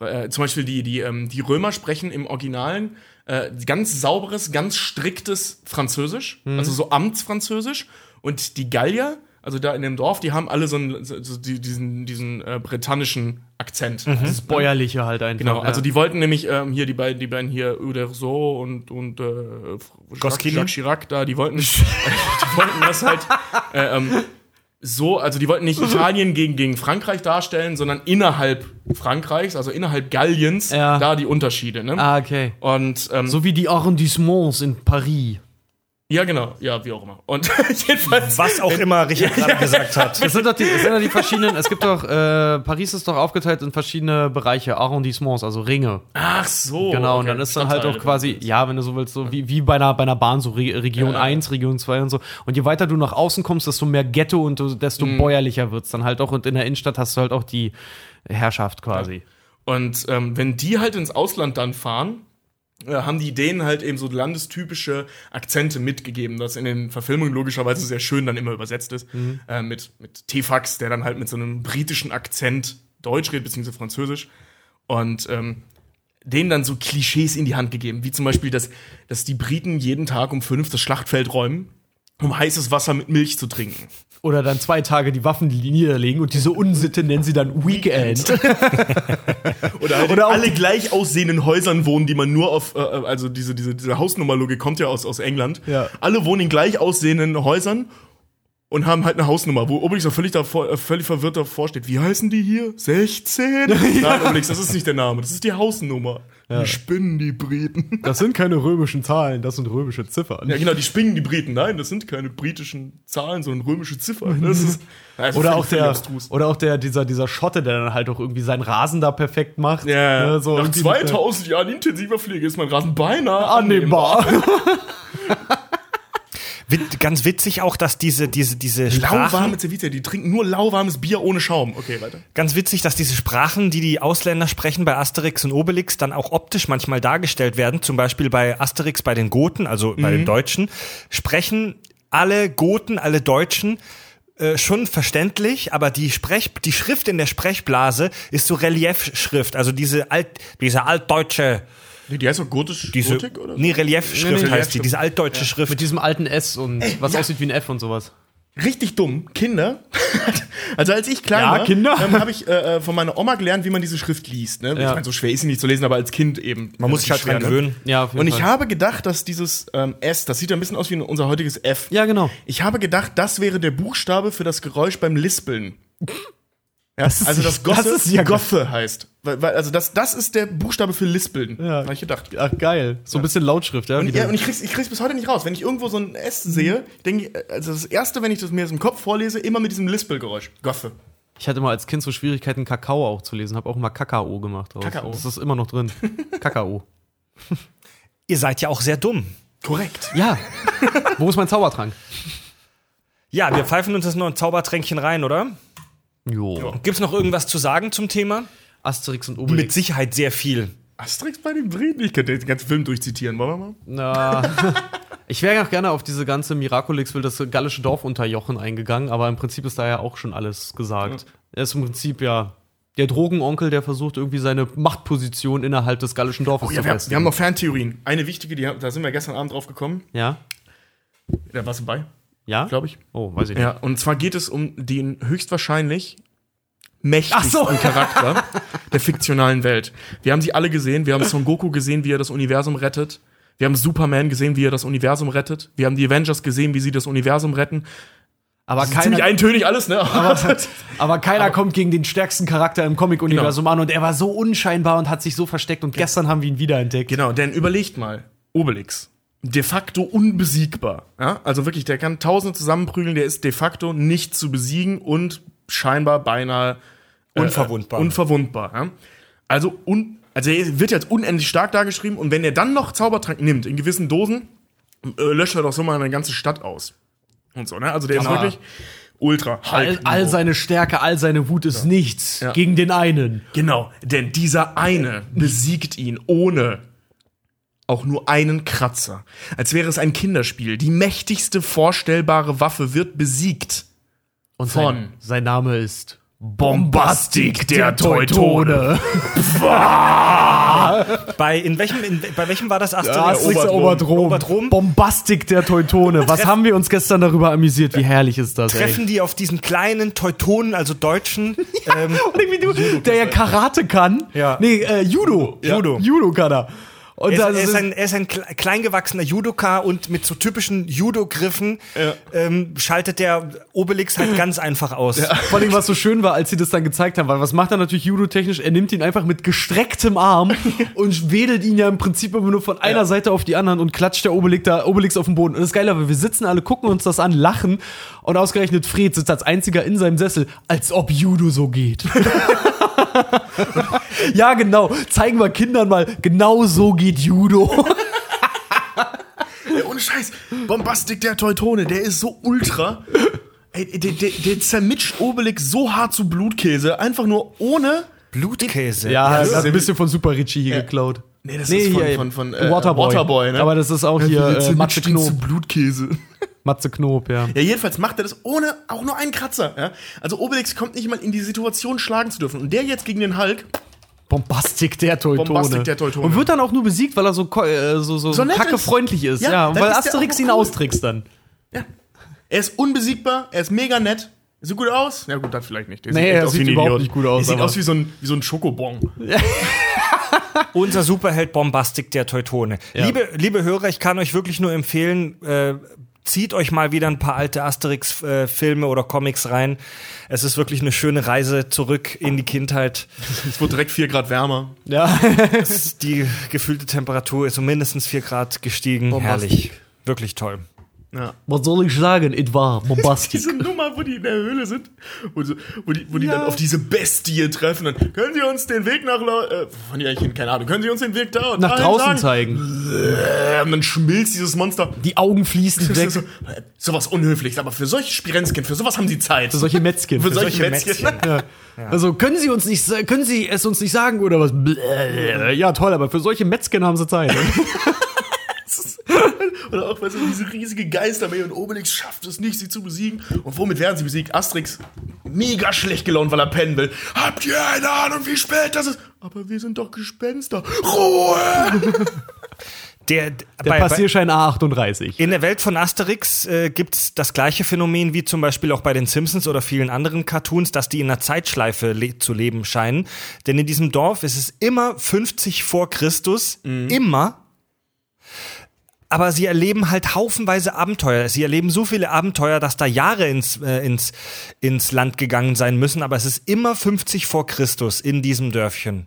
Äh, zum Beispiel die, die, ähm, die Römer sprechen im Originalen äh, ganz sauberes, ganz striktes Französisch, also so Amtsfranzösisch. Und die Gallier, also da in dem Dorf, die haben alle so, einen, so die, diesen, diesen äh, britannischen Akzent. Das Bäuerliche halt einfach. Genau, ja. also die wollten nämlich ähm, hier die beiden, die beiden hier Uderso und und äh, Jacques? Jacques Chirac da, die wollten, die wollten das halt äh, ähm, so, also die wollten nicht Italien gegen, gegen Frankreich darstellen, sondern innerhalb Frankreichs, also innerhalb Galliens, Ja. da die Unterschiede. Ne? Ah, okay. Und ähm, So wie die Arrondissements in Paris. Ja, genau, ja, wie auch immer. Und jedenfalls. Was auch immer Richard gerade gesagt hat. Das sind doch die, das sind doch die verschiedenen, es gibt doch, äh, Paris ist doch aufgeteilt in verschiedene Bereiche, Arrondissements, also Ringe. Ach so. Genau, und okay, dann ist dann halt auch quasi, ja, wenn du so willst, so wie, wie bei einer, bei einer Bahn, so Re Region Ja. 1, Region 2 und so. Und je weiter du nach außen kommst, desto mehr Ghetto und du- desto Mhm. bäuerlicher wird's dann halt auch. Und in der Innenstadt hast du halt auch die Herrschaft quasi. Und ähm, wenn die halt ins Ausland dann fahren, haben die denen halt eben so landestypische Akzente mitgegeben, das in den Verfilmungen logischerweise sehr schön dann immer übersetzt ist. Äh, mit, mit T-Fax, der dann halt mit so einem britischen Akzent Deutsch redet, beziehungsweise Französisch. Und ähm, denen dann so Klischees in die Hand gegeben, wie zum Beispiel, dass, dass die Briten jeden Tag um fünf das Schlachtfeld räumen, um heißes Wasser mit Milch zu trinken. Oder dann zwei Tage die Waffen niederlegen und diese Unsitte nennen sie dann Weekend. Oder, halt Oder alle gleich aussehenden Häusern wohnen, die man nur auf, äh, also diese, diese, diese Hausnummerlogik kommt ja aus, aus England. Ja. Alle wohnen in gleich aussehenden Häusern und haben halt eine Hausnummer, wo Obelix auch völlig, davor, äh, völlig verwirrt davor steht. Wie heißen die hier? 16? Nein, Obelix, das ist nicht der Name, das ist die Hausnummer. Die spinnen, die Briten. Das sind keine römischen Zahlen, das sind römische Ziffern. Ja, genau, die spinnen, die Briten. Nein, das sind keine britischen Zahlen, sondern römische Ziffern. Das ist, also Oder auch der, oder auch der, dieser, dieser Schotte, der dann halt auch irgendwie seinen Rasen da perfekt macht. Ja, Ne, so nach irgendwie mit der- 2000 Jahren intensiver Pflege ist mein Rasen beinahe annehmbar. Wit ganz witzig auch, dass diese, diese, diese Sprachen, Lauwarme Ceviche, die trinken nur lauwarmes Bier ohne Schaum. Okay, weiter. ganz witzig, dass diese Sprachen, die die Ausländer sprechen bei Asterix und Obelix, dann auch optisch manchmal dargestellt werden. Zum Beispiel bei Asterix bei den Goten, also bei den Deutschen, sprechen alle Goten, alle Deutschen äh, schon verständlich, aber die Sprech, die Schrift in der Sprechblase ist so Reliefschrift, also diese alt, diese altdeutsche, Die, die heißt doch gotisch, diese, Gotik, oder? nee, Reliefschrift Nee, nee, heißt die, Reliefschrift. diese altdeutsche Schrift. Mit diesem alten S und was aussieht wie ein F und sowas. Richtig dumm. Kinder. also als ich klein Ja, war, Kinder. ähm, habe ich äh, äh, von meiner Oma gelernt, wie man diese Schrift liest. Ne? Ich Ja. meine, so schwer ist sie nicht zu lesen, aber als Kind eben. Man muss sich halt dran ne? gewöhnen. Ja, Und ich Fall. habe gedacht, dass dieses ähm, S, das sieht ja ein bisschen aus wie unser heutiges F. Ja, genau. Ich habe gedacht, das wäre der Buchstabe für das Geräusch beim Lispeln. Ja, ist- also das Gosse, das ist ja- Gothe heißt. Weil, weil, also das, das ist der Buchstabe für Lispeln. Ja. Habe ich gedacht. Ach, geil. So ein bisschen Lautschrift, ja. Und, ja, und ich krieg's, ich krieg's bis heute nicht raus. Wenn ich irgendwo so ein S sehe, denke ich, also das erste, wenn ich das mir aus dem Kopf vorlese, immer mit diesem Lispelgeräusch. Goffe. Ich hatte mal als Kind so Schwierigkeiten, Kakao auch zu lesen. Habe auch immer Kakao gemacht. Draus. Kakao. Das ist immer noch drin. Kakao. Ihr seid ja auch sehr dumm. Korrekt. Ja. Wo ist mein Zaubertrank? Ja, wir pfeifen uns jetzt noch ein Zaubertränkchen rein, oder? Jo. Gibt's noch irgendwas zu sagen zum Thema? Asterix und Mit Obelix. Sicherheit sehr viel. Asterix bei den Briten. Ich könnte den ganzen Film durchzitieren. Wollen wir mal? Na, ich wäre auch gerne auf diese ganze Miraculix will das gallische Dorf unterjochen eingegangen, aber im Prinzip ist da ja auch schon alles gesagt. Er ist im Prinzip ja der Drogenonkel, der versucht irgendwie seine Machtposition innerhalb des gallischen Dorfes Oh, ja, zu wir, haben, festigen. wir haben noch Ferntheorien. Eine wichtige, die, da sind wir gestern Abend drauf gekommen. ja? Da warst du bei, Ja? glaube ich. Oh, weiß ich nicht. Ja, und zwar geht es um den höchstwahrscheinlich mächtigsten so. Charakter der fiktionalen Welt. Wir haben sie alle gesehen. Wir haben Son Goku gesehen, wie er das Universum rettet. Wir haben Superman gesehen, wie er das Universum rettet. Wir haben die Avengers gesehen, wie sie das Universum retten. Aber Ziemlich keiner, eintönig alles, ne? aber keiner kommt gegen den stärksten Charakter im Comic-Universum an und er war so unscheinbar und hat sich so versteckt und gestern haben wir ihn wiederentdeckt. Genau, denn überlegt mal, Obelix, de facto unbesiegbar. Ja? Also wirklich, der kann Tausende zusammenprügeln, der ist de facto nicht zu besiegen und scheinbar beinahe Unverwundbar. Äh, unverwundbar. Ja? Also, un, also er wird jetzt unendlich stark dargeschrieben und wenn er dann noch Zaubertrank nimmt, in gewissen Dosen, äh, löscht er doch so mal eine ganze Stadt aus. Und so, ne? Also der ist Aber- wirklich ultra. All, all seine Stärke, all seine Wut ist nichts Ja. gegen den einen. Genau, denn dieser eine besiegt ihn ohne auch nur einen Kratzer. Als wäre es ein Kinderspiel. Die mächtigste vorstellbare Waffe wird besiegt. Und Von- sein, sein Name ist Bombastik der Teutone. Bei, in welchem, in, bei welchem war das Asterix? Asterix der Oberdrom. Oberdrom. Bombastik der Teutone. Was Treff- haben wir uns gestern darüber amüsiert? Wie herrlich ist das, ey. Treffen die auf diesen kleinen Teutonen, also Deutschen, ähm, Und irgendwie du, der ja Karate kann. Ja. Nee, äh, Judo. Judo. Judo kann er. Und Er ist, er, ist ein, er ist ein kle- kleingewachsener Judoka und mit so typischen Judo-Griffen ähm, schaltet der Obelix halt ganz einfach aus. Vor allem, was so schön war, als sie das dann gezeigt haben, weil was macht er natürlich judotechnisch? Er nimmt ihn einfach mit gestrecktem Arm und wedelt ihn ja im Prinzip immer nur von einer Seite auf die anderen und klatscht der Obelix, da, Obelix auf den Boden. Und das ist geil, aber wir sitzen alle, gucken uns das an, lachen und ausgerechnet Fred sitzt als einziger in seinem Sessel, als ob Judo so geht. ja, genau. Zeigen wir Kindern mal, genau so geht Judo. Ey, ohne Scheiß. Bombastic der Teutone, der ist so ultra. Ey, der, der, der zermitscht Obelix so hart zu Blutkäse, einfach nur ohne. Blutkäse. Ja, das ist ein bisschen von Super Richie hier Ja. geklaut. Nee, das ist von, hier, von, von äh, Waterboy. Waterboy, ne? Aber das ist auch hier äh, ihn zu. Blutkäse. Matze Knob, ja. Ja, jedenfalls macht er das ohne auch nur einen Kratzer. Ja? Also Obelix kommt nicht mal in die Situation, schlagen zu dürfen. Und der jetzt gegen den Hulk, Bombastic der Teutone. Bombastic der Teutone. Und wird dann auch nur besiegt, weil er so, äh, so, so, So nett kacke ist. freundlich ist. Ja, Ja, dann weil ist Asterix ihn cool. austrickst dann. er ist unbesiegbar, er ist mega nett. Sieht gut aus? Ja gut, das vielleicht nicht. Der Nee, echt er sieht überhaupt Idiot. nicht gut aus, Er sieht aber- aus wie so ein, wie so ein Schokobon. Unser Superheld Bombastic der Teutone. Liebe, liebe Hörer, ich kann euch wirklich nur empfehlen, äh, zieht euch mal wieder ein paar alte Asterix-Filme oder Comics rein. Es ist wirklich eine schöne Reise zurück in die Kindheit. Es wird direkt 4 Grad wärmer. Ja. Die gefühlte Temperatur ist um mindestens 4 Grad gestiegen. Bombastic. Herrlich. Wirklich toll. Ja. Was soll ich sagen? Es war Bombastic. Diese Nummer, wo die in der Höhle sind, wo, so, wo die, wo die dann auf diese Bestie treffen, dann können Sie uns den Weg nach, äh, von die eigentlich, keine Ahnung, können Sie uns den Weg da und Nach draußen sagen? zeigen. Und dann schmilzt dieses Monster. Die Augen fließen weg. so, sowas Unhöfliches, aber für solche Spirenzchen, für sowas haben sie Zeit. Für solche Metzgen. Für solche solche Mätzchen. Mätzchen. Also können Sie uns nicht, können Sie es uns nicht sagen oder was? Ja toll, aber für solche Metzgen haben Sie Zeit. Oder auch, weißt du, diese riesige Geisterarmee und Obelix schafft es nicht, sie zu besiegen. Und womit werden sie besiegt? Asterix mega schlecht gelaunt, weil er pennen will. Habt ihr eine Ahnung, wie spät das ist? Aber wir sind doch Gespenster. Ruhe! Der, Der bei, bei, Passierschein A38. in der Welt von Asterix äh, gibt's das gleiche Phänomen wie zum Beispiel auch bei den Simpsons oder vielen anderen Cartoons, dass die in einer Zeitschleife le zu leben scheinen. Denn in diesem Dorf ist es immer 50 vor Christus, immer. Aber sie erleben halt haufenweise Abenteuer. Sie erleben so viele Abenteuer, dass da Jahre ins, äh, ins, ins Land gegangen sein müssen. Aber es ist immer 50 vor Christus in diesem Dörfchen.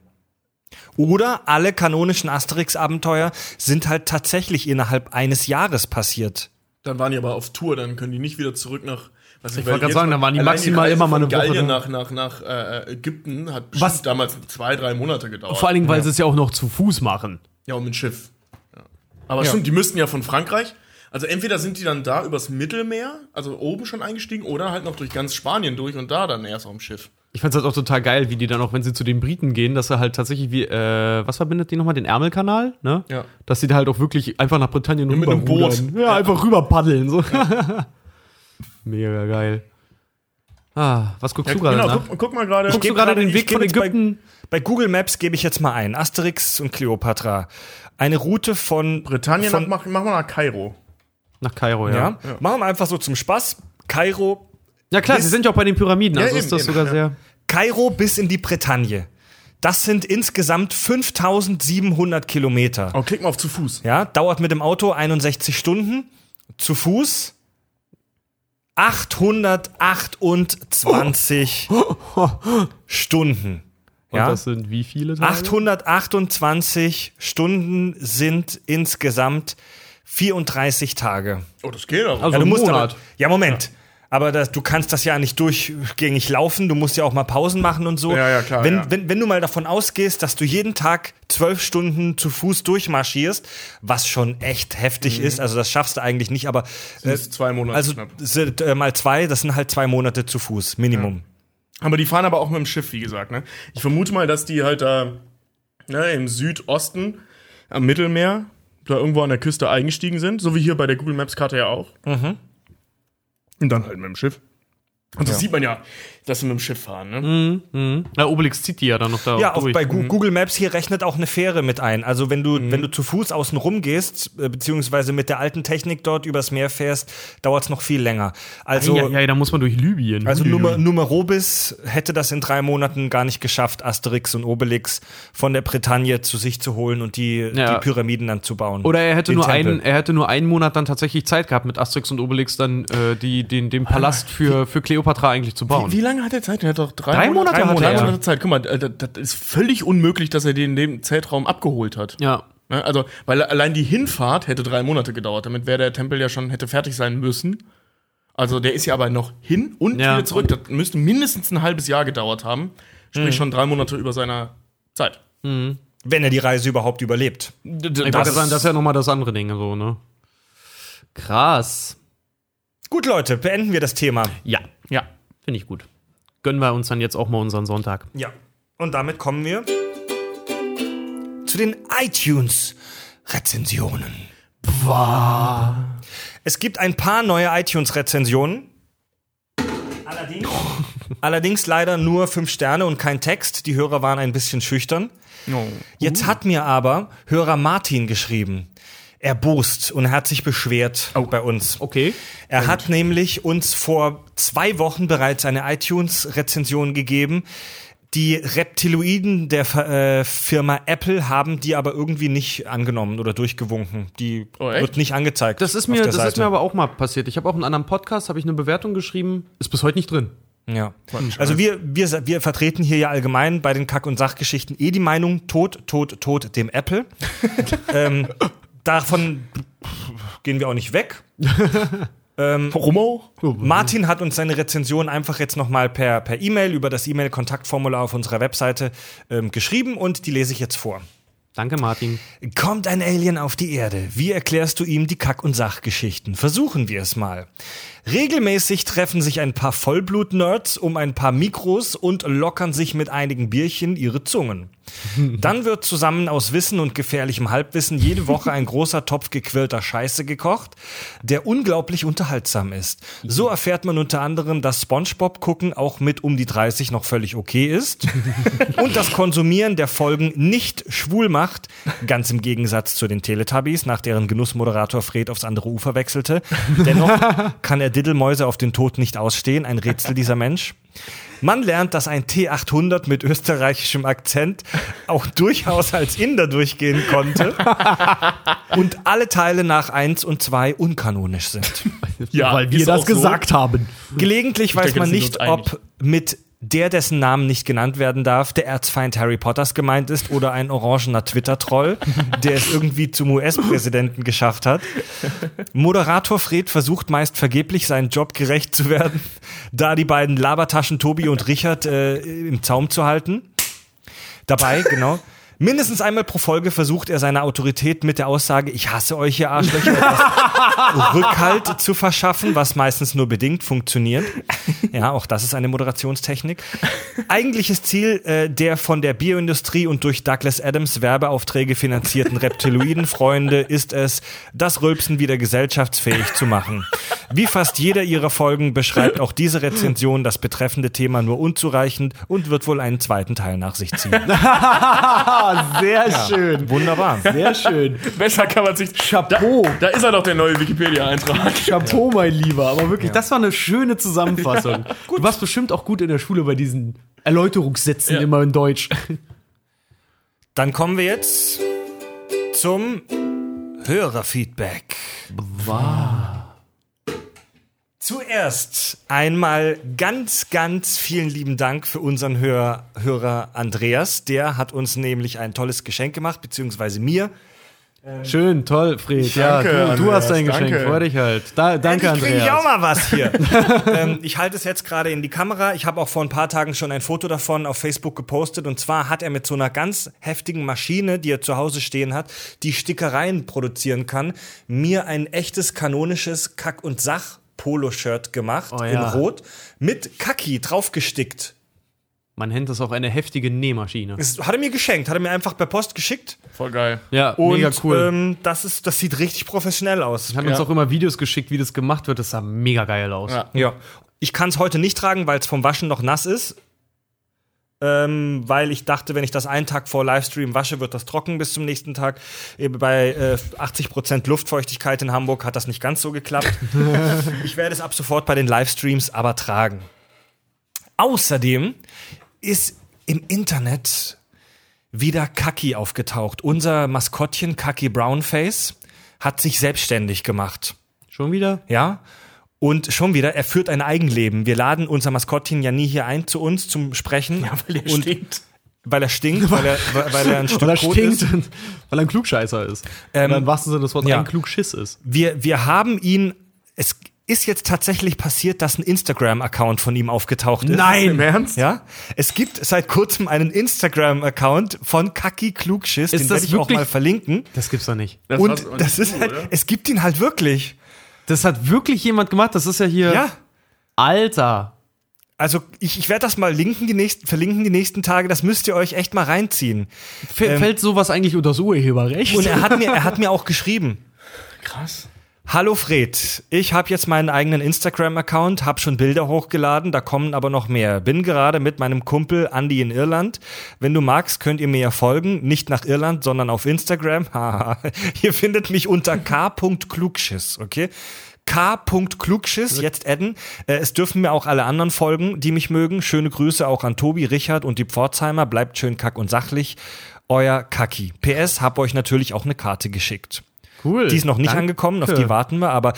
Oder alle kanonischen Asterix-Abenteuer sind halt tatsächlich innerhalb eines Jahres passiert. Dann waren die aber auf Tour, dann können die nicht wieder zurück nach. Was Ich wollte gerade sagen, dann waren die maximal immer mal eine Woche Gallien nach, nach, nach äh, Ägypten hat Was- Was? damals zwei, drei Monate gedauert. Vor allen Dingen, weil sie es ja auch noch zu Fuß machen. Ja, und mit Schiff. Ja. Aber stimmt, die müssten ja von Frankreich. Also entweder sind die dann da übers Mittelmeer, also oben schon eingestiegen, oder halt noch durch ganz Spanien durch und da dann erst auf dem Schiff. Ich fand's halt auch total geil, wie die dann auch, wenn sie zu den Briten gehen, dass er halt tatsächlich wie, äh, was verbindet die nochmal? Den Ärmelkanal, ne? Ja. Dass sie da halt auch wirklich einfach nach Britannien mit einem. Boot. Ja, einfach rüber paddeln. So. Mega geil. Ah, was guckst du gerade genau, nach? guck, guck mal gerade. Guckst du gerade den Weg von jetzt bei- Ägypten? Bei Google Maps gebe ich jetzt mal ein. Asterix und Cleopatra. Eine Route von Britannien, von, nach, mach, mach mal nach Kairo. Nach Kairo, ja. ja. Machen wir einfach so zum Spaß. Kairo, Ja, klar, Bis- sie sind ja auch bei den Pyramiden, also Ja, ist das eben, sogar ja. sehr. Kairo bis in die Bretagne. Das sind insgesamt 5700 Kilometer. Oh, klick mal auf zu Fuß. Ja, dauert mit dem Auto 61 Stunden. Zu Fuß 828 Stunden. Und Ja, das sind wie viele Tage? 828 Stunden sind insgesamt 34 Tage. Oh, das geht aber. Also Ja, du ein musst Monat. Aber, ja, Moment. Aber das, du kannst das ja nicht durchgängig laufen. Du musst ja auch mal Pausen machen und so. Ja, ja, klar, Wenn, ja. wenn, wenn du mal davon ausgehst, dass du jeden Tag zwölf Stunden zu Fuß durchmarschierst, was schon echt heftig ist, also das schaffst du eigentlich nicht, aber Mhm. Das ist zwei Monate also knapp. sind, äh, mal zwei, das sind halt zwei Monate zu Fuß, Minimum. Aber die fahren aber auch mit dem Schiff, wie gesagt. Ne? Ich vermute mal, dass die halt da ne, im Südosten am Mittelmeer da irgendwo an der Küste eingestiegen sind, so wie hier bei der Google Maps Karte ja auch. Und dann halt mit dem Schiff. Und das sieht man ja, dass sie mit dem Schiff fahren, ne? Ja, Obelix zieht die ja dann noch da Ja, auch durch. bei Gu- Google Maps hier rechnet auch eine Fähre mit ein. Also wenn du, wenn du zu Fuß außen rum gehst, äh, beziehungsweise mit der alten Technik dort übers Meer fährst, dauert es noch viel länger. Also, ja, ja, da muss man durch Libyen. also Nummer, Numerobis hätte das in drei Monaten gar nicht geschafft, Asterix und Obelix von der Bretagne zu sich zu holen und die, Ja. die Pyramiden dann zu bauen. Oder er hätte, Den nur Tempel. einen, er hätte nur einen Monat dann tatsächlich Zeit gehabt, mit Asterix und Obelix dann äh, die, den, den Palast für, für Kleopatra eigentlich zu bauen. Wie lange hat er Zeit? Er hat doch drei, Drei Monate drei hatte Monate, er. Monate Zeit. Guck mal, äh, das, das ist völlig unmöglich, dass er den in dem Zeitraum abgeholt hat. Ja. Ne? Also, weil allein die Hinfahrt hätte drei Monate gedauert. Damit wäre der Tempel ja schon hätte fertig sein müssen. Also, der ist ja aber noch hin und Ja. wieder zurück. Das müsste mindestens ein halbes Jahr gedauert haben. Sprich, schon drei Monate über seiner Zeit. wenn er die Reise überhaupt überlebt. Wollte gerade sagen, das ist ja nochmal das andere Ding, so, ne? Krass. Gut, Leute, beenden wir das Thema. Ja, Ja. finde ich gut. Gönnen wir uns dann jetzt auch mal unseren Sonntag. Ja. Und damit kommen wir zu den iTunes-Rezensionen. Es gibt ein paar neue iTunes-Rezensionen. Allerdings, allerdings leider nur fünf Sterne und kein Text. Die Hörer waren ein bisschen schüchtern. Jetzt hat mir aber Hörer Martin geschrieben. Erbost und er hat sich beschwert bei uns. Okay. Er hat nämlich uns vor zwei Wochen bereits eine iTunes-Rezension gegeben. Die Reptiloiden der äh, Firma Apple haben die aber irgendwie nicht angenommen oder durchgewunken. Die Oh, wird nicht angezeigt. Das ist auf mir, der das ist Seite. mir aber auch mal passiert. Ich habe auch in einem anderen Podcast habe ich eine Bewertung geschrieben, ist bis heute nicht drin. Ja. Also wir, wir, wir vertreten hier ja allgemein bei den Kack- und Sachgeschichten eh die Meinung, tot, tot, tot dem Apple. ähm, davon gehen wir auch nicht weg. Warum auch? Martin hat uns seine Rezension einfach jetzt nochmal per per E-Mail über das E-Mail-Kontaktformular auf unserer Webseite ähm, geschrieben und die lese ich jetzt vor. Danke, Martin. Kommt ein Alien auf die Erde. Wie erklärst du ihm die Kack- und Sachgeschichten? Versuchen wir es mal. Regelmäßig treffen sich ein paar Vollblut-Nerds um ein paar Mikros und lockern sich mit einigen Bierchen ihre Zungen. Dann wird zusammen aus Wissen und gefährlichem Halbwissen jede Woche ein großer Topf gequirlter Scheiße gekocht, der unglaublich unterhaltsam ist. So erfährt man unter anderem, dass Spongebob gucken auch mit um die 30 noch völlig okay ist und das Konsumieren der Folgen nicht schwul macht, ganz im Gegensatz zu den Teletubbies, nach deren Genussmoderator Fred aufs andere Ufer wechselte. Dennoch kann er Diddelmäuse auf den Tod nicht ausstehen, ein Rätsel dieser Mensch. Man lernt, dass ein T800 mit österreichischem Akzent auch durchaus als Inder durchgehen konnte und alle Teile nach 1 und 2 unkanonisch sind. Ja, Weil wir das so. gesagt haben. Gelegentlich weiß denke, man nicht, ob mit der, dessen Namen nicht genannt werden darf, der Erzfeind Harry Potters gemeint ist oder ein orangener Twitter-Troll, der es irgendwie zum US-Präsidenten geschafft hat. Moderator Fred versucht meist vergeblich, seinen Job gerecht zu werden, da die beiden Labertaschen Tobi und Richard äh, im Zaum zu halten. Dabei, genau. Mindestens einmal pro Folge versucht er seine Autorität mit der Aussage, ich hasse euch, ihr Arschlöcher, Rückhalt zu verschaffen, was meistens nur bedingt funktioniert. Ja, auch das ist eine Moderationstechnik. Eigentliches Ziel äh, der von der Bioindustrie und durch Douglas Adams Werbeaufträge finanzierten Reptiloiden-Freunde ist es, das Rülpsen wieder gesellschaftsfähig zu machen. Wie fast jeder ihrer Folgen beschreibt auch diese Rezension das betreffende Thema nur unzureichend und wird wohl einen zweiten Teil nach sich ziehen. Sehr schön. Wunderbar. Sehr schön. Besser kann man sich. Chapeau. Da, da ist er doch der neue Wikipedia-Eintrag. Chapeau, mein Lieber. Aber wirklich, das war eine schöne Zusammenfassung. Du warst bestimmt auch gut in der Schule bei diesen Erläuterungssätzen Ja. immer in Deutsch. Dann kommen wir jetzt zum Hörerfeedback. Zuerst einmal ganz, ganz vielen lieben Dank für unseren Hör Hörer Andreas. Der hat uns nämlich ein tolles Geschenk gemacht, beziehungsweise mir. Schön, toll, Fred. Danke, ja, du, du hast dein Andreas, Geschenk. danke. Freu dich halt. Da, danke, Endlich kriege ich Andreas. auch mal was hier. ähm, ich halte es jetzt gerade in die Kamera. Ich habe auch vor ein paar Tagen schon ein Foto davon auf Facebook gepostet. Und zwar hat er mit so einer ganz heftigen Maschine, die er zu Hause stehen hat, die Stickereien produzieren kann, mir ein echtes kanonisches Kack- und Sach-Polo-Shirt gemacht Oh in ja. Rot mit Kaki draufgestickt. Man nennt das auch eine heftige Nähmaschine. Das hat er mir geschenkt, hat er mir einfach per Post geschickt. Voll geil. Ja, Und mega cool. ähm, das, ist, das sieht richtig professionell aus. hat uns ja. auch immer Videos geschickt, wie das gemacht wird. Das sah mega geil aus. Ja. Ja. Ich kann es heute nicht tragen, weil es vom Waschen noch nass ist. Ähm, weil ich dachte, wenn ich das einen Tag vor Livestream wasche, wird das trocken bis zum nächsten Tag. Eben bei äh, 80% Luftfeuchtigkeit in Hamburg hat das nicht ganz so geklappt. ich werde es ab sofort bei den Livestreams aber tragen. Außerdem ist im Internet wieder Kaki aufgetaucht. Unser Maskottchen Kaki Brownface hat sich selbstständig gemacht. Schon wieder? Ja. Und schon wieder, er führt ein Eigenleben. Wir laden unser Maskottchen ja nie hier ein zu uns zum Sprechen. Ja, weil er und stinkt. Weil er stinkt, weil er, weil er ein Stück Weil er Kot stinkt ist. und weil er ein Klugscheißer ist. Ähm, Oder im wahrsten Sinne des Wortes ja. ein Klugschiss ist. Wir, wir haben ihn, es ist jetzt tatsächlich passiert, dass ein Instagram-Account von ihm aufgetaucht ist. Im Ernst? Ja, es gibt seit kurzem einen Instagram-Account von Kaki Klugschiss, den das werde ich auch wirklich- mal verlinken. Das gibt's doch nicht. Das Und auch das nicht ist so, halt, oder? es gibt ihn halt wirklich. Das hat wirklich jemand gemacht. Das ist ja hier. Ja. Alter. Also ich, ich werde das mal linken die nächsten, verlinken die nächsten Tage. Das müsst ihr euch echt mal reinziehen. F fällt sowas eigentlich unter das Urheberrecht? Und er hat mir, er hat mir auch geschrieben. Krass. Hallo Fred, ich habe jetzt meinen eigenen Instagram-Account, habe schon Bilder hochgeladen, da kommen aber noch mehr. Bin gerade mit meinem Kumpel Andy in Irland. Wenn du magst, könnt ihr mir ja folgen, nicht nach Irland, sondern auf Instagram. Haha. ihr findet mich unter k.klugschiss, okay? k.klugschiss, jetzt adden. Äh, es dürfen mir auch alle anderen folgen, die mich mögen. Schöne Grüße auch an Tobi, Richard und die Pforzheimer. Bleibt schön kack und sachlich. Euer Kaki. PS, hab euch natürlich auch eine Karte geschickt. Cool. Die ist noch nicht Danke. angekommen, auf die warten wir. Aber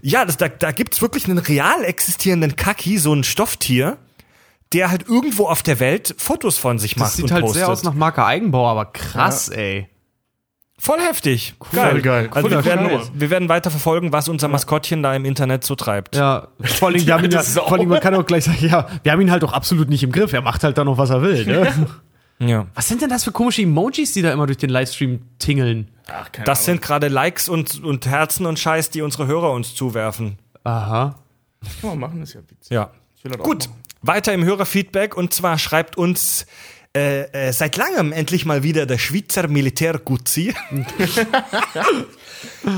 ja, das, da, da gibt's wirklich einen real existierenden Kaki, so ein Stofftier, der halt irgendwo auf der Welt Fotos von sich macht Das sieht und halt postet. sehr aus nach Marke Eigenbau, aber krass, ey. Voll heftig. Voll geil. Also wir Voll werden, geil. wir werden weiter verfolgen, was unser Maskottchen da im Internet so treibt. Ja, vor allem, wir haben ihn ja, vor allem, man kann auch gleich sagen, ja, wir haben ihn halt auch absolut nicht im Griff. Er macht halt da noch, was er will, ne? Ja. Was sind denn das für komische Emojis, die da immer durch den Livestream tingeln? Ach, keine Das Ahnung. sind gerade Likes und, und Herzen und Scheiß, die unsere Hörer uns zuwerfen. Aha. Kann man machen, ist ja witzig. Ja. Ich will das auch Gut, weiter im Hörerfeedback und zwar schreibt uns äh, äh, seit langem endlich mal wieder der Schweizer Militär-Guzzi.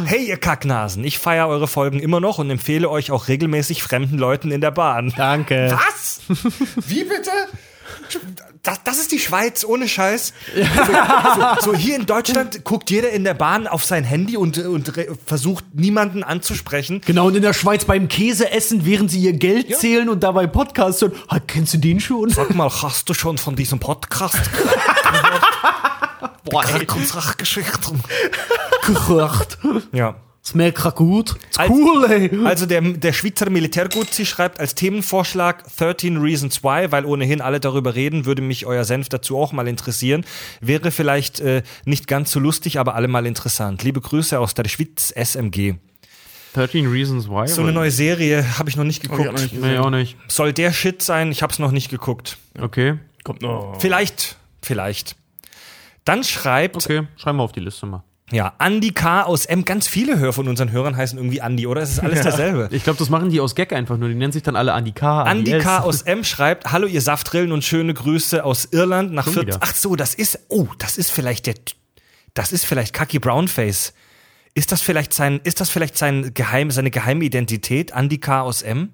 hey, ihr Kacknasen, ich feiere eure Folgen immer noch und empfehle euch auch regelmäßig fremden Leuten in der Bahn. Danke. Was? Wie bitte? Das, das ist die Schweiz, ohne Scheiß. So, so hier in Deutschland guckt jeder in der Bahn auf sein Handy und, und versucht niemanden anzusprechen. Genau, und in der Schweiz beim Käse essen, während sie ihr Geld zählen und dabei Podcast hören. Ah, kennst du den schon? Sag mal, hast du schon von diesem Podcast Boah, ey, Geschichten? gekocht. Ja. Schmeckt grad gut. Ist Als- cool, ey. Also der, der Schweizer Militärguzzi schreibt als Themenvorschlag 13 Reasons Why, weil ohnehin alle darüber reden, würde mich euer Senf dazu auch mal interessieren. Wäre vielleicht äh, nicht ganz so lustig, aber allemal interessant. Liebe Grüße aus der Schweiz SMG. 13 Reasons why. So eine neue Serie habe ich noch nicht ich geguckt. noch nicht Nee, auch nicht. Soll der Shit sein? Ich habe es noch nicht geguckt. Okay. Kommt noch. Vielleicht, vielleicht. Dann schreibt Okay, schreiben wir auf die Liste mal. Ja Andy K aus M. Ganz viele Hör von unseren Hörern heißen irgendwie Andy, oder? Es ist alles derselbe. Ich glaube, das machen die aus Gag einfach nur. Die nennen sich dann alle Andi K. Andy S. K. aus M schreibt, hallo ihr Saftrillen und schöne Grüße aus Irland nach Schon 14. wieder. Ach so, das ist, oh, das ist vielleicht der, das ist vielleicht Kaki Brownface. Ist das vielleicht sein, ist das vielleicht sein Geheim, seine geheime Identität, Andy K. aus M?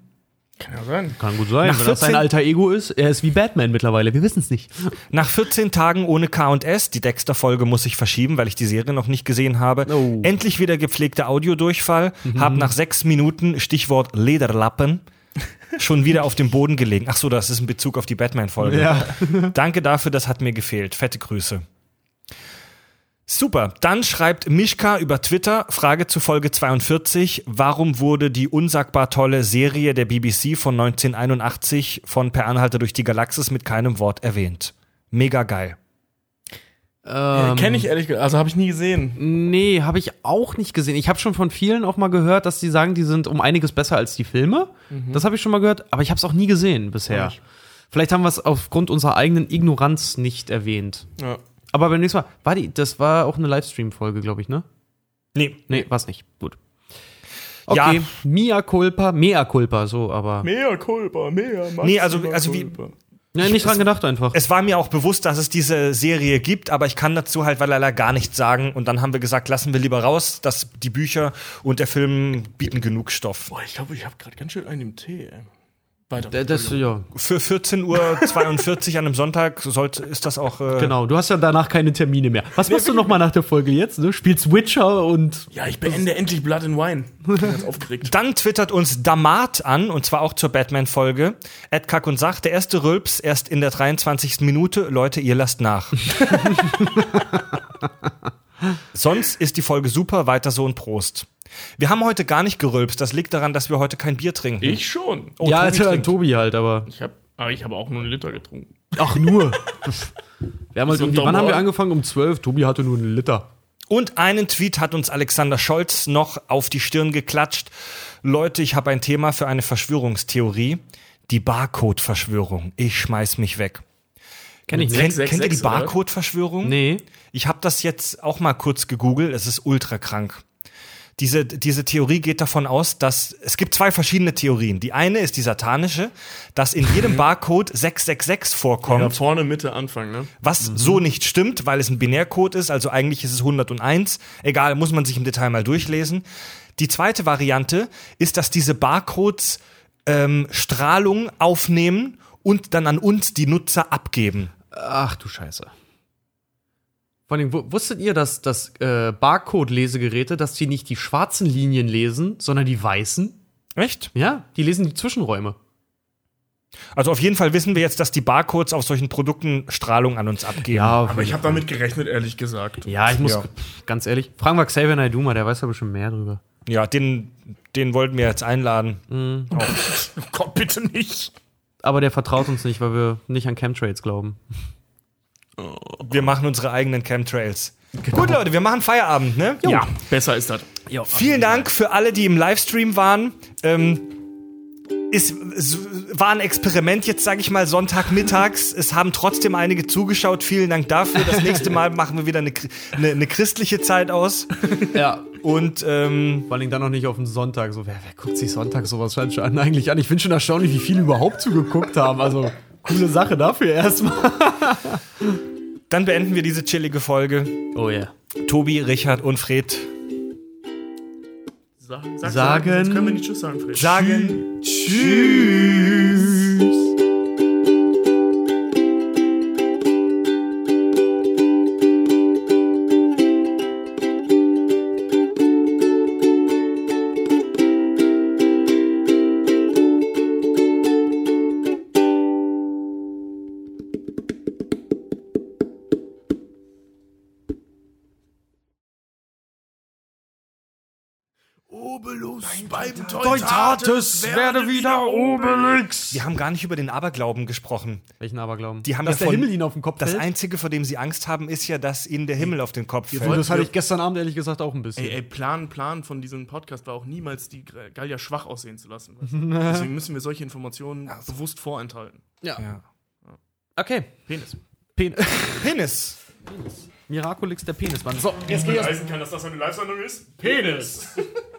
Kann ja sein. Kann gut sein, Nach wenn das sein 14 alter Ego ist. Er ist wie Batman mittlerweile, wir wissen es nicht. Nach 14 Tagen ohne K&S, die Dexter-Folge muss ich verschieben, weil ich die Serie noch nicht gesehen habe. Oh. Endlich wieder gepflegter Audiodurchfall. Hab nach sechs Minuten, Stichwort Lederlappen, schon wieder auf dem Boden gelegen. Ach so, das ist in Bezug auf die Batman-Folge. Ja. Danke dafür, das hat mir gefehlt. Fette Grüße. Super. Dann schreibt Mischka über Twitter, Frage zu Folge 42. Warum wurde die unsagbar tolle Serie der BBC von 1981 von Per Anhalter durch die Galaxis mit keinem Wort erwähnt? Mega geil. Ähm, Kenne ich ehrlich gesagt, also habe ich nie gesehen. Nee, habe ich auch nicht gesehen. Ich habe schon von vielen auch mal gehört, dass die sagen, die sind um einiges besser als die Filme. Das habe ich schon mal gehört, aber ich habe es auch nie gesehen bisher. Vielleicht haben wir es aufgrund unserer eigenen Ignoranz nicht erwähnt. Ja. Aber beim nächsten Mal, war die, das war auch eine Livestream-Folge, glaube ich, ne? Nee. Nee, war's nicht. Gut. Ja. Okay, Mia culpa, mea culpa, so, aber. Mehr Culpa, mehr Max, Nee, also- also wie- Nee, nicht dran gedacht einfach. Es war mir auch bewusst, dass es diese Serie gibt, aber ich kann dazu halt leider gar nichts sagen. Und dann haben wir gesagt, lassen wir lieber raus, dass die Bücher und der Film bieten genug Stoff. Boah, ich glaube, ich habe gerade ganz schön einen im Tee, ey. Weiter. Da- Das, ja, Für 14.42 Uhr an einem Sonntag sollte, ist das auch. Äh, genau. Du hast ja danach keine Termine mehr. Was machst du noch mal nach der Folge jetzt? Ne? Spielst Witcher und ja, ich beende endlich Blood and Wine. Ich bin ganz aufgeregt. Dann twittert uns Damat an, und zwar auch zur Batman-Folge. Ed Kack und sagt, der erste Rülps erst in der 23. Minute. Leute, ihr lasst nach. Sonst ist die Folge super, weiter so und Prost. Wir haben heute gar nicht gerülpst. Das liegt daran, dass wir heute kein Bier trinken. Ich schon. Oh, ja, Tobi also trinkt. Tobi halt, aber Ich habe ich hab auch nur einen Liter getrunken. ach nur. Wir haben halt irgendwie, wann haben wir angefangen? Um 12. Tobi hatte nur einen Liter. Und einen Tweet hat uns Alexander Scholz noch auf die Stirn geklatscht. Leute, ich habe ein Thema für eine Verschwörungstheorie. Die Barcode-Verschwörung. Ich schmeiß mich weg. Kenn ich nicht. Kennt, 666, kennt ihr die? Barcode-Verschwörung? Nee. Ich habe das jetzt auch mal kurz gegoogelt. Es ist ultra krank. Diese, diese Theorie geht davon aus, dass es gibt zwei verschiedene Theorien. Die eine ist die satanische, dass in jedem Barcode 666 vorkommt. Ja, vorne, Mitte, Anfang, ne? Was so nicht stimmt, weil es ein Binärcode ist, also eigentlich ist es 101. Egal, muss man sich im Detail mal durchlesen. Die zweite Variante ist, dass diese Barcodes ähm, Strahlung aufnehmen und dann an uns, die Nutzer, abgeben. Ach du Scheiße. Vor allem, wu- wusstet ihr, dass, dass äh, Barcode-Lesegeräte, dass die nicht die schwarzen Linien lesen, sondern die weißen? Echt? Ja, die lesen die Zwischenräume. Also auf jeden Fall wissen wir jetzt, dass die Barcodes auf solchen Produkten Strahlung an uns abgeben. Aber ich habe damit gerechnet, ehrlich gesagt. ja, ich muss, Ja. ganz ehrlich, fragen wir Xavier Naidoo der weiß ja bestimmt mehr drüber. Ja, den, den wollten wir jetzt einladen. Oh Gott, bitte nicht. Aber der vertraut uns nicht, weil wir nicht an Chemtrails glauben. Wir machen unsere eigenen Chemtrails. Gut, Leute, wir machen Feierabend, ne? Ja, besser ist das. Vielen Dank für alle, die im Livestream waren. Ähm, es, es war ein Experiment jetzt, sage ich mal, Sonntagmittags. Es haben trotzdem einige zugeschaut. Vielen Dank dafür. Das nächste Mal machen wir wieder eine, eine, eine christliche Zeit aus. Ja. Und ähm, Vor allem dann noch nicht auf den Sonntag. So, wer, wer guckt sich Sonntag sowas schon eigentlich an? Ich finde schon erstaunlich, wie viele überhaupt zugeguckt haben. Also, coole Sache dafür erstmal. dann beenden wir diese chillige Folge. Oh ja. Yeah. Tobi, Richard und Fred Sag, sag, Sagen- Jetzt können wir nicht Tschüss sagen, Fred. sagen Tschüss. Beim Teutates werde wieder Obelix. Wir haben gar nicht über den Aberglauben gesprochen. Welchen Aberglauben? Die haben Dass ja der von- Himmel ihnen auf den Kopf Das fällt? Einzige, vor dem sie Angst haben, ist ja, dass ihnen der Himmel auf den Kopf Und fällt. das hatte ich gestern Abend ehrlich gesagt auch ein bisschen. Ey, ey, Plan, Plan von diesem Podcast war auch niemals, die Gallier schwach aussehen zu lassen. weißt du? Deswegen müssen wir solche Informationen bewusst vorenthalten. ja. Ja. Okay. Penis. Pen Penis. Miraculix der Penismann. So, jetzt geh ich Beweisen kann, dass das eine Live-Sendung ist? Penis!